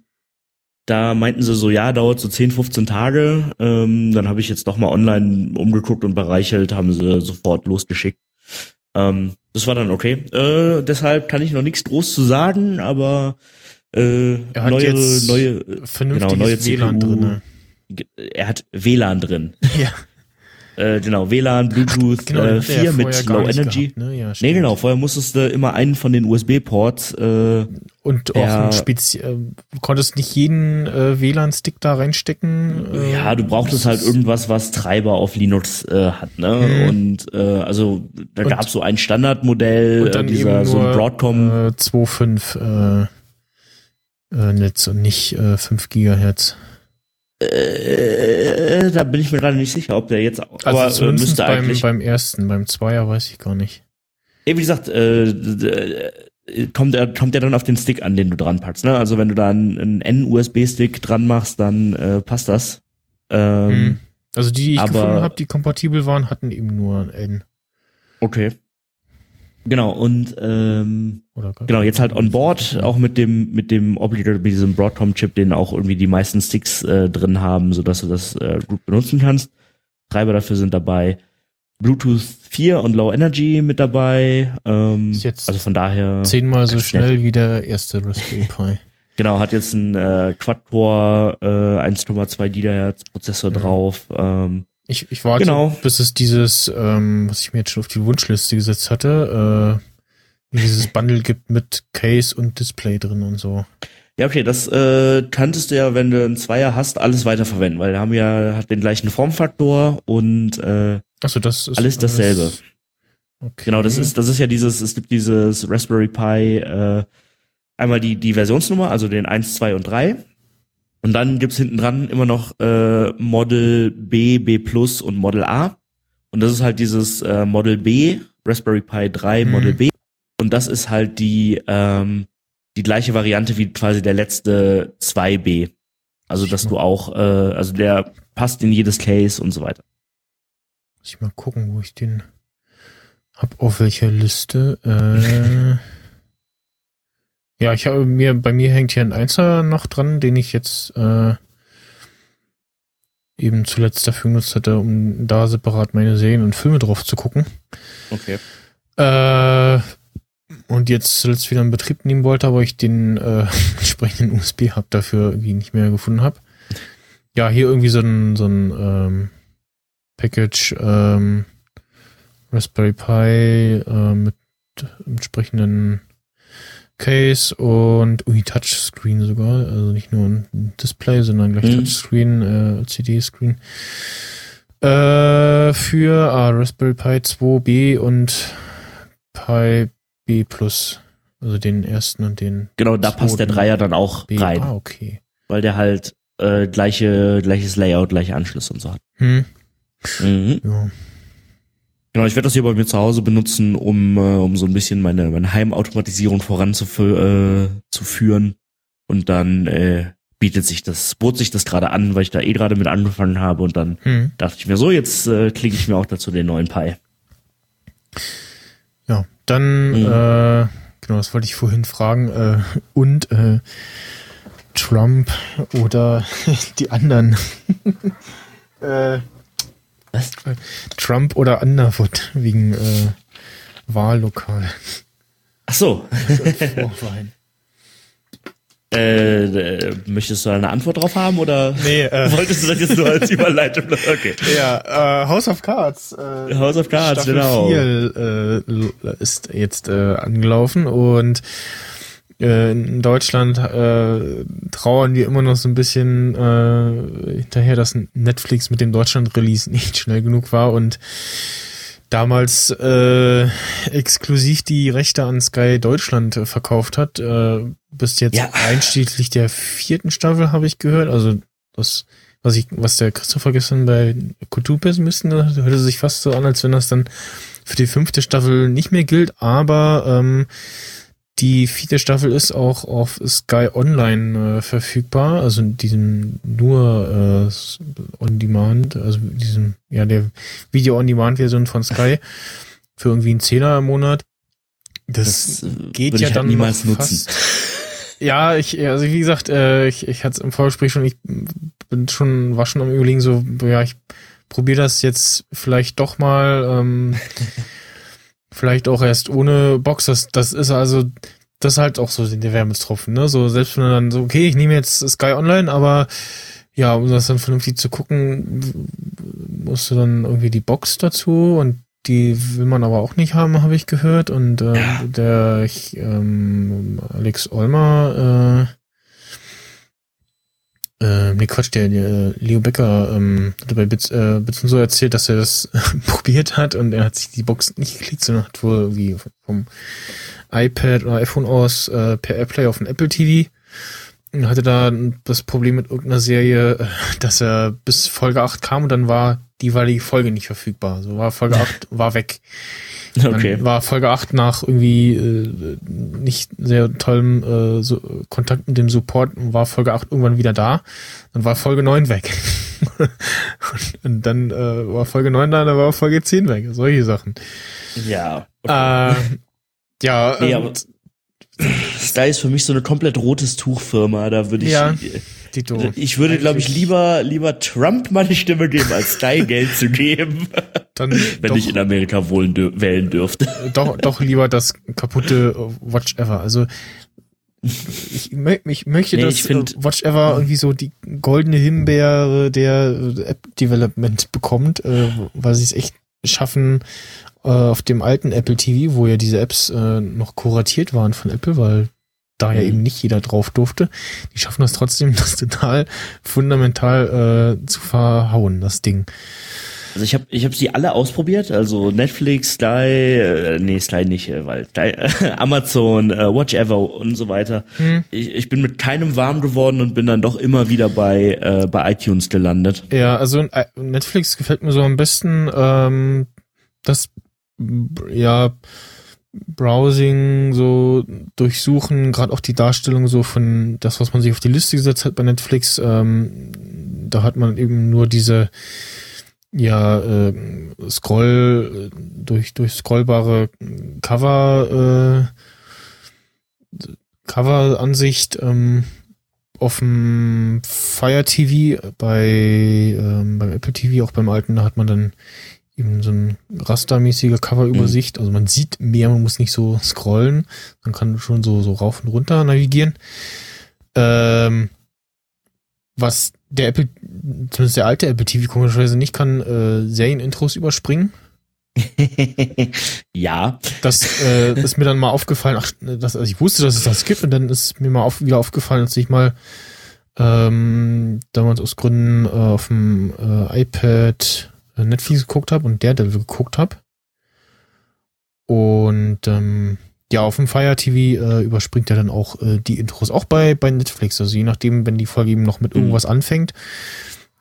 da meinten sie so, ja, dauert so 10, 15 Tage. Ähm, dann habe ich jetzt doch mal online umgeguckt und bei Reichelt haben sie sofort losgeschickt. Ähm, das war dann okay. Äh, deshalb kann ich noch nichts groß zu sagen, aber äh, er hat neue, jetzt neue, genau, neue WLAN drin. er hat WLAN drin. [laughs] Ja. Äh, genau, WLAN, Bluetooth Genau, äh, hat er 4 mit Low Energy. gehabt, ne? Ja, Nee, genau, vorher musstest du immer einen von den USB-Ports äh, Und auch Ja. äh, du konntest nicht jeden äh, WLAN-Stick da reinstecken. Äh, Ja, du brauchtest halt irgendwas, was Treiber auf Linux äh, hat, ne? Mhm. Und äh, also da Und- gab's so ein Standardmodell, und dann dieser so ein Broadcom. Äh, 2.5 äh, äh, Netz und nicht äh, 5 Gigahertz. Äh, da bin ich mir gerade nicht sicher, ob der jetzt, Also aber äh, zumindest müsste beim, eigentlich. beim ersten, beim Zweier weiß ich gar nicht. Ja, wie gesagt, äh, kommt er kommt er dann auf den Stick an, den du dran packst, ne? Also wenn du da einen, einen N-USB-Stick dran machst, dann äh, passt das. Ähm, Hm. Also die, die ich gefunden habe, die kompatibel waren, hatten eben nur ein N. Okay. Genau, und ähm, genau, jetzt halt on board, auch mit dem, mit dem Obligator, mit diesem Broadcom-Chip, den auch irgendwie die meisten Sticks äh, drin haben, sodass du das äh, gut benutzen kannst. Treiber dafür sind dabei. Bluetooth 4 und Low Energy mit dabei. Ähm, Ist jetzt also von daher. Zehnmal so schnell wie der erste Raspberry [laughs] Pi. Genau, hat jetzt einen äh, Quad-Core äh, 1,2 GHz Prozessor Ja. drauf. Ähm, Ich, ich warte, Genau. bis es dieses, ähm, was ich mir jetzt schon auf die Wunschliste gesetzt hatte, äh, dieses Bundle gibt mit Case und Display drin und so. Ja, okay, das äh, könntest du ja, wenn du einen Zweier hast, alles weiterverwenden, weil wir haben ja hat den gleichen Formfaktor und äh, Achso, das ist alles dasselbe. Okay. Genau, das ist das ist ja dieses, es gibt dieses Raspberry Pi, äh, einmal die die Versionsnummer, also den 1, 2 und 3. Und dann gibt's hinten dran immer noch äh, Model B, B Plus und Model A. Und das ist halt dieses äh, Model B, Raspberry Pi 3, Mhm. Model B. Und das ist halt die ähm, die gleiche Variante wie quasi der letzte 2B. Also dass du auch, äh, also der passt in jedes Case und so weiter. Muss ich mal gucken, wo ich den hab, auf welcher Liste. Äh, [laughs] ja, ich habe mir, bei mir hängt hier ein Einser noch dran, den ich jetzt äh, eben zuletzt dafür genutzt hatte, um da separat meine Serien und Filme drauf zu gucken. Okay. Äh, und jetzt zuletzt wieder in Betrieb nehmen wollte, aber ich den äh, [laughs] entsprechenden USB-Hub dafür irgendwie nicht mehr gefunden habe. Ja, hier irgendwie so ein, so ein ähm, Package ähm, Raspberry Pi äh, mit entsprechenden Case und ui, Touchscreen sogar. Also nicht nur ein Display, sondern gleich Mhm. Touchscreen, äh, CD-Screen. Äh, für ah, Raspberry Pi 2B und Pi B Plus. Also den ersten und den. Genau, da passt der Dreier dann auch B. rein, Ah, okay. weil der halt äh, gleiche, gleiches Layout, gleiche Anschlüsse und so hat. Hm. Mhm. Ja. Genau, ich werde das hier bei mir zu Hause benutzen, um, äh, um so ein bisschen meine, meine Heimautomatisierung voranzuführen. Äh, zu führen. und dann äh, bietet sich das, bot sich das gerade an, weil ich da eh gerade mit angefangen habe und dann Hm. dachte ich mir so, jetzt äh, klicke ich mir auch dazu den neuen Pi. Ja, dann, Mhm. äh, genau, das wollte ich vorhin fragen. Äh, und äh, Trump oder [laughs] die anderen. [laughs] äh, Was? Trump oder Underwood wegen äh, Wahllokal. Ach so, Vorwahlen. [laughs] äh, äh, möchtest du da eine Antwort drauf haben oder Nee, äh, [laughs] wolltest du das jetzt nur als [laughs] Überleitung? Okay. ja, äh, House of Cards. Äh, House of Cards, Staffel genau. 4 äh, ist jetzt äh, angelaufen und äh, in Deutschland äh, trauern die immer noch so ein bisschen äh, hinterher, dass Netflix mit dem Deutschland-Release [laughs] nicht schnell genug war und damals äh, exklusiv die Rechte an Sky Deutschland äh, verkauft hat. Äh, bis jetzt Ja. einschließlich der vierten Staffel habe ich gehört. Also das, was ich, was der Christopher gestern bei gesagt hat, hörte sich fast so an, als wenn das dann für die fünfte Staffel nicht mehr gilt, aber ähm, die vierte Staffel ist auch auf Sky Online äh, verfügbar, also in diesem nur äh, On Demand, also diesem, ja, der Video On Demand Version von Sky für irgendwie einen Zehner im Monat. Das, Das, äh, geht ja ich halt dann niemals nutzen. Ja, ich, also wie gesagt, äh, ich, ich hatte es im Vorgespräch schon, ich bin schon, war schon am überlegen, so, ja, ich probiere das jetzt vielleicht doch mal, ähm, [laughs] vielleicht auch erst ohne Box. Das, das ist also, das ist halt auch so der Wermutstropfen, ne? So, selbst wenn du dann so, okay, ich nehme jetzt Sky Online, aber ja, um das dann vernünftig zu gucken, musst du dann irgendwie die Box dazu und die will man aber auch nicht haben, habe ich gehört. Und äh, der ich, ähm, Alex Olmer, äh, äh, nee, Quatsch, der, der Leo Becker ähm, hat bei Bits, äh, Bits und so erzählt, dass er das [laughs] probiert hat und er hat sich die Box nicht geklickt, sondern hat wohl irgendwie vom iPad oder iPhone aus äh, per Airplay auf den Apple TV und hatte da das Problem mit irgendeiner Serie, äh, dass er bis Folge 8 kam und dann war die jeweilige Folge nicht verfügbar. So war Folge [laughs] 8 war weg. Okay. Dann war Folge 8 nach irgendwie äh, nicht sehr tollem äh, so, Kontakt mit dem Support und war Folge 8 irgendwann wieder da. Dann war Folge 9 weg. [laughs] und, dann äh, war Folge 9 da, dann war Folge 10 weg. Solche Sachen. Ja. Äh, ja, Nee, und- aber Sky ist für mich so eine komplett rotes Tuchfirma. Da würde ich, Ja, Tito. ich würde, glaube ich, lieber lieber Trump meine Stimme geben, als Sky [laughs] Geld zu geben, dann wenn doch, ich in Amerika wohnen dür wählen dürfte. doch, doch lieber das kaputte Watch Ever. Also ich, ich möchte, Nee, dass ich find- äh, Watch Ever irgendwie so die goldene Himbeere der äh, App Development bekommt, äh, weil sie es echt schaffen auf dem alten Apple TV, wo ja diese Apps noch kuratiert waren von Apple, weil da ja Mhm. eben nicht jeder drauf durfte. Die schaffen das trotzdem, [laughs] das total fundamental äh, zu verhauen, das Ding. Also ich habe ich hab sie alle ausprobiert, also Netflix, Sky, äh, nee, Sky nicht, äh, weil Sky, [laughs] Amazon, äh, Watch Ever und so weiter. Hm. Ich, ich bin mit keinem warm geworden und bin dann doch immer wieder bei, äh, bei iTunes gelandet. Ja, also äh, Netflix gefällt mir so am besten ähm, das ja Browsing so durchsuchen, gerade auch die Darstellung so von das, was man sich auf die Liste gesetzt hat bei Netflix. Ähm, da hat man eben nur diese ja äh, Scroll durch durch scrollbare Cover äh, Cover-Ansicht ähm, auf dem Fire TV bei ähm, beim Apple TV auch beim alten da hat man dann eben so ein rastermäßige Coverübersicht. Also man sieht mehr man muss nicht so scrollen. Man kann schon so so rauf und runter navigieren. Ähm, was der Apple zumindest der alte Apple TV komischerweise nicht kann äh, Serienintros überspringen. [laughs] Ja, das äh, ist mir dann mal aufgefallen, ach, das, also ich wusste, dass es das gibt und dann ist mir mal auf, wieder aufgefallen, als ich mal ähm, damals aus Gründen äh, auf dem äh, iPad, Netflix geguckt habe und Daredevil geguckt habe. Und ähm, ja, auf dem Fire TV äh, überspringt er dann auch äh, die Intros, auch bei, bei Netflix. Also je nachdem, wenn die Folge eben noch mit Mhm. irgendwas anfängt,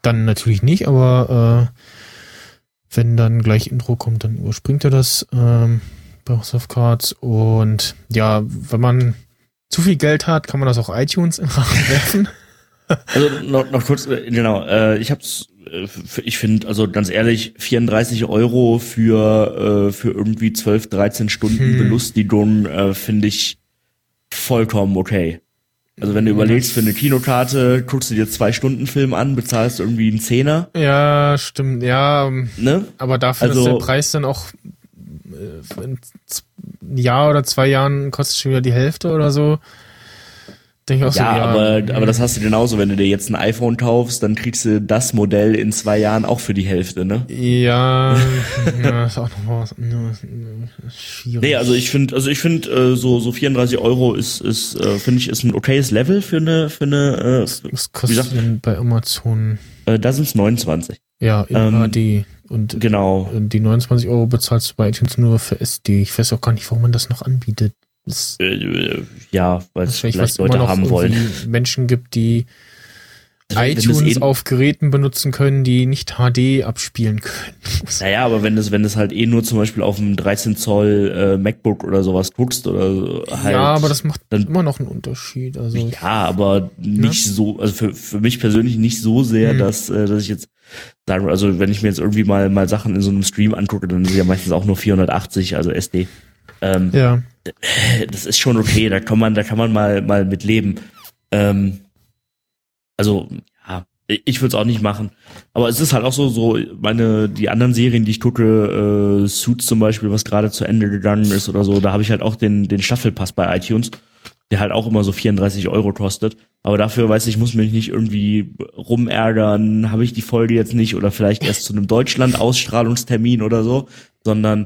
dann natürlich nicht, aber äh, wenn dann gleich Intro kommt, dann überspringt er das ähm, bei House of Cards. Und ja, wenn man zu viel Geld hat, kann man das auch iTunes in den Rachen werfen. Also noch, noch kurz, äh, genau, äh, ich hab's, äh, f- ich finde, also ganz ehrlich, 34 Euro für, äh, für irgendwie 12, 13 Stunden Hm. Belustigung äh, finde ich vollkommen okay. Also wenn du überlegst, für eine Kinokarte guckst du dir zwei Stunden Film an, bezahlst irgendwie einen Zehner, Ja, stimmt, ja. ne? Aber dafür, Also- dass der Preis dann auch äh, in ein Jahr oder zwei Jahren kostet schon wieder die Hälfte oder so. Denke auch Ja, so, aber, mh. aber das hast du genauso, wenn du dir jetzt ein iPhone kaufst, dann kriegst du das Modell in zwei Jahren auch für die Hälfte, ne? Ja, [laughs] ja, ist auch noch was ja, schwierig. Nee, also ich finde, also ich finde, äh, so so 34 Euro ist ist äh, finde ich ist ein okayes Level für eine für eine. Äh, Was wie kostet denn bei Amazon? äh, da sind's 29. Ja, in Ähm, HD. Und Genau. äh, die 29 Euro bezahlst du bei iTunes nur für SD. Ich weiß auch gar nicht, warum man das noch anbietet. Das Äh, äh, ja, weil es was vielleicht Leute noch haben wollen. Menschen gibt, die Wenn iTunes eh- auf Geräten benutzen können, die nicht HD abspielen können. [laughs] Naja, aber wenn das wenn das halt eh nur zum Beispiel auf einem 13 Zoll äh, MacBook oder sowas guckst oder halt. ja, aber das macht dann- immer noch einen Unterschied. Also Ja, aber nicht so, also für, für mich persönlich nicht so sehr, Hm. dass, äh, dass ich jetzt sagen, würde, also wenn ich mir jetzt irgendwie mal, mal Sachen in so einem Stream angucke, dann sind ja meistens auch nur 480, also SD. Ähm, ja. das ist schon okay, da kann man, da kann man mal, mal mit leben. Ähm, also, ja, ich würde es auch nicht machen. Aber es ist halt auch so, so, meine, die anderen Serien, die ich gucke, äh, Suits zum Beispiel, was gerade zu Ende gegangen ist oder so, da habe ich halt auch den, den Staffelpass bei iTunes, der halt auch immer so 34 Euro kostet. Aber dafür weiß ich, ich muss mich nicht irgendwie rumärgern, habe ich die Folge jetzt nicht oder vielleicht erst zu einem Deutschland-Ausstrahlungstermin oder so, sondern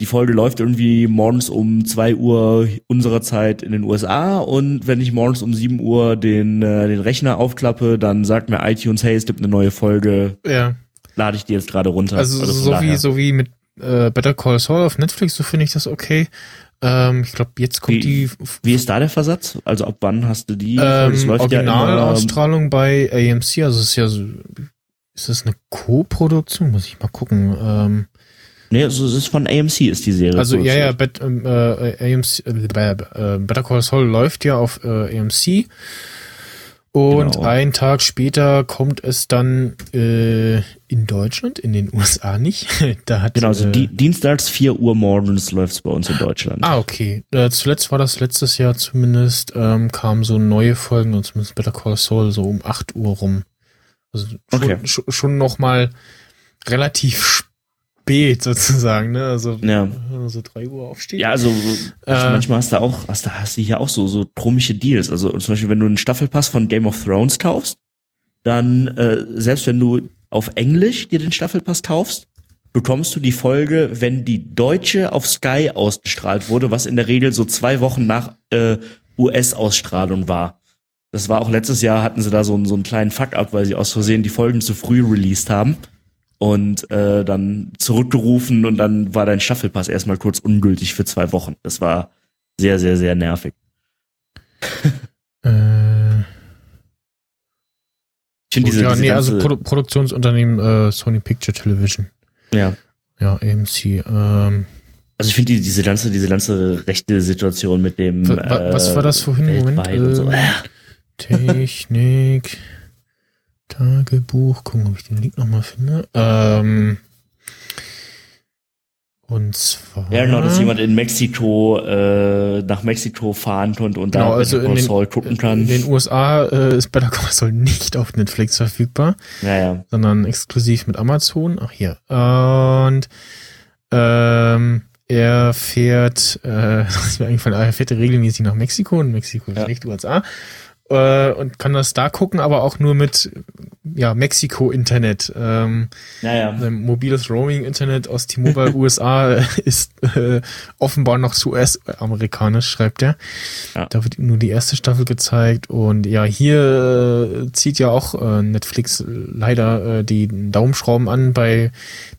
die Folge läuft irgendwie morgens um 2 Uhr unserer Zeit in den USA und wenn ich morgens um 7 Uhr den, äh, den Rechner aufklappe, dann sagt mir iTunes, hey, es gibt eine neue Folge, Ja. lade ich die jetzt gerade runter. Also, von so wie so wie mit äh, Better Call Saul auf Netflix, so finde ich das okay. Ähm, ich glaube, jetzt kommt die Wie ist da der Versatz? Also ab wann hast du die? Das ähm, läuft ja immer- Originalausstrahlung bei AMC, also es ist ja so, ist das eine Co-Produktion? Muss ich mal gucken. Ähm, Nee, also es ist von AMC ist die Serie. also ja, ja. Bet, ähm, äh, AMC, äh, äh, Better Call Saul läuft ja auf äh, AMC. Und Genau. einen Tag später kommt es dann äh, in Deutschland, in den USA nicht. [laughs] da hat Genau, also äh, die, dienstags 4 Uhr morgens läuft's bei uns in Deutschland. Ah, okay. Äh, zuletzt war das letztes Jahr zumindest, ähm, kamen so neue Folgen, und zumindest Better Call Saul, so um 8 Uhr rum. Also schon, Okay. schon, schon noch mal relativ spät sozusagen, ne? Also Ja. so 3 Uhr aufsteht. Ja, also Äh. manchmal hast du auch, hast du, hast du hier auch so so komische Deals. Also zum Beispiel, wenn du einen Staffelpass von Game of Thrones kaufst, dann äh, selbst wenn du auf Englisch dir den Staffelpass kaufst, bekommst du die Folge, wenn die deutsche auf Sky ausgestrahlt wurde, was in der Regel so zwei Wochen nach äh, US-Ausstrahlung war. Das war auch letztes Jahr hatten sie da so, einen- so einen kleinen Fuck-up, weil sie aus Versehen die Folgen zu früh released haben und äh, dann zurückgerufen und dann war dein Staffelpass erstmal kurz ungültig für zwei Wochen. Das war sehr, sehr, sehr nervig. Äh, Ich finde diese, ja, diese nee, also Produ Produktionsunternehmen äh, Sony Picture Television. ja. Ja, AMC. Ähm, Also ich finde die, diese ganze, diese ganze rechte Situation mit dem. wa- wa- was war das vorhin? Moment. weltweit und so. Ähm, Technik, [laughs] Tagebuch, gucken, ob ich den Link nochmal finde. Ähm, und zwar. Ja, genau, dass jemand in Mexiko äh, nach Mexiko fahren konnte und Genau, da also Better in Call den, Saul gucken kann. in den USA äh, ist Better Call Saul nicht auf Netflix verfügbar, ja, ja. sondern exklusiv mit Amazon. Ach hier. Und ähm, er fährt, äh, [laughs] das ist mir eingefallen, er fährt regelmäßig nach Mexiko und Mexiko ist Ja. nicht USA. Äh, und kann das da gucken, aber auch nur mit ja, Mexiko-Internet. Ähm, Ja, ja. sein mobiles Roaming-Internet aus T-Mobile [laughs] USA ist äh, offenbar noch zu US-amerikanisch, schreibt er. Ja. Da wird nur die erste Staffel gezeigt. Und ja, hier äh, zieht ja auch äh, Netflix leider äh, die Daumenschrauben an bei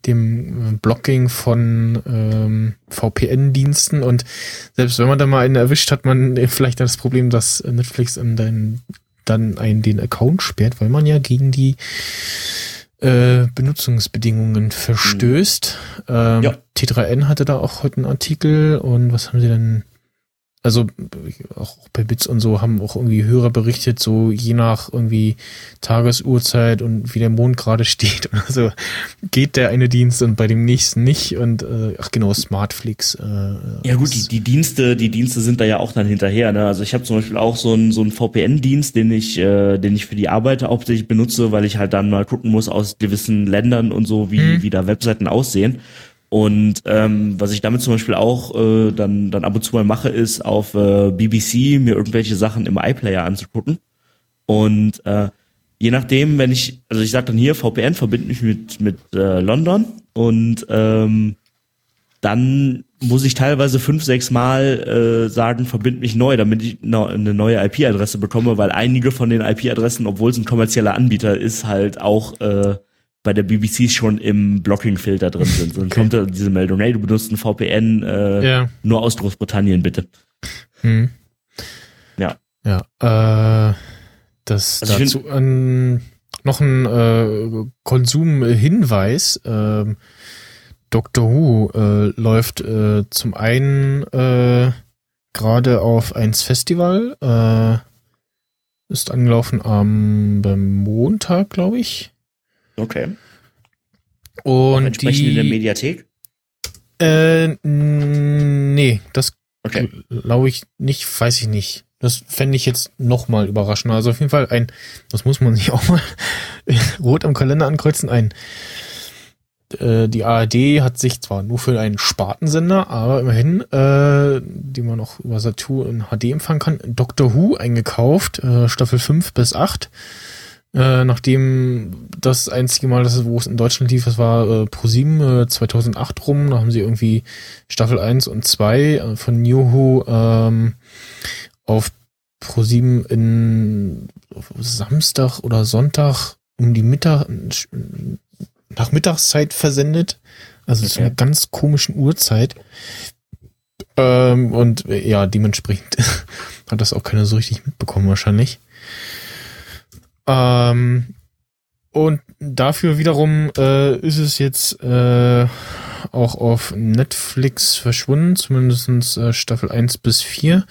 dem Blocking von ähm, VPN-Diensten. Und selbst wenn man da mal einen erwischt, hat man vielleicht das Problem, dass Netflix den, dann einen den Account sperrt, weil man ja gegen die äh, Benutzungsbedingungen verstößt. Ähm, Ja. T3N hatte da auch heute einen Artikel und was haben sie denn? Also auch bei Bits und so haben auch irgendwie Hörer berichtet, so je nach irgendwie Tagesuhrzeit und wie der Mond gerade [laughs] steht oder so geht der eine Dienst und bei dem nächsten nicht und äh, ach genau Smartflix. Äh, Ja gut, die, die Dienste, die Dienste sind da ja auch dann hinterher. Ne? Also ich habe zum Beispiel auch so einen so einen VPN-Dienst, den ich, äh, den ich für die Arbeit hauptsächlich benutze, weil ich halt dann mal gucken muss aus gewissen Ländern und so, wie, Mhm. wie da Webseiten aussehen. Und ähm, was ich damit zum Beispiel auch äh, dann, dann ab und zu mal mache, ist auf äh, BBC mir irgendwelche Sachen im iPlayer anzugucken. Und äh, je nachdem, wenn ich, also ich sag dann hier, VPN verbindet mich mit, mit äh, London und ähm, dann muss ich teilweise fünf, sechs Mal äh, sagen, verbind mich neu, damit ich eine neue IP-Adresse bekomme, weil einige von den IP-Adressen, obwohl es ein kommerzieller Anbieter ist, halt auch äh, bei der BBC schon im Blocking-Filter drin sind. Dann kommt da diese Meldung, hey, du benutzt ein VPN, äh, Ja. nur aus Großbritannien bitte. Hm. Ja. Ja, äh, das Also dazu an noch ein äh, Konsumhinweis. Ähm, Doctor Who äh, läuft äh, zum einen äh, gerade auf eins Festival, äh, ist angelaufen am Montag, glaube ich. Okay. Und Entsprechend die, in der Mediathek? Äh, nee, das Okay. glaube ich nicht, weiß ich nicht. Das fände ich jetzt noch mal überraschender. Also auf jeden Fall ein, das muss man sich [laughs] auch mal rot am Kalender ankreuzen, ein äh, die ARD hat sich zwar nur für einen Spartensender, aber immerhin, äh, die man auch über Saturn in HD empfangen kann, Doctor Who eingekauft, äh, Staffel 5 bis 8. Äh, nachdem das einzige Mal, das, wo es in Deutschland lief, das war äh, Pro7 äh, 2008 rum, da haben sie irgendwie Staffel 1 und 2 äh, von New Who ähm, auf Pro7 in Samstag oder Sonntag um die Mittag nach Mittagszeit versendet. Also zu einer ganz komischen Uhrzeit. Ähm, und äh, ja, dementsprechend [laughs] hat das auch keiner so richtig mitbekommen wahrscheinlich. Ähm, und dafür wiederum äh, ist es jetzt äh, auch auf Netflix verschwunden, zumindestens äh, Staffel 1 bis 4.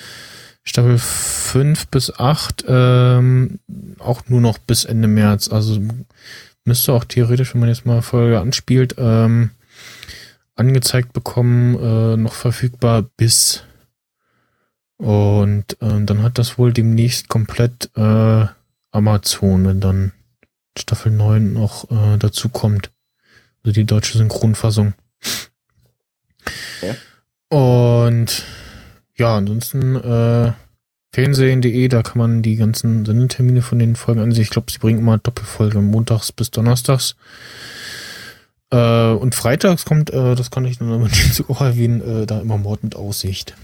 Staffel 5 bis 8 ähm, auch nur noch bis Ende März. Also müsste auch theoretisch, wenn man jetzt mal Folge anspielt, ähm, angezeigt bekommen, äh, noch verfügbar bis. Und äh, dann hat das wohl demnächst komplett äh, Amazon, wenn dann Staffel 9 noch äh, dazu kommt. Also die deutsche Synchronfassung. Und ja, ansonsten äh, Fernsehen.de, da kann man die ganzen Sendetermine von den Folgen ansehen. Ich glaube, sie bringen immer Doppelfolge montags bis donnerstags. Äh, und freitags kommt, äh, das kann ich nur dem Zug auch erwähnen, äh, da immer Mord mit Aussicht.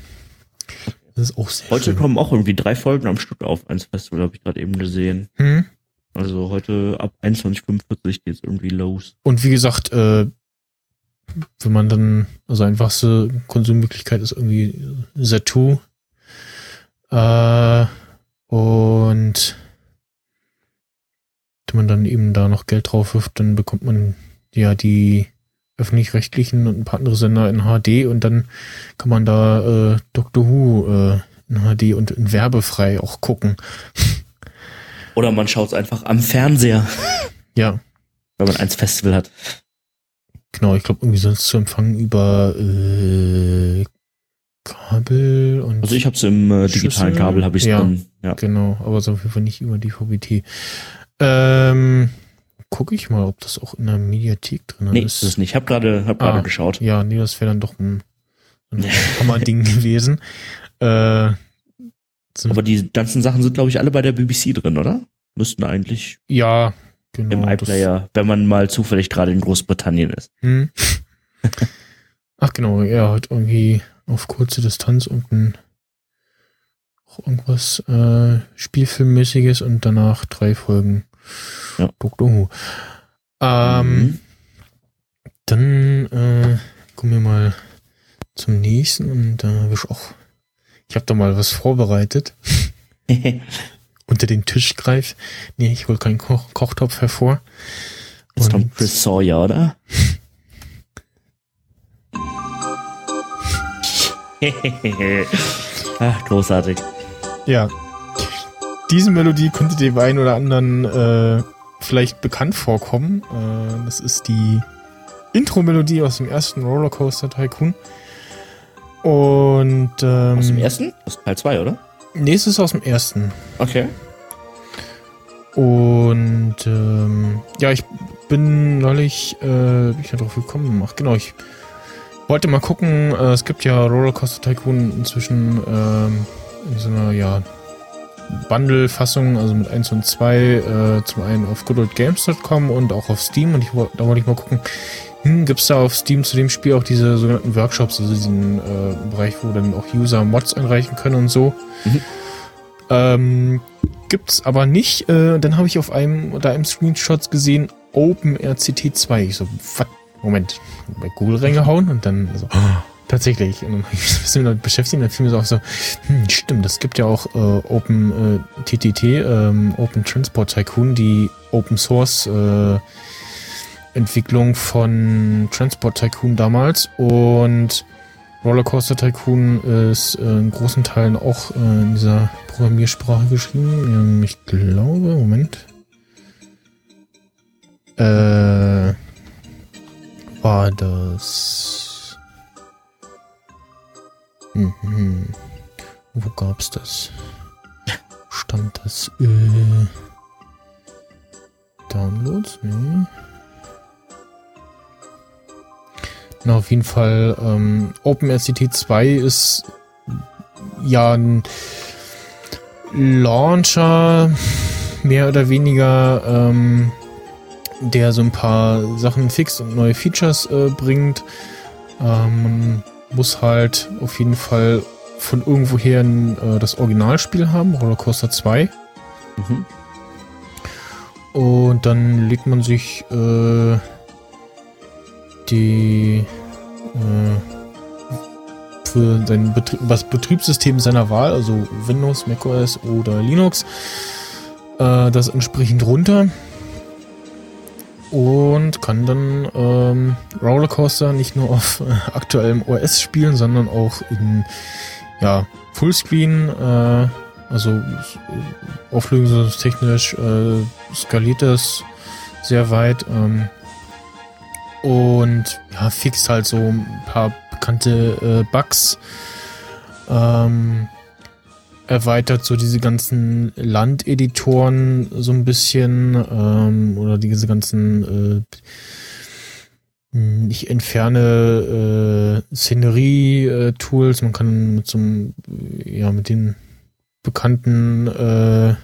Das ist auch sehr Heute schön. kommen auch irgendwie drei Folgen am Stück auf eins Festival, habe ich gerade eben gesehen. Hm? Also heute ab 21.45 geht's irgendwie los. Und wie gesagt, äh, wenn man dann, also einfachste Konsummöglichkeit ist irgendwie Zatu. Äh, und wenn man dann eben da noch Geld drauf wirft, dann bekommt man ja die öffentlich-rechtlichen und ein paar andere Sender in HD und dann kann man da äh, Doctor Who äh, in HD und in werbefrei auch gucken. [laughs] Oder man schaut's einfach am Fernseher, [laughs] Ja, wenn man eins Festival hat. Genau, ich glaube, irgendwie sonst zu empfangen über äh, Kabel und. Also ich hab's im äh, digitalen? Kabel, habe ich Ja. drin. Ja. Genau, aber so auf jeden Fall nicht über die VBT. Ähm, gucke ich mal, ob das auch in der Mediathek drin Nee, ist. ist es nicht. Ich habe gerade hab gerade Ah. geschaut. Ja, nee, das wäre dann doch ein, ein [laughs] Hammer-Ding gewesen. Äh, Aber die ganzen Sachen sind, glaube ich, alle bei der BBC drin, oder? Müssten eigentlich. ja, Genau, im iPlayer, wenn man mal zufällig gerade in Großbritannien ist. Hm. [laughs] Ach genau, er hat irgendwie auf kurze Distanz irgendein auch irgendwas äh, Spielfilmmäßiges und danach drei Folgen Ja. Doctor Who. Ähm, Mhm. Dann äh, kommen wir mal zum nächsten und da habe ich auch, ich habe da mal was vorbereitet. [laughs] Unter den Tisch greif. Nee, ich hol keinen Koch Kochtopf hervor. Jetzt Und- kommt Chris Sawyer, oder? [laughs] Ach, großartig. Ja. Diese Melodie könnte dem einen oder anderen äh, vielleicht bekannt vorkommen. Äh, das ist die Intro-Melodie aus dem ersten Rollercoaster Tycoon. Und ähm, Aus dem ersten? Aus Teil 2, oder? nächstes aus dem ersten. Okay. Und ähm, ja, ich bin neulich, äh, bin ich ja drauf gekommen. Ach genau, ich wollte mal gucken, äh, es gibt ja Rollercoaster Tycoon inzwischen ähm, in so einer, ja, Bundle-Fassung, also mit 1 und 2, äh, zum einen auf goodoldgames.com und auch auf Steam. Und ich, da wollte ich mal gucken, hm, gibt es da auf Steam zu dem Spiel auch diese sogenannten Workshops, also diesen äh, Bereich, wo dann auch User Mods einreichen können und so. Ähm, gibt's aber nicht. Äh, dann habe ich auf einem da im Screenshots gesehen OpenRCT 2. Ich so, was? Moment. Bei Google reingehauen und dann so, tatsächlich. Und dann [laughs] ich mich damit beschäftigt und dann fiel mir so auch so, hm, stimmt, es gibt ja auch äh, Open äh, TTT, ähm, Open Transport Tycoon, die Open Source äh, Entwicklung von Transport Tycoon damals und Rollercoaster Tycoon ist äh, in großen Teilen auch äh, in dieser Programmiersprache geschrieben. Ähm, ich glaube, Moment. Äh, war das. Mhm. Wo gab's das? Stand das? Äh, Downloads? Nee. Na, auf jeden Fall, ähm, OpenRCT 2 ist ja ein Launcher, mehr oder weniger, ähm, der so ein paar Sachen fixt und neue Features äh, bringt. Ähm, muss halt auf jeden Fall von irgendwoher ein, äh, das Originalspiel haben, Rollercoaster 2. Mhm. Und dann legt man sich äh, die äh, für sein Betrie das Betriebssystem seiner Wahl, also Windows, macOS oder Linux, äh, das entsprechend runter und kann dann ähm, Rollercoaster nicht nur auf äh, aktuellem OS spielen, sondern auch in ja, Fullscreen, äh, also äh, auflösungstechnisch äh, skaliert das sehr weit. Ähm, und ja, fixt halt so ein paar bekannte äh, Bugs. Ähm, erweitert so diese ganzen Landeditoren so ein bisschen ähm, oder diese ganzen äh, ich entferne äh, Szenerie-Tools. Man kann mit so einem, ja, mit den bekannten äh,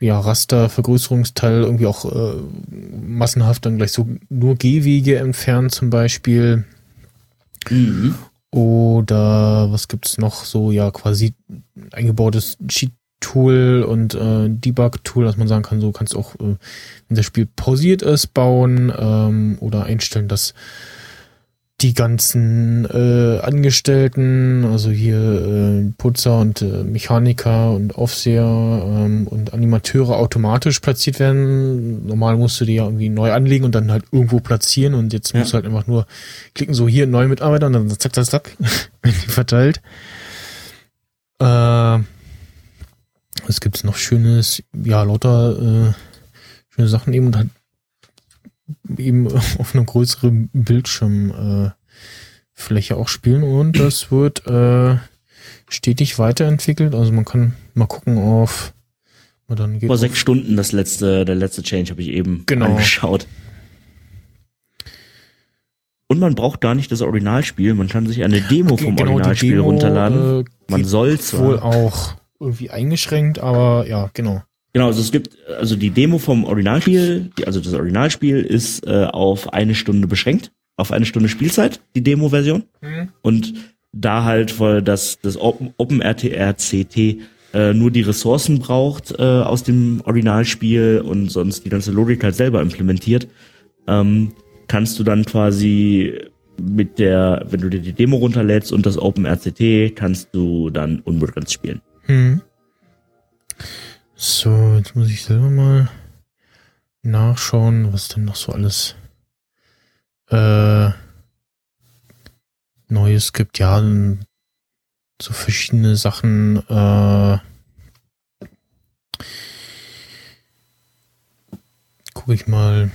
ja, Rastervergrößerungsteil irgendwie auch äh, massenhaft dann gleich so nur Gehwege entfernen zum Beispiel. Mhm. Oder was gibt's noch so, ja, quasi eingebautes Cheat-Tool und äh, Debug-Tool, dass man sagen kann, so kannst du auch, äh, wenn das Spiel pausiert ist, bauen ähm, oder einstellen, dass die ganzen äh, Angestellten, also hier äh, Putzer und äh, Mechaniker und Aufseher ähm, und Animateure automatisch platziert werden. Normal musst du die ja irgendwie neu anlegen und dann halt irgendwo platzieren und jetzt Ja. musst du halt einfach nur klicken, so hier neue Mitarbeiter und dann zack, zack, zack, [laughs] verteilt. Äh, was gibt's noch Schönes? Ja, lauter äh, schöne Sachen eben und halt eben [laughs] auf einem größeren Bildschirm äh, auch spielen und das wird äh, stetig weiterentwickelt. Also man kann mal gucken auf dann geht Vor sechs Stunden das letzte, der letzte Change habe ich eben Genau. angeschaut. Und man braucht gar nicht das Originalspiel, man kann sich eine Demo vom Genau, Originalspiel Demo, runterladen. äh, man soll wohl zwar. auch irgendwie eingeschränkt, aber ja, genau. Genau, also es gibt, also die Demo vom Originalspiel, die, also das Originalspiel ist äh, auf eine Stunde beschränkt, auf eine Stunde Spielzeit, die Demo-Version. Mhm. Und da halt, weil das, das Open, OpenRTRCT äh, nur die Ressourcen braucht äh, aus dem Originalspiel und sonst die ganze Logik halt selber implementiert, ähm, kannst du dann quasi mit der, wenn du dir die Demo runterlädst und das OpenRCT, kannst du dann unbegrenzt spielen. Hm. So, jetzt muss ich selber mal nachschauen, was denn noch so alles äh, Neues gibt. Ja, so verschiedene Sachen. Äh, Gucke ich mal.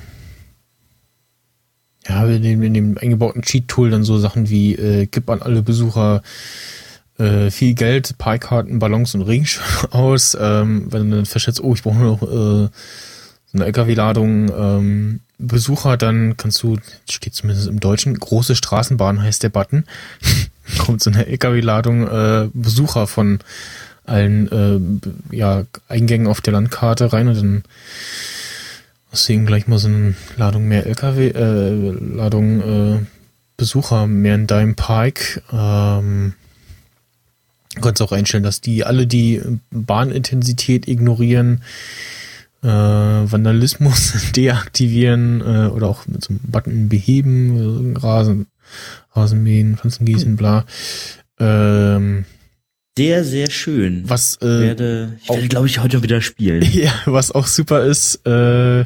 Ja, in dem, in dem eingebauten Cheat-Tool dann so Sachen wie äh, gib an alle Besucher äh, viel Geld, Pie-Karten, Ballons und Regenschirm [laughs] aus. Ähm, wenn du dann feststellst, oh, ich brauche noch äh, eine LKW-Ladung ähm, Besucher, dann kannst du, steht zumindest im Deutschen, große Straßenbahn heißt der Button. [laughs] Kommt so eine LKW-Ladung äh, Besucher von allen äh, ja, Eingängen auf der Landkarte rein und dann hast du eben gleich mal so eine Ladung mehr LKW, äh, Ladung äh, Besucher mehr in deinem Park. Ähm, Du kannst auch einstellen, dass die alle die Bahnintensität ignorieren, äh, Vandalismus [laughs] deaktivieren äh, oder auch mit so einem Button beheben, Rasen, Rasenmähen, Pflanzengießen, bla. Ähm, Sehr, sehr schön. was Ich äh, werde, ich werde glaube ich, heute wieder spielen. [laughs] ja, was auch super ist, äh,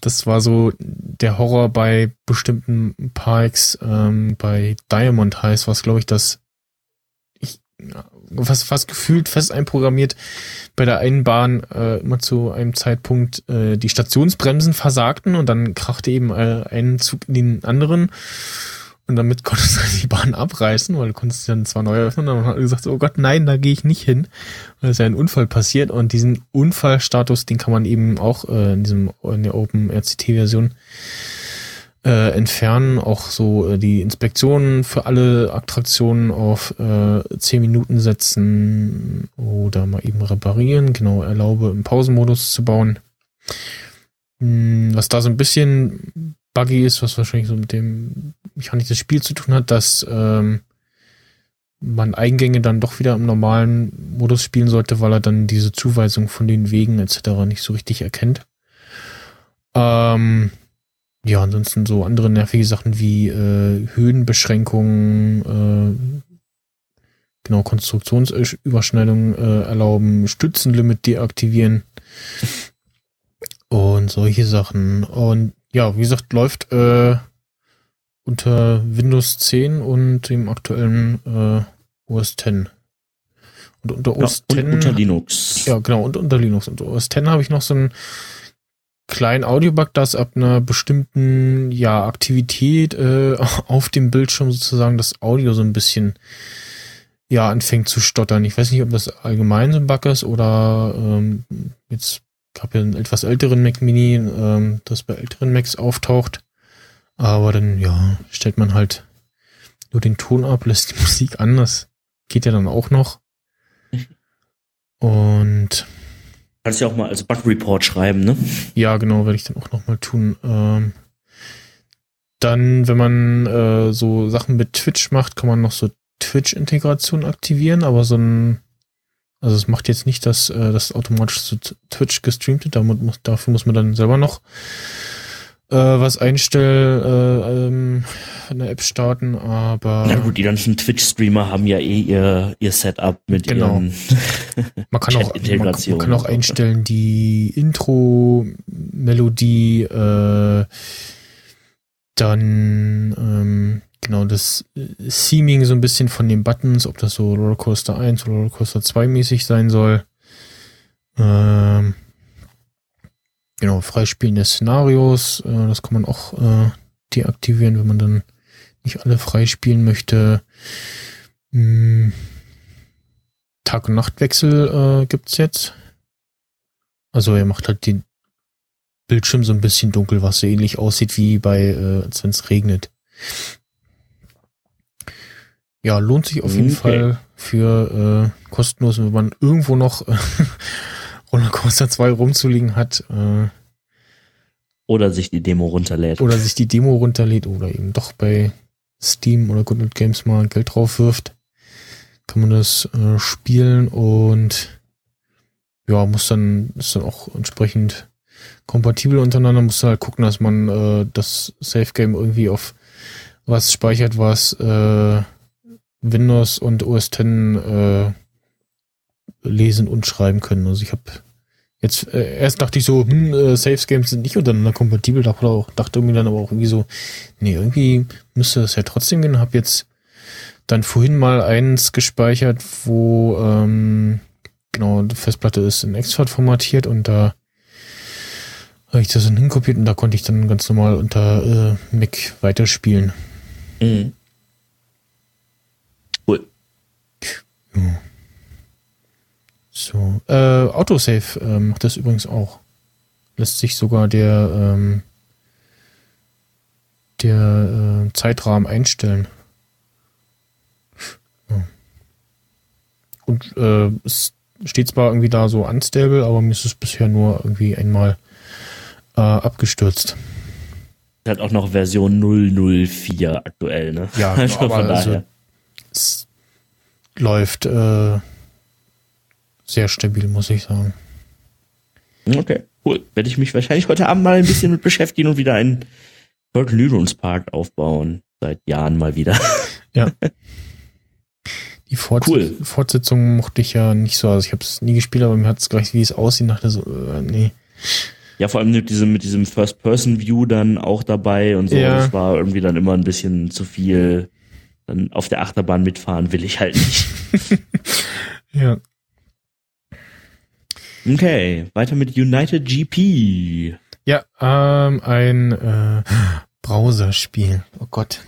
das war so der Horror bei bestimmten Parks, ähm, bei Diamond heißt, was glaube ich das was fast gefühlt fest einprogrammiert bei der einen Bahn äh, immer zu einem Zeitpunkt äh, die Stationsbremsen versagten und dann krachte eben äh, ein Zug in den anderen. Und damit [laughs] konntest du die Bahn abreißen, weil du konntest sie dann zwar neu öffnen, aber dann hat gesagt, oh Gott, nein, da gehe ich nicht hin, weil es ja ein Unfall passiert. Und diesen Unfallstatus, den kann man eben auch äh, in diesem in der Open RCT Version äh, entfernen, auch so äh, die Inspektionen für alle Attraktionen auf äh, 10 Minuten setzen oder mal eben reparieren, genau, erlaube im Pausenmodus zu bauen. Hm, Was da so ein bisschen buggy ist, was wahrscheinlich so mit dem Mechanik des Spiels zu tun hat, dass ähm, man Eingänge dann doch wieder im normalen Modus spielen sollte, weil er dann diese Zuweisung von den Wegen etc. nicht so richtig erkennt. Ähm, ja, ansonsten so andere nervige Sachen wie äh, Höhenbeschränkungen, äh, genau, Konstruktionsüberschneidungen äh, erlauben, Stützenlimit deaktivieren und solche Sachen. Und ja, wie gesagt, läuft äh, unter Windows 10 und dem aktuellen äh, OS 10. Und unter Ja, OS und 10 unter Linux. ja, genau, und unter Linux. Und OS 10 habe ich noch so einen kleinen Audiobug, dass ab einer bestimmten ja, Aktivität äh, [laughs] auf dem Bildschirm sozusagen das Audio so ein bisschen ja anfängt zu stottern. Ich weiß nicht, ob das allgemein so ein Bug ist oder ähm, jetzt gab ja einen etwas älteren Mac Mini, ähm, das bei älteren Macs auftaucht. Aber dann, ja, stellt man halt nur den Ton ab, lässt die [laughs] Musik an. Das geht ja dann auch noch. Und Kannst ja auch mal als Bug Report schreiben, ne? ja, genau, werde ich dann auch noch mal tun. Ähm, dann, wenn man äh, so Sachen mit Twitch macht, kann man noch so Twitch-Integration aktivieren, aber so ein, also es macht jetzt nicht, dass äh, das automatisch zu Twitch gestreamt wird, damit muss, dafür muss man dann selber noch äh, was einstellen, äh, ähm, eine App starten, aber Na gut, die ganzen Twitch-Streamer haben ja eh ihr, ihr Setup mit Genau. ihren [laughs] Man kann, auch, man, man kann auch einstellen, die Intro-Melodie, äh, dann ähm, genau das Theming so ein bisschen von den Buttons, ob das so Rollercoaster 1 oder Rollercoaster 2 mäßig sein soll. Ähm, genau, Freispielen der Szenarios, äh, das kann man auch äh, deaktivieren, wenn man dann nicht alle freispielen möchte. Hm. Tag- und Nachtwechsel äh, gibt's jetzt. Also er macht halt den Bildschirm so ein bisschen dunkel, was so ähnlich aussieht wie bei, äh, als wenn es regnet. Ja, lohnt sich auf jeden Okay. Fall für äh, kostenlos, wenn man irgendwo noch [laughs] Rollercoaster 2 rumzuliegen hat, äh, Oder sich die Demo runterlädt. oder sich die Demo runterlädt oder eben doch bei Steam oder Good Old Games mal Geld drauf wirft, kann man das äh, spielen und ja, muss dann, ist dann auch entsprechend kompatibel untereinander, muss halt gucken, dass man äh, das Safe Game irgendwie auf was speichert, was äh, Windows und OS X äh, lesen und schreiben können. Also ich habe jetzt äh, erst dachte ich so, hm, äh, Safe Games sind nicht untereinander kompatibel, dachte auch, dachte irgendwie dann aber auch irgendwie so, nee, irgendwie müsste das ja trotzdem gehen. Habe jetzt dann vorhin mal eins gespeichert, wo ähm, genau die Festplatte ist in Exfat formatiert und da habe ich das dann hinkopiert und da konnte ich dann ganz normal unter äh, Mac weiterspielen. Mhm. Cool. So, äh, Autosave äh, macht das übrigens auch. Lässt sich sogar der ähm, der äh, Zeitrahmen einstellen. Ja. Und äh, es steht zwar irgendwie da so unstable, aber mir ist es bisher nur irgendwie einmal äh, abgestürzt. Hat auch noch Version 004 aktuell, ne? Ja, [laughs] also aber von also, daher. es läuft äh, sehr stabil, muss ich sagen. Okay, cool. Werde ich mich wahrscheinlich heute Abend mal ein bisschen mit beschäftigen und wieder einen Vergnügungspark aufbauen. Seit Jahren mal wieder. [laughs] Ja. Die Forts Cool. Fortsetzung mochte ich ja nicht so. Also ich habe es nie gespielt, aber mir hat es gleich, wie es aussieht, dachte so, äh, nee. Ja, vor allem mit diesem, mit diesem First-Person-View dann auch dabei und so. Ja. Das war irgendwie dann immer ein bisschen zu viel. Dann auf der Achterbahn mitfahren will ich halt nicht. [laughs] Ja. Okay, weiter mit United GP. Ja, ähm, ein äh, Browserspiel. Oh Gott.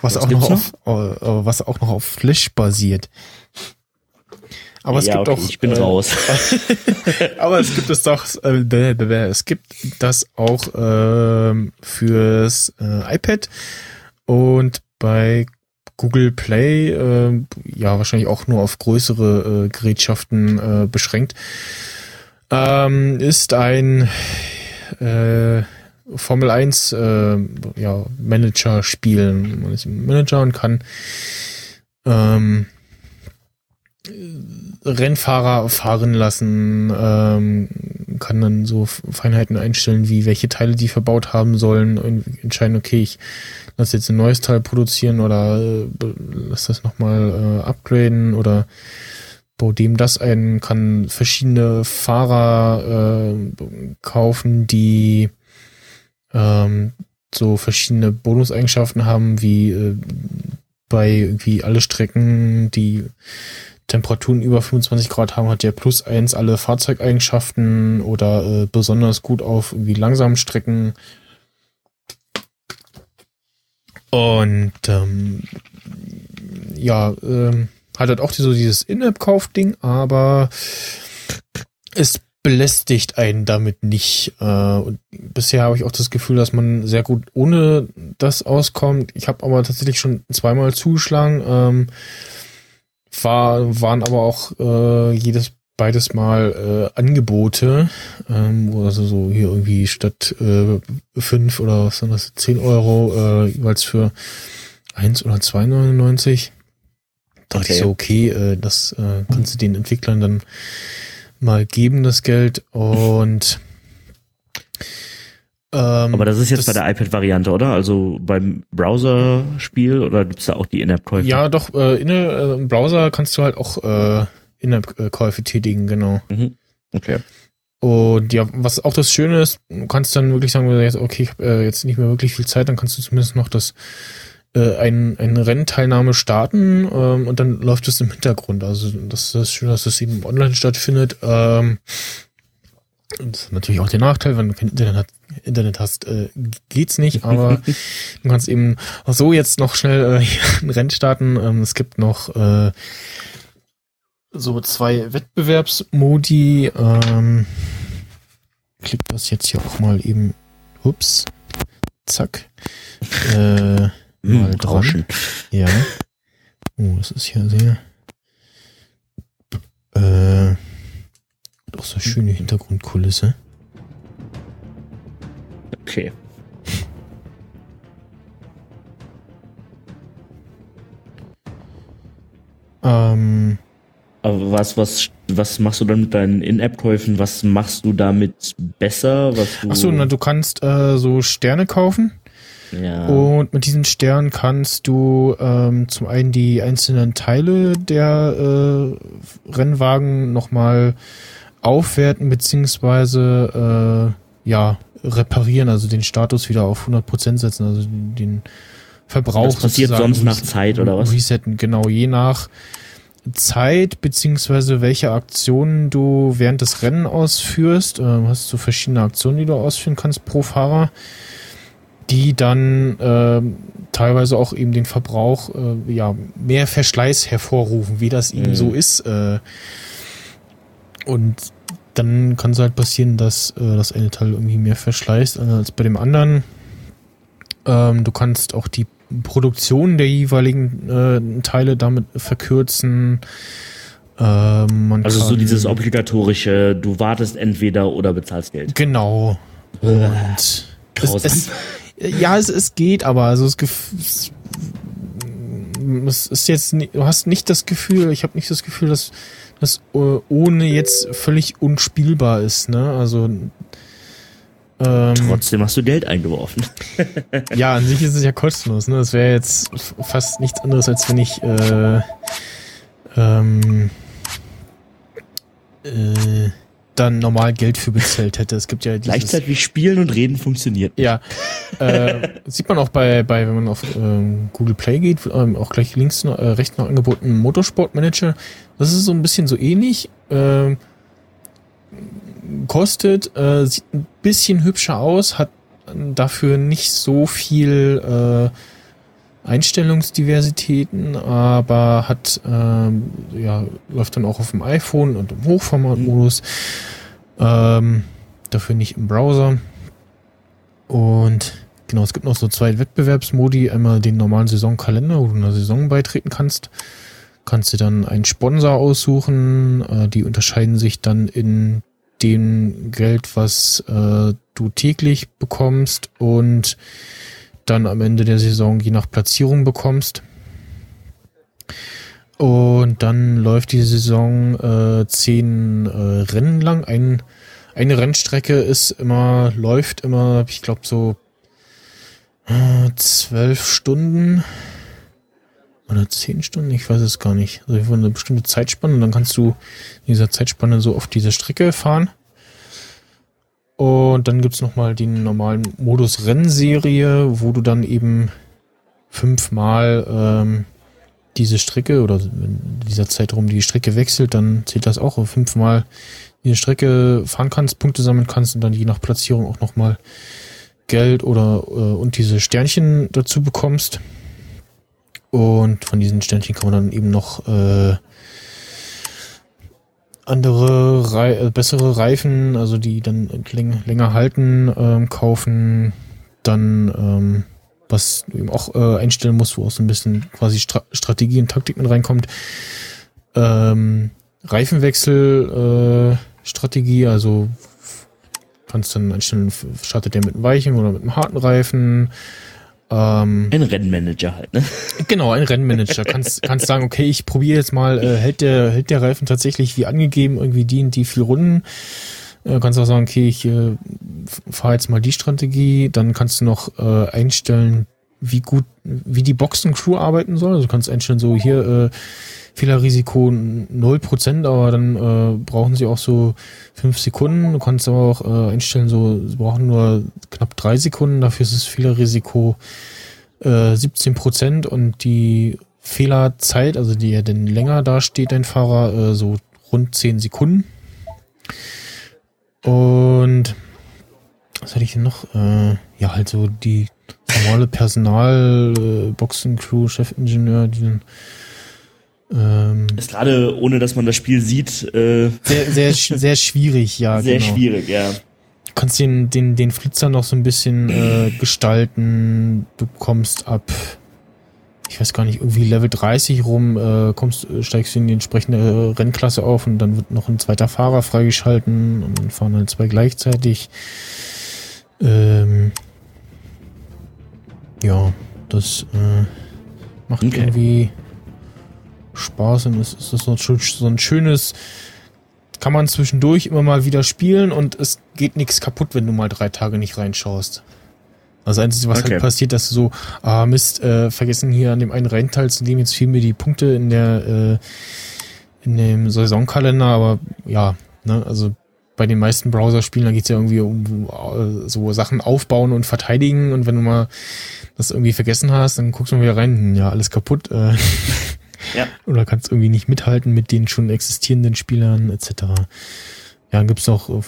Was, Was auch noch auf, äh, äh, was auch noch auf Flash basiert. Aber es ja, gibt okay, auch. ich bin äh, raus. [laughs] aber es gibt es doch, äh, es gibt das auch ähm, fürs äh, iPad und bei Google Play, äh, ja wahrscheinlich auch nur auf größere äh, Gerätschaften äh, beschränkt, ähm, ist ein äh, Formel 1 äh, ja, Manager spielen. Man ist ein Manager und kann ähm, Rennfahrer fahren lassen, ähm, kann dann so Feinheiten einstellen, wie welche Teile die verbaut haben sollen und entscheiden, okay, ich lass jetzt ein neues Teil produzieren oder äh, lass das nochmal äh, upgraden oder bau dem das ein, kann verschiedene Fahrer äh, kaufen, die ähm, so verschiedene Bonuseigenschaften haben, wie äh, bei irgendwie alle Strecken, die Temperaturen über 25 Grad haben, hat der plus eins alle Fahrzeugeigenschaften oder äh, besonders gut auf irgendwie langsamen Strecken. Und ähm, ja, ähm, hat halt auch so dieses In-App-Kauf-Ding, aber es belästigt einen damit nicht. Äh, und bisher habe ich auch das Gefühl, dass man sehr gut ohne das auskommt. Ich habe aber tatsächlich schon zweimal zugeschlagen. Ähm, war, waren aber auch äh, jedes beides Mal äh, Angebote, ähm, also so hier irgendwie statt äh, fünf oder was sind das, zehn Euro äh, jeweils für eins oder 2,99. Dachte Okay. ich so, okay, äh, das äh, kannst du den Entwicklern dann mal geben, das Geld. Und ähm, Aber das ist jetzt bei der iPad-Variante, oder? Also beim Browser-Spiel oder gibt's da auch die In-App-Käufe? Ja, doch, äh, in äh, im Browser kannst du halt auch äh, In-App-Käufe tätigen, genau. Mhm. Okay. Und ja, was auch das Schöne ist, du kannst dann wirklich sagen, okay, ich habe äh, jetzt nicht mehr wirklich viel Zeit, dann kannst du zumindest noch das äh, ein, eine Rennteilnahme starten ähm, und dann läuft es im Hintergrund. Also das ist das Schöne, dass das eben online stattfindet. Ähm, das ist natürlich auch der Nachteil, wenn du kein Internet, hat, Internet hast, äh, geht's nicht, aber [laughs] du kannst eben auch so jetzt noch schnell äh, [laughs] ein Rennen starten. Ähm, es gibt noch äh, so zwei Wettbewerbsmodi. Ähm, klick das jetzt hier auch mal eben. Ups. Zack. Äh, mal Hm, dran. Rauschen. Ja. Oh, das ist ja sehr. Äh, auch so schöne Hintergrundkulisse. Okay. Ähm, Aber was, was, was machst du dann mit deinen In-App-Käufen? Was machst du damit besser? Was du, achso, na, du kannst äh, so Sterne kaufen. Ja. Und mit diesen Sternen kannst du ähm, zum einen die einzelnen Teile der äh, Rennwagen nochmal aufwerten beziehungsweise äh, ja reparieren, also den Status wieder auf 100% setzen, also den Verbrauch. Das passiert sonst nach Zeit oder was? Resetten, genau, je nach Zeit beziehungsweise welche Aktionen du während des Rennen ausführst. Ähm, hast du verschiedene Aktionen, die du ausführen kannst pro Fahrer die dann ähm, teilweise auch eben den Verbrauch, äh, ja, mehr Verschleiß hervorrufen, wie das eben Mhm. so ist. Äh, und dann kann es halt passieren, dass äh, das eine Teil irgendwie mehr verschleißt als bei dem anderen. Ähm, du kannst auch die Produktion der jeweiligen äh, Teile damit verkürzen. Ähm, man also so dieses obligatorische, du wartest entweder oder bezahlst Geld. Genau. Und es, es, ja, es, es geht, aber also es, es, es ist jetzt, du hast nicht das Gefühl, ich habe nicht das Gefühl, dass das äh, ohne jetzt völlig unspielbar ist, ne? Also ähm, Trotzdem hast du Geld eingeworfen. [laughs] ja, an sich ist es ja kostenlos, ne? Das wäre jetzt fast nichts anderes, als wenn ich äh, ähm, äh, dann normal Geld für bezahlt hätte. Es gibt ja dieses, Gleichzeitig spielen und reden funktioniert. Ja, äh, sieht man auch bei, bei wenn man auf ähm, Google Play geht, ähm, auch gleich links äh, rechts noch angeboten Motorsport Manager. Das ist so ein bisschen so ähnlich. Ähm, kostet, äh, sieht ein bisschen hübscher aus, hat dafür nicht so viel äh, Einstellungsdiversitäten, aber hat ähm, ja läuft dann auch auf dem iPhone und im Hochformatmodus. Ähm, dafür nicht im Browser. Und genau, es gibt noch so zwei Wettbewerbsmodi. Einmal den normalen Saisonkalender, wo du einer Saison beitreten kannst. Kannst du dann einen Sponsor aussuchen. Äh, die unterscheiden sich dann in dem Geld, was äh, du täglich bekommst und dann am Ende der Saison je nach Platzierung bekommst. Und dann läuft die Saison äh, zehn äh, Rennen lang. Ein, eine Rennstrecke ist immer, läuft immer, ich glaube so äh, zwölf Stunden oder zehn Stunden, ich weiß es gar nicht. Also eine bestimmte Zeitspanne und dann kannst du in dieser Zeitspanne so auf diese Strecke fahren. Und dann gibt's noch mal den normalen Modus Rennserie, wo du dann eben fünfmal ähm, diese Strecke oder wenn dieser Zeitraum die Strecke wechselt, dann zählt das auch, fünfmal diese Strecke fahren kannst, Punkte sammeln kannst und dann je nach Platzierung auch nochmal Geld oder äh, und diese Sternchen dazu bekommst. Und von diesen Sternchen kann man dann eben noch äh, andere, Rei äh, bessere Reifen, also die dann läng länger halten, ähm, kaufen. Dann, ähm, was du eben auch äh, einstellen musst, wo auch so ein bisschen quasi Stra Strategie und Taktik mit reinkommt. Ähm, Reifenwechsel, äh, Strategie, also kannst dann einstellen, startet der mit einem weichen oder mit einem harten Reifen. Ähm, Ein Rennmanager halt, ne? Genau, ein Rennmanager. Kannst, kannst sagen, okay, ich probiere jetzt mal, äh, hält der, hält der Reifen tatsächlich wie angegeben irgendwie die und die vier Runden. Äh, kannst auch sagen, okay, ich äh, fahre jetzt mal die Strategie. Dann kannst du noch äh, einstellen, wie gut, wie die Boxencrew arbeiten soll. Also du kannst einstellen, so hier äh, Fehlerrisiko 0%, aber dann äh, brauchen sie auch so fünf Sekunden. Du kannst aber auch äh, einstellen, so sie brauchen nur knapp drei Sekunden. Dafür ist das Fehlerrisiko äh, 17 Prozent und die Fehlerzeit, also die ja denn länger da steht, dein Fahrer, äh, so rund 10 Sekunden. Und was hatte ich denn noch? Äh, ja, halt so die normale Personal, äh, Boxencrew, Chefingenieur, die dann ähm, Ist gerade, ohne dass man das Spiel sieht, äh, sehr, sehr, [laughs] sehr schwierig, ja. sehr genau. schwierig, ja. Du kannst den, den, den Flitzer noch so ein bisschen äh, [clears throat] gestalten. Du bekommst ab, ich weiß gar nicht, irgendwie Level 30 rum, äh, kommst, steigst du in die entsprechende Rennklasse auf und dann wird noch ein zweiter Fahrer freigeschalten und dann fahren halt zwei gleichzeitig. Ähm, ja, das äh, macht Okay. irgendwie Spaß und es ist so ein, schönes, kann man zwischendurch immer mal wieder spielen und es geht nichts kaputt, wenn du mal drei Tage nicht reinschaust. Also das Einzige, was Okay. halt passiert, dass du so, ah Mist, äh, vergessen hier an dem einen Rennen teilzunehmen, jetzt fehlen mir die Punkte in der äh, in dem Saisonkalender, aber ja, ne, also bei den meisten Browser-Spielen, da geht's ja irgendwie um äh, so Sachen aufbauen und verteidigen und wenn du mal das irgendwie vergessen hast, dann guckst du mal wieder rein, hm, ja, alles kaputt. Äh, [laughs] Ja. Oder kannst irgendwie nicht mithalten mit den schon existierenden Spielern etc. Ja, dann gibt's noch äh,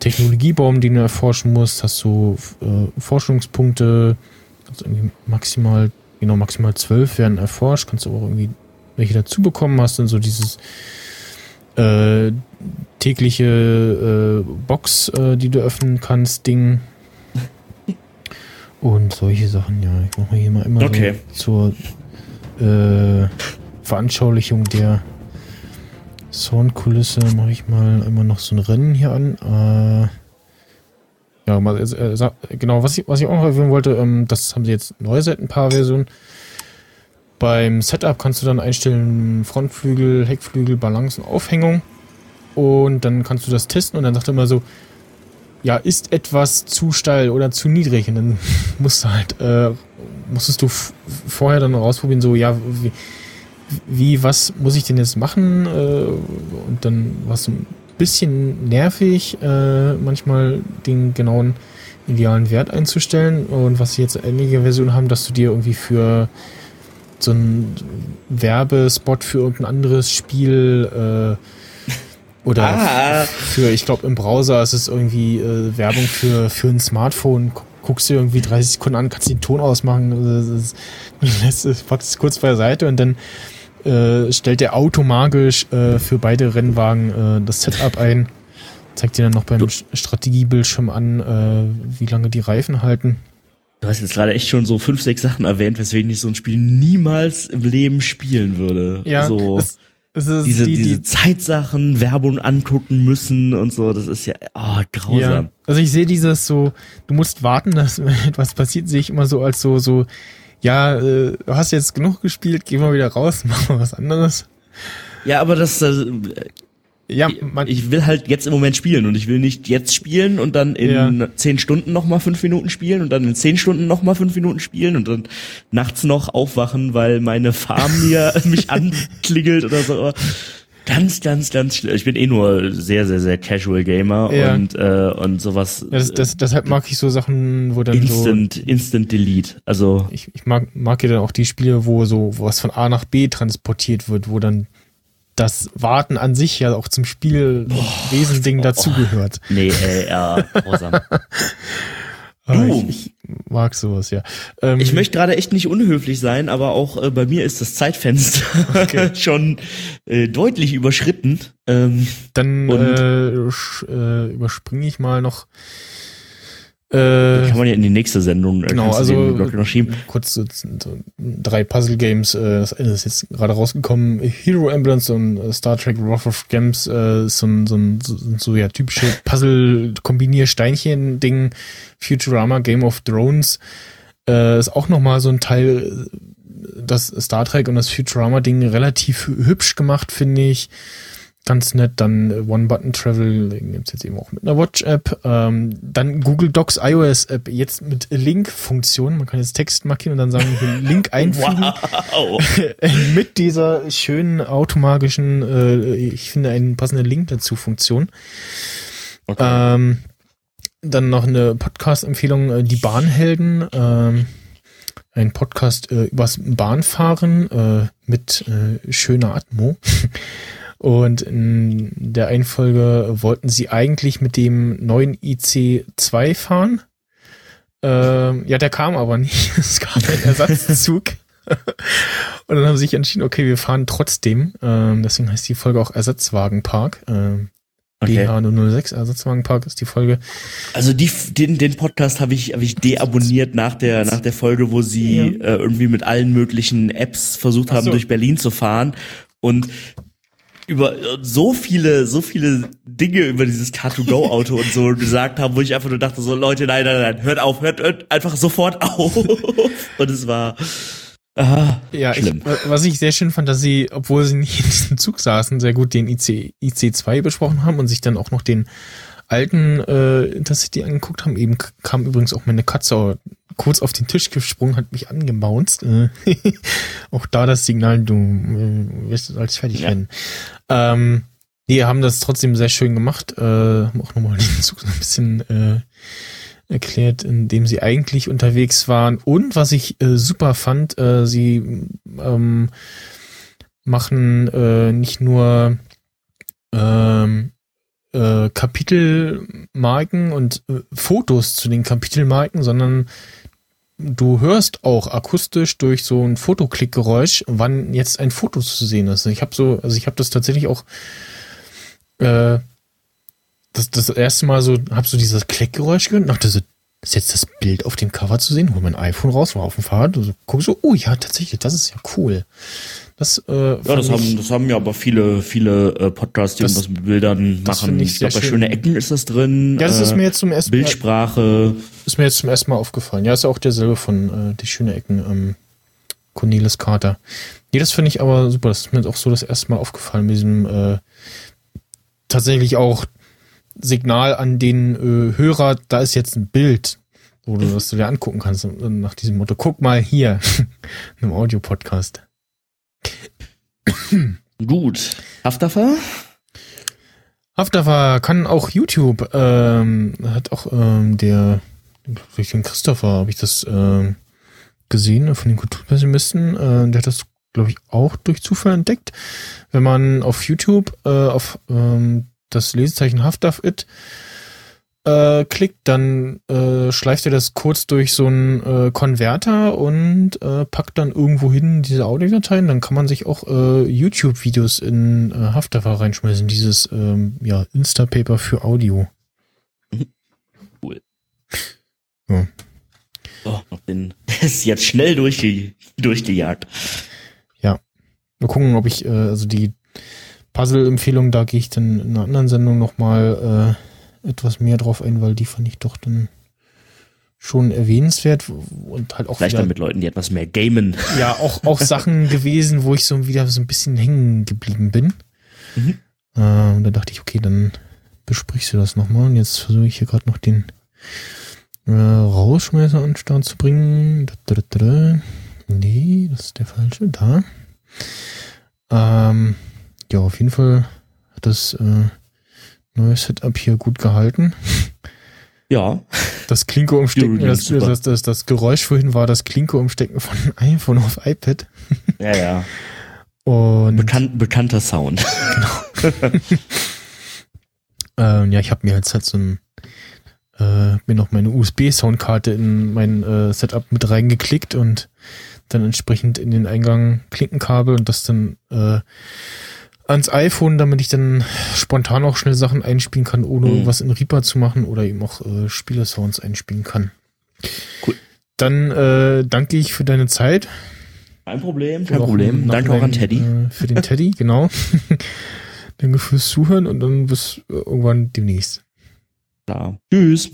Technologiebaum, den du erforschen musst, hast du äh, Forschungspunkte, kannst irgendwie maximal, genau, maximal zwölf werden erforscht, kannst du auch irgendwie welche dazu bekommen, hast dann so dieses äh, tägliche äh, Box, äh, die du öffnen kannst, Ding. [laughs] Und solche Sachen, ja. Ich mache hier mal immer Okay. so zur äh, Veranschaulichung der Soundkulisse mache ich mal immer noch so ein Rennen hier an. Äh, ja, mal, äh, sa- genau, was ich, was ich auch noch erwähnen wollte, ähm, das haben sie jetzt neu seit ein paar Versionen. Beim Setup kannst du dann einstellen Frontflügel, Heckflügel, Balance und Aufhängung. Und dann kannst du das testen und dann sagt er immer so, ja, ist etwas zu steil oder zu niedrig. Und dann [laughs] musst du halt, äh, musstest du vorher dann rausprobieren, so, ja, wie, wie, was muss ich denn jetzt machen? Äh, und dann war es ein bisschen nervig, äh, manchmal den genauen idealen Wert einzustellen. Und was sie jetzt einige Versionen haben, dass du dir irgendwie für so einen Werbespot für irgendein anderes Spiel äh, oder Ah. für, ich glaube im Browser ist es irgendwie äh, Werbung für, für ein Smartphone. Gu- Guckst du irgendwie 30 Sekunden an, kannst den Ton ausmachen, äh, lässt es [laughs] kurz beiseite und dann äh, stellt der automagisch äh, für beide Rennwagen äh, das Setup ein. Zeigt dir dann noch beim St- Strategiebildschirm an, äh, wie lange die Reifen halten. Du hast jetzt gerade echt schon so fünf, sechs Sachen erwähnt, weswegen ich so ein Spiel niemals im Leben spielen würde. so es, es ist diese, die, diese die, Zeitsachen, Werbung angucken müssen und so, das ist ja oh, grausam. Ja, also ich sehe dieses so, du musst warten, dass [laughs] etwas passiert, sehe ich immer so als so, so, ja, äh, du hast jetzt genug gespielt, geh mal wieder raus, [laughs] mach mal was anderes. Ja, aber das, äh, Ja, man, ich will halt jetzt im Moment spielen und ich will nicht jetzt spielen und dann in Ja. zehn Stunden noch mal fünf Minuten spielen und dann in zehn Stunden noch mal fünf Minuten spielen und dann nachts noch aufwachen, weil meine Farm mir [laughs] mich anklingelt oder so. Ganz, ganz, ganz schlimm. Ich bin eh nur sehr, sehr, sehr Casual Gamer Ja. und äh, und sowas. das, das, deshalb mag ich so Sachen, wo dann Instant, Instant Delete. Also so, ich, ich mag, mag ja dann auch die Spiele, wo so, wo was von A nach B transportiert wird, wo dann das Warten an sich ja auch zum Spiel Wesending dazugehört. nee, ey, ja, grausam. [laughs] Du. Ich, ich mag sowas, ja. Ähm, Ich möchte gerade echt nicht unhöflich sein, aber auch äh, bei mir ist das Zeitfenster [laughs] schon äh, deutlich überschritten. Ähm, Dann äh, äh, überspringe ich mal noch. Äh, kann man ja in die nächste Sendung äh, genau, also noch schieben. kurz so, so drei Puzzle Games. Äh, das eine ist jetzt gerade rausgekommen. Hero Ambulance und äh, Star Trek Wrath of Gems äh, ist so ein so, ein, so, so ja typische [laughs] Puzzle kombinier Steinchen Ding. Futurama Game of Thrones äh, ist auch noch mal so ein Teil. Das Star Trek und das Futurama Ding relativ hü- hübsch gemacht finde ich. Ganz nett, dann äh, One-Button-Travel, den gibt's jetzt eben auch mit einer Watch-App. Ähm, dann Google Docs iOS-App, jetzt mit Link-Funktion. Man kann jetzt Text markieren und dann sagen, [laughs] Link einfügen. Wow. [laughs] mit dieser schönen automagischen, äh, ich finde einen passenden Link dazu Funktion. Okay. Ähm, dann noch eine Podcast-Empfehlung, äh, die Bahnhelden. Ähm, ein Podcast äh, übers Bahnfahren äh, mit äh, schöner Atmo. Und in der einen Folge wollten sie eigentlich mit dem neuen IC2 fahren. Ähm, ja, der kam aber nicht. [laughs] Es gab einen Ersatzzug. [laughs] Und dann haben sie sich entschieden, okay, wir fahren trotzdem. Ähm, deswegen heißt die Folge auch Ersatzwagenpark. Ähm, Okay. DH006, Ersatzwagenpark ist die Folge. Also die, den, den Podcast habe ich, hab ich deabonniert nach der, nach der Folge, wo sie Ja. äh, irgendwie mit allen möglichen Apps versucht haben, so. durch Berlin zu fahren und über äh, so viele, so viele Dinge über dieses Car2Go-Auto und so [laughs] gesagt haben, wo ich einfach nur dachte, so Leute, nein, nein, nein, hört auf, hört, hört einfach sofort auf. [laughs] Und es war ah, Ja, ich, schlimm. was ich sehr schön fand, dass sie, obwohl sie nicht [laughs] in diesem Zug saßen, sehr gut den IC, IC2 besprochen haben und sich dann auch noch den alten äh, Intercity angeguckt haben. Eben kam übrigens auch meine Katze kurz auf den Tisch gesprungen, hat mich angebounced. Äh, [laughs] auch da das Signal, du äh, wirst als fertig Ja. werden. Ähm, die haben das trotzdem sehr schön gemacht. Äh, haben auch nochmal [laughs] den Zug so ein bisschen äh, erklärt, in dem sie eigentlich unterwegs waren. Und was ich äh, super fand, äh, sie ähm, machen äh, nicht nur ähm, äh, Kapitelmarken und äh, Fotos zu den Kapitelmarken, sondern du hörst auch akustisch durch so ein Fotoklickgeräusch, wann jetzt ein Foto zu sehen ist. Ich habe so, also ich habe das tatsächlich auch äh, das, das erste Mal so, hab so dieses Klickgeräusch gehört und dachte so, ist jetzt das Bild auf dem Cover zu sehen? Hol mein iPhone raus, war auf dem Fahrrad, und so, guck so, oh ja, tatsächlich, das ist ja cool. Das, äh, Ja, das fand ich- haben, das haben ja aber viele, viele äh, Podcasts, die Das- irgendwas mit Bildern das machen. ich Ich glaube, bei schön. schöne Ecken ist das drin. Ja, das ist äh, mir jetzt zum ersten Mal, Bildsprache. ist mir jetzt zum ersten Mal aufgefallen. Ja, ist ja auch derselbe von äh, Die schöne Ecken, ähm, Cornelis Carter. Nee, das finde ich aber super. Das ist mir jetzt auch so das erste Mal aufgefallen mit diesem äh, tatsächlich auch Signal an den äh, Hörer, da ist jetzt ein Bild, wo du das du dir angucken kannst. Nach diesem Motto, guck mal hier, [laughs] in einem Audio-Podcast. [coughs] Gut. Haftaffer? Haftaffer kann auch YouTube, ähm, hat auch ähm, der, durch den Christopher habe ich das ähm, gesehen, von den Kulturpessimisten, äh, der hat das, glaube ich, auch durch Zufall entdeckt. Wenn man auf YouTube äh, auf ähm, das Lesezeichen Haftaf it äh, klickt, dann äh, schleift er das kurz durch so einen äh, Konverter und äh, packt dann irgendwo hin diese Audiodateien. Dann kann man sich auch äh, YouTube-Videos in äh, Haftaffer reinschmeißen. Dieses ähm, ja, Instapaper für Audio. [laughs] Cool. Ja. Den, [laughs] der ist jetzt schnell durchge durchgejagt. Mal gucken, ob ich, äh, also die Puzzle-Empfehlung, da gehe ich dann in einer anderen Sendung nochmal äh, etwas mehr drauf ein, weil die fand ich doch dann schon erwähnenswert und halt auch Vielleicht dann mit Leuten, die etwas mehr gamen. [laughs] ja auch auch Sachen gewesen, wo ich so wieder so ein bisschen hängen geblieben bin. Mhm. Äh, und da dachte ich, okay, dann besprichst du das nochmal. Und jetzt versuche ich hier gerade noch den äh, Rausschmeißer an den Start zu bringen. Da, da, da. Nee, das ist der falsche. Da. Ähm, ja, auf jeden Fall hat das äh, neue Setup hier gut gehalten. Ja. Das Klinke umstecken, das, das, das, das Geräusch vorhin war das Klinke umstecken von [laughs] iPhone auf iPad. Ja, ja. Und Bekan bekannter Sound. [laughs] ähm, ja, ich habe mir jetzt halt so ein äh, mir noch meine USB-Soundkarte in mein äh, Setup mit reingeklickt und dann entsprechend in den Eingang Klinkenkabel und das dann äh, ans iPhone, damit ich dann spontan auch schnell Sachen einspielen kann, ohne Mhm. irgendwas in Reaper zu machen oder eben auch äh, Spielesounds einspielen kann. Cool. Dann äh, danke ich für deine Zeit. Kein Problem, kein Problem. Danke auch an Teddy. Äh, für den Teddy, [laughs] genau. [laughs] Danke fürs Zuhören und dann bis äh, irgendwann demnächst. Klar. Tschüss.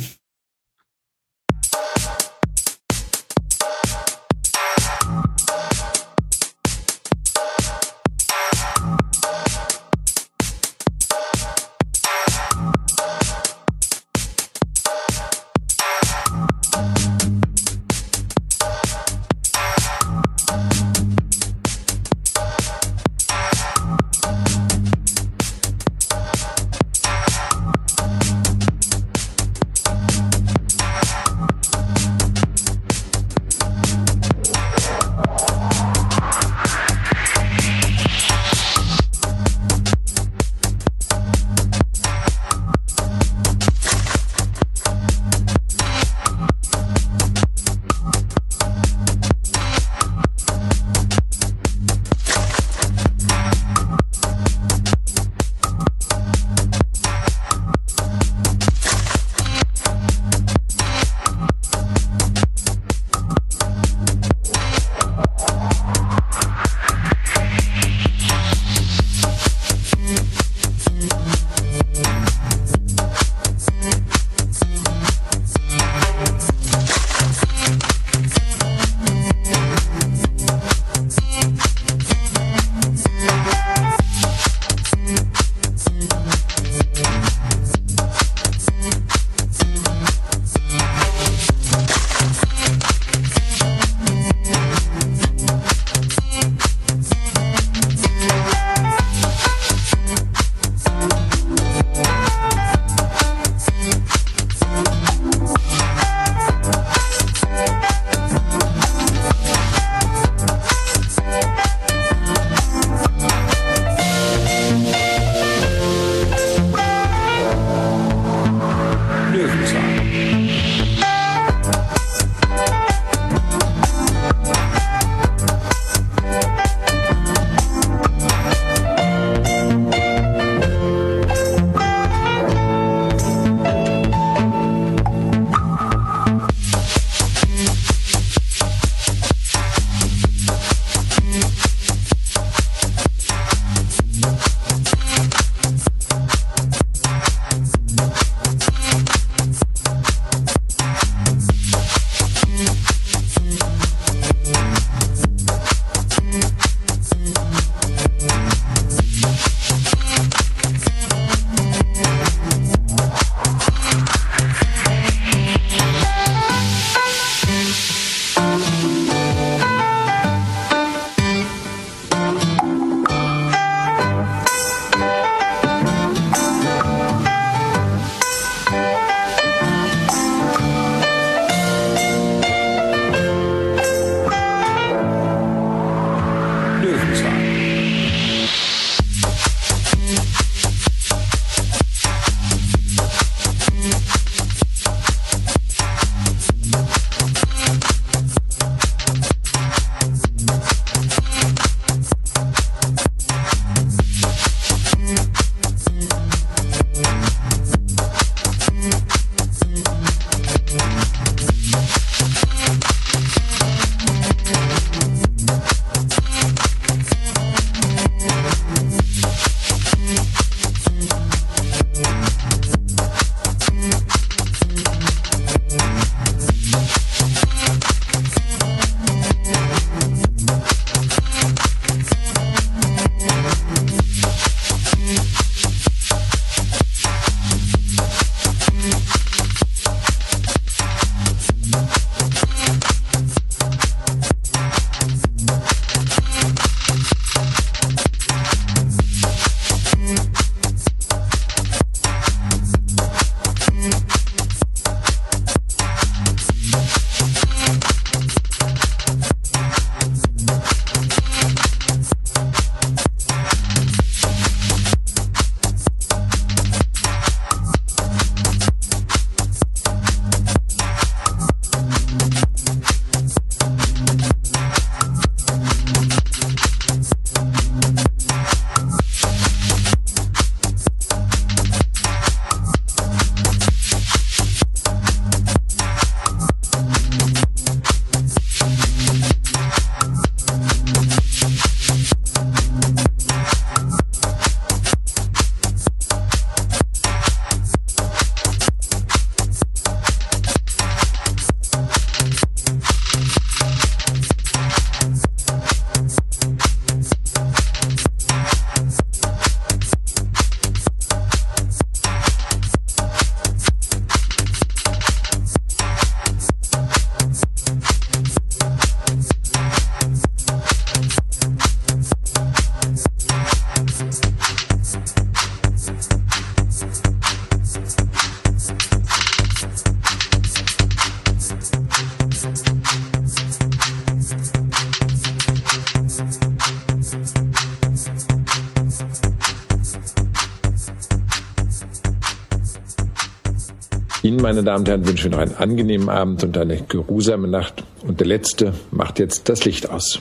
Meine Damen und Herren, wünsche noch einen angenehmen Abend und eine geruhsame Nacht. Und der Letzte macht jetzt das Licht aus.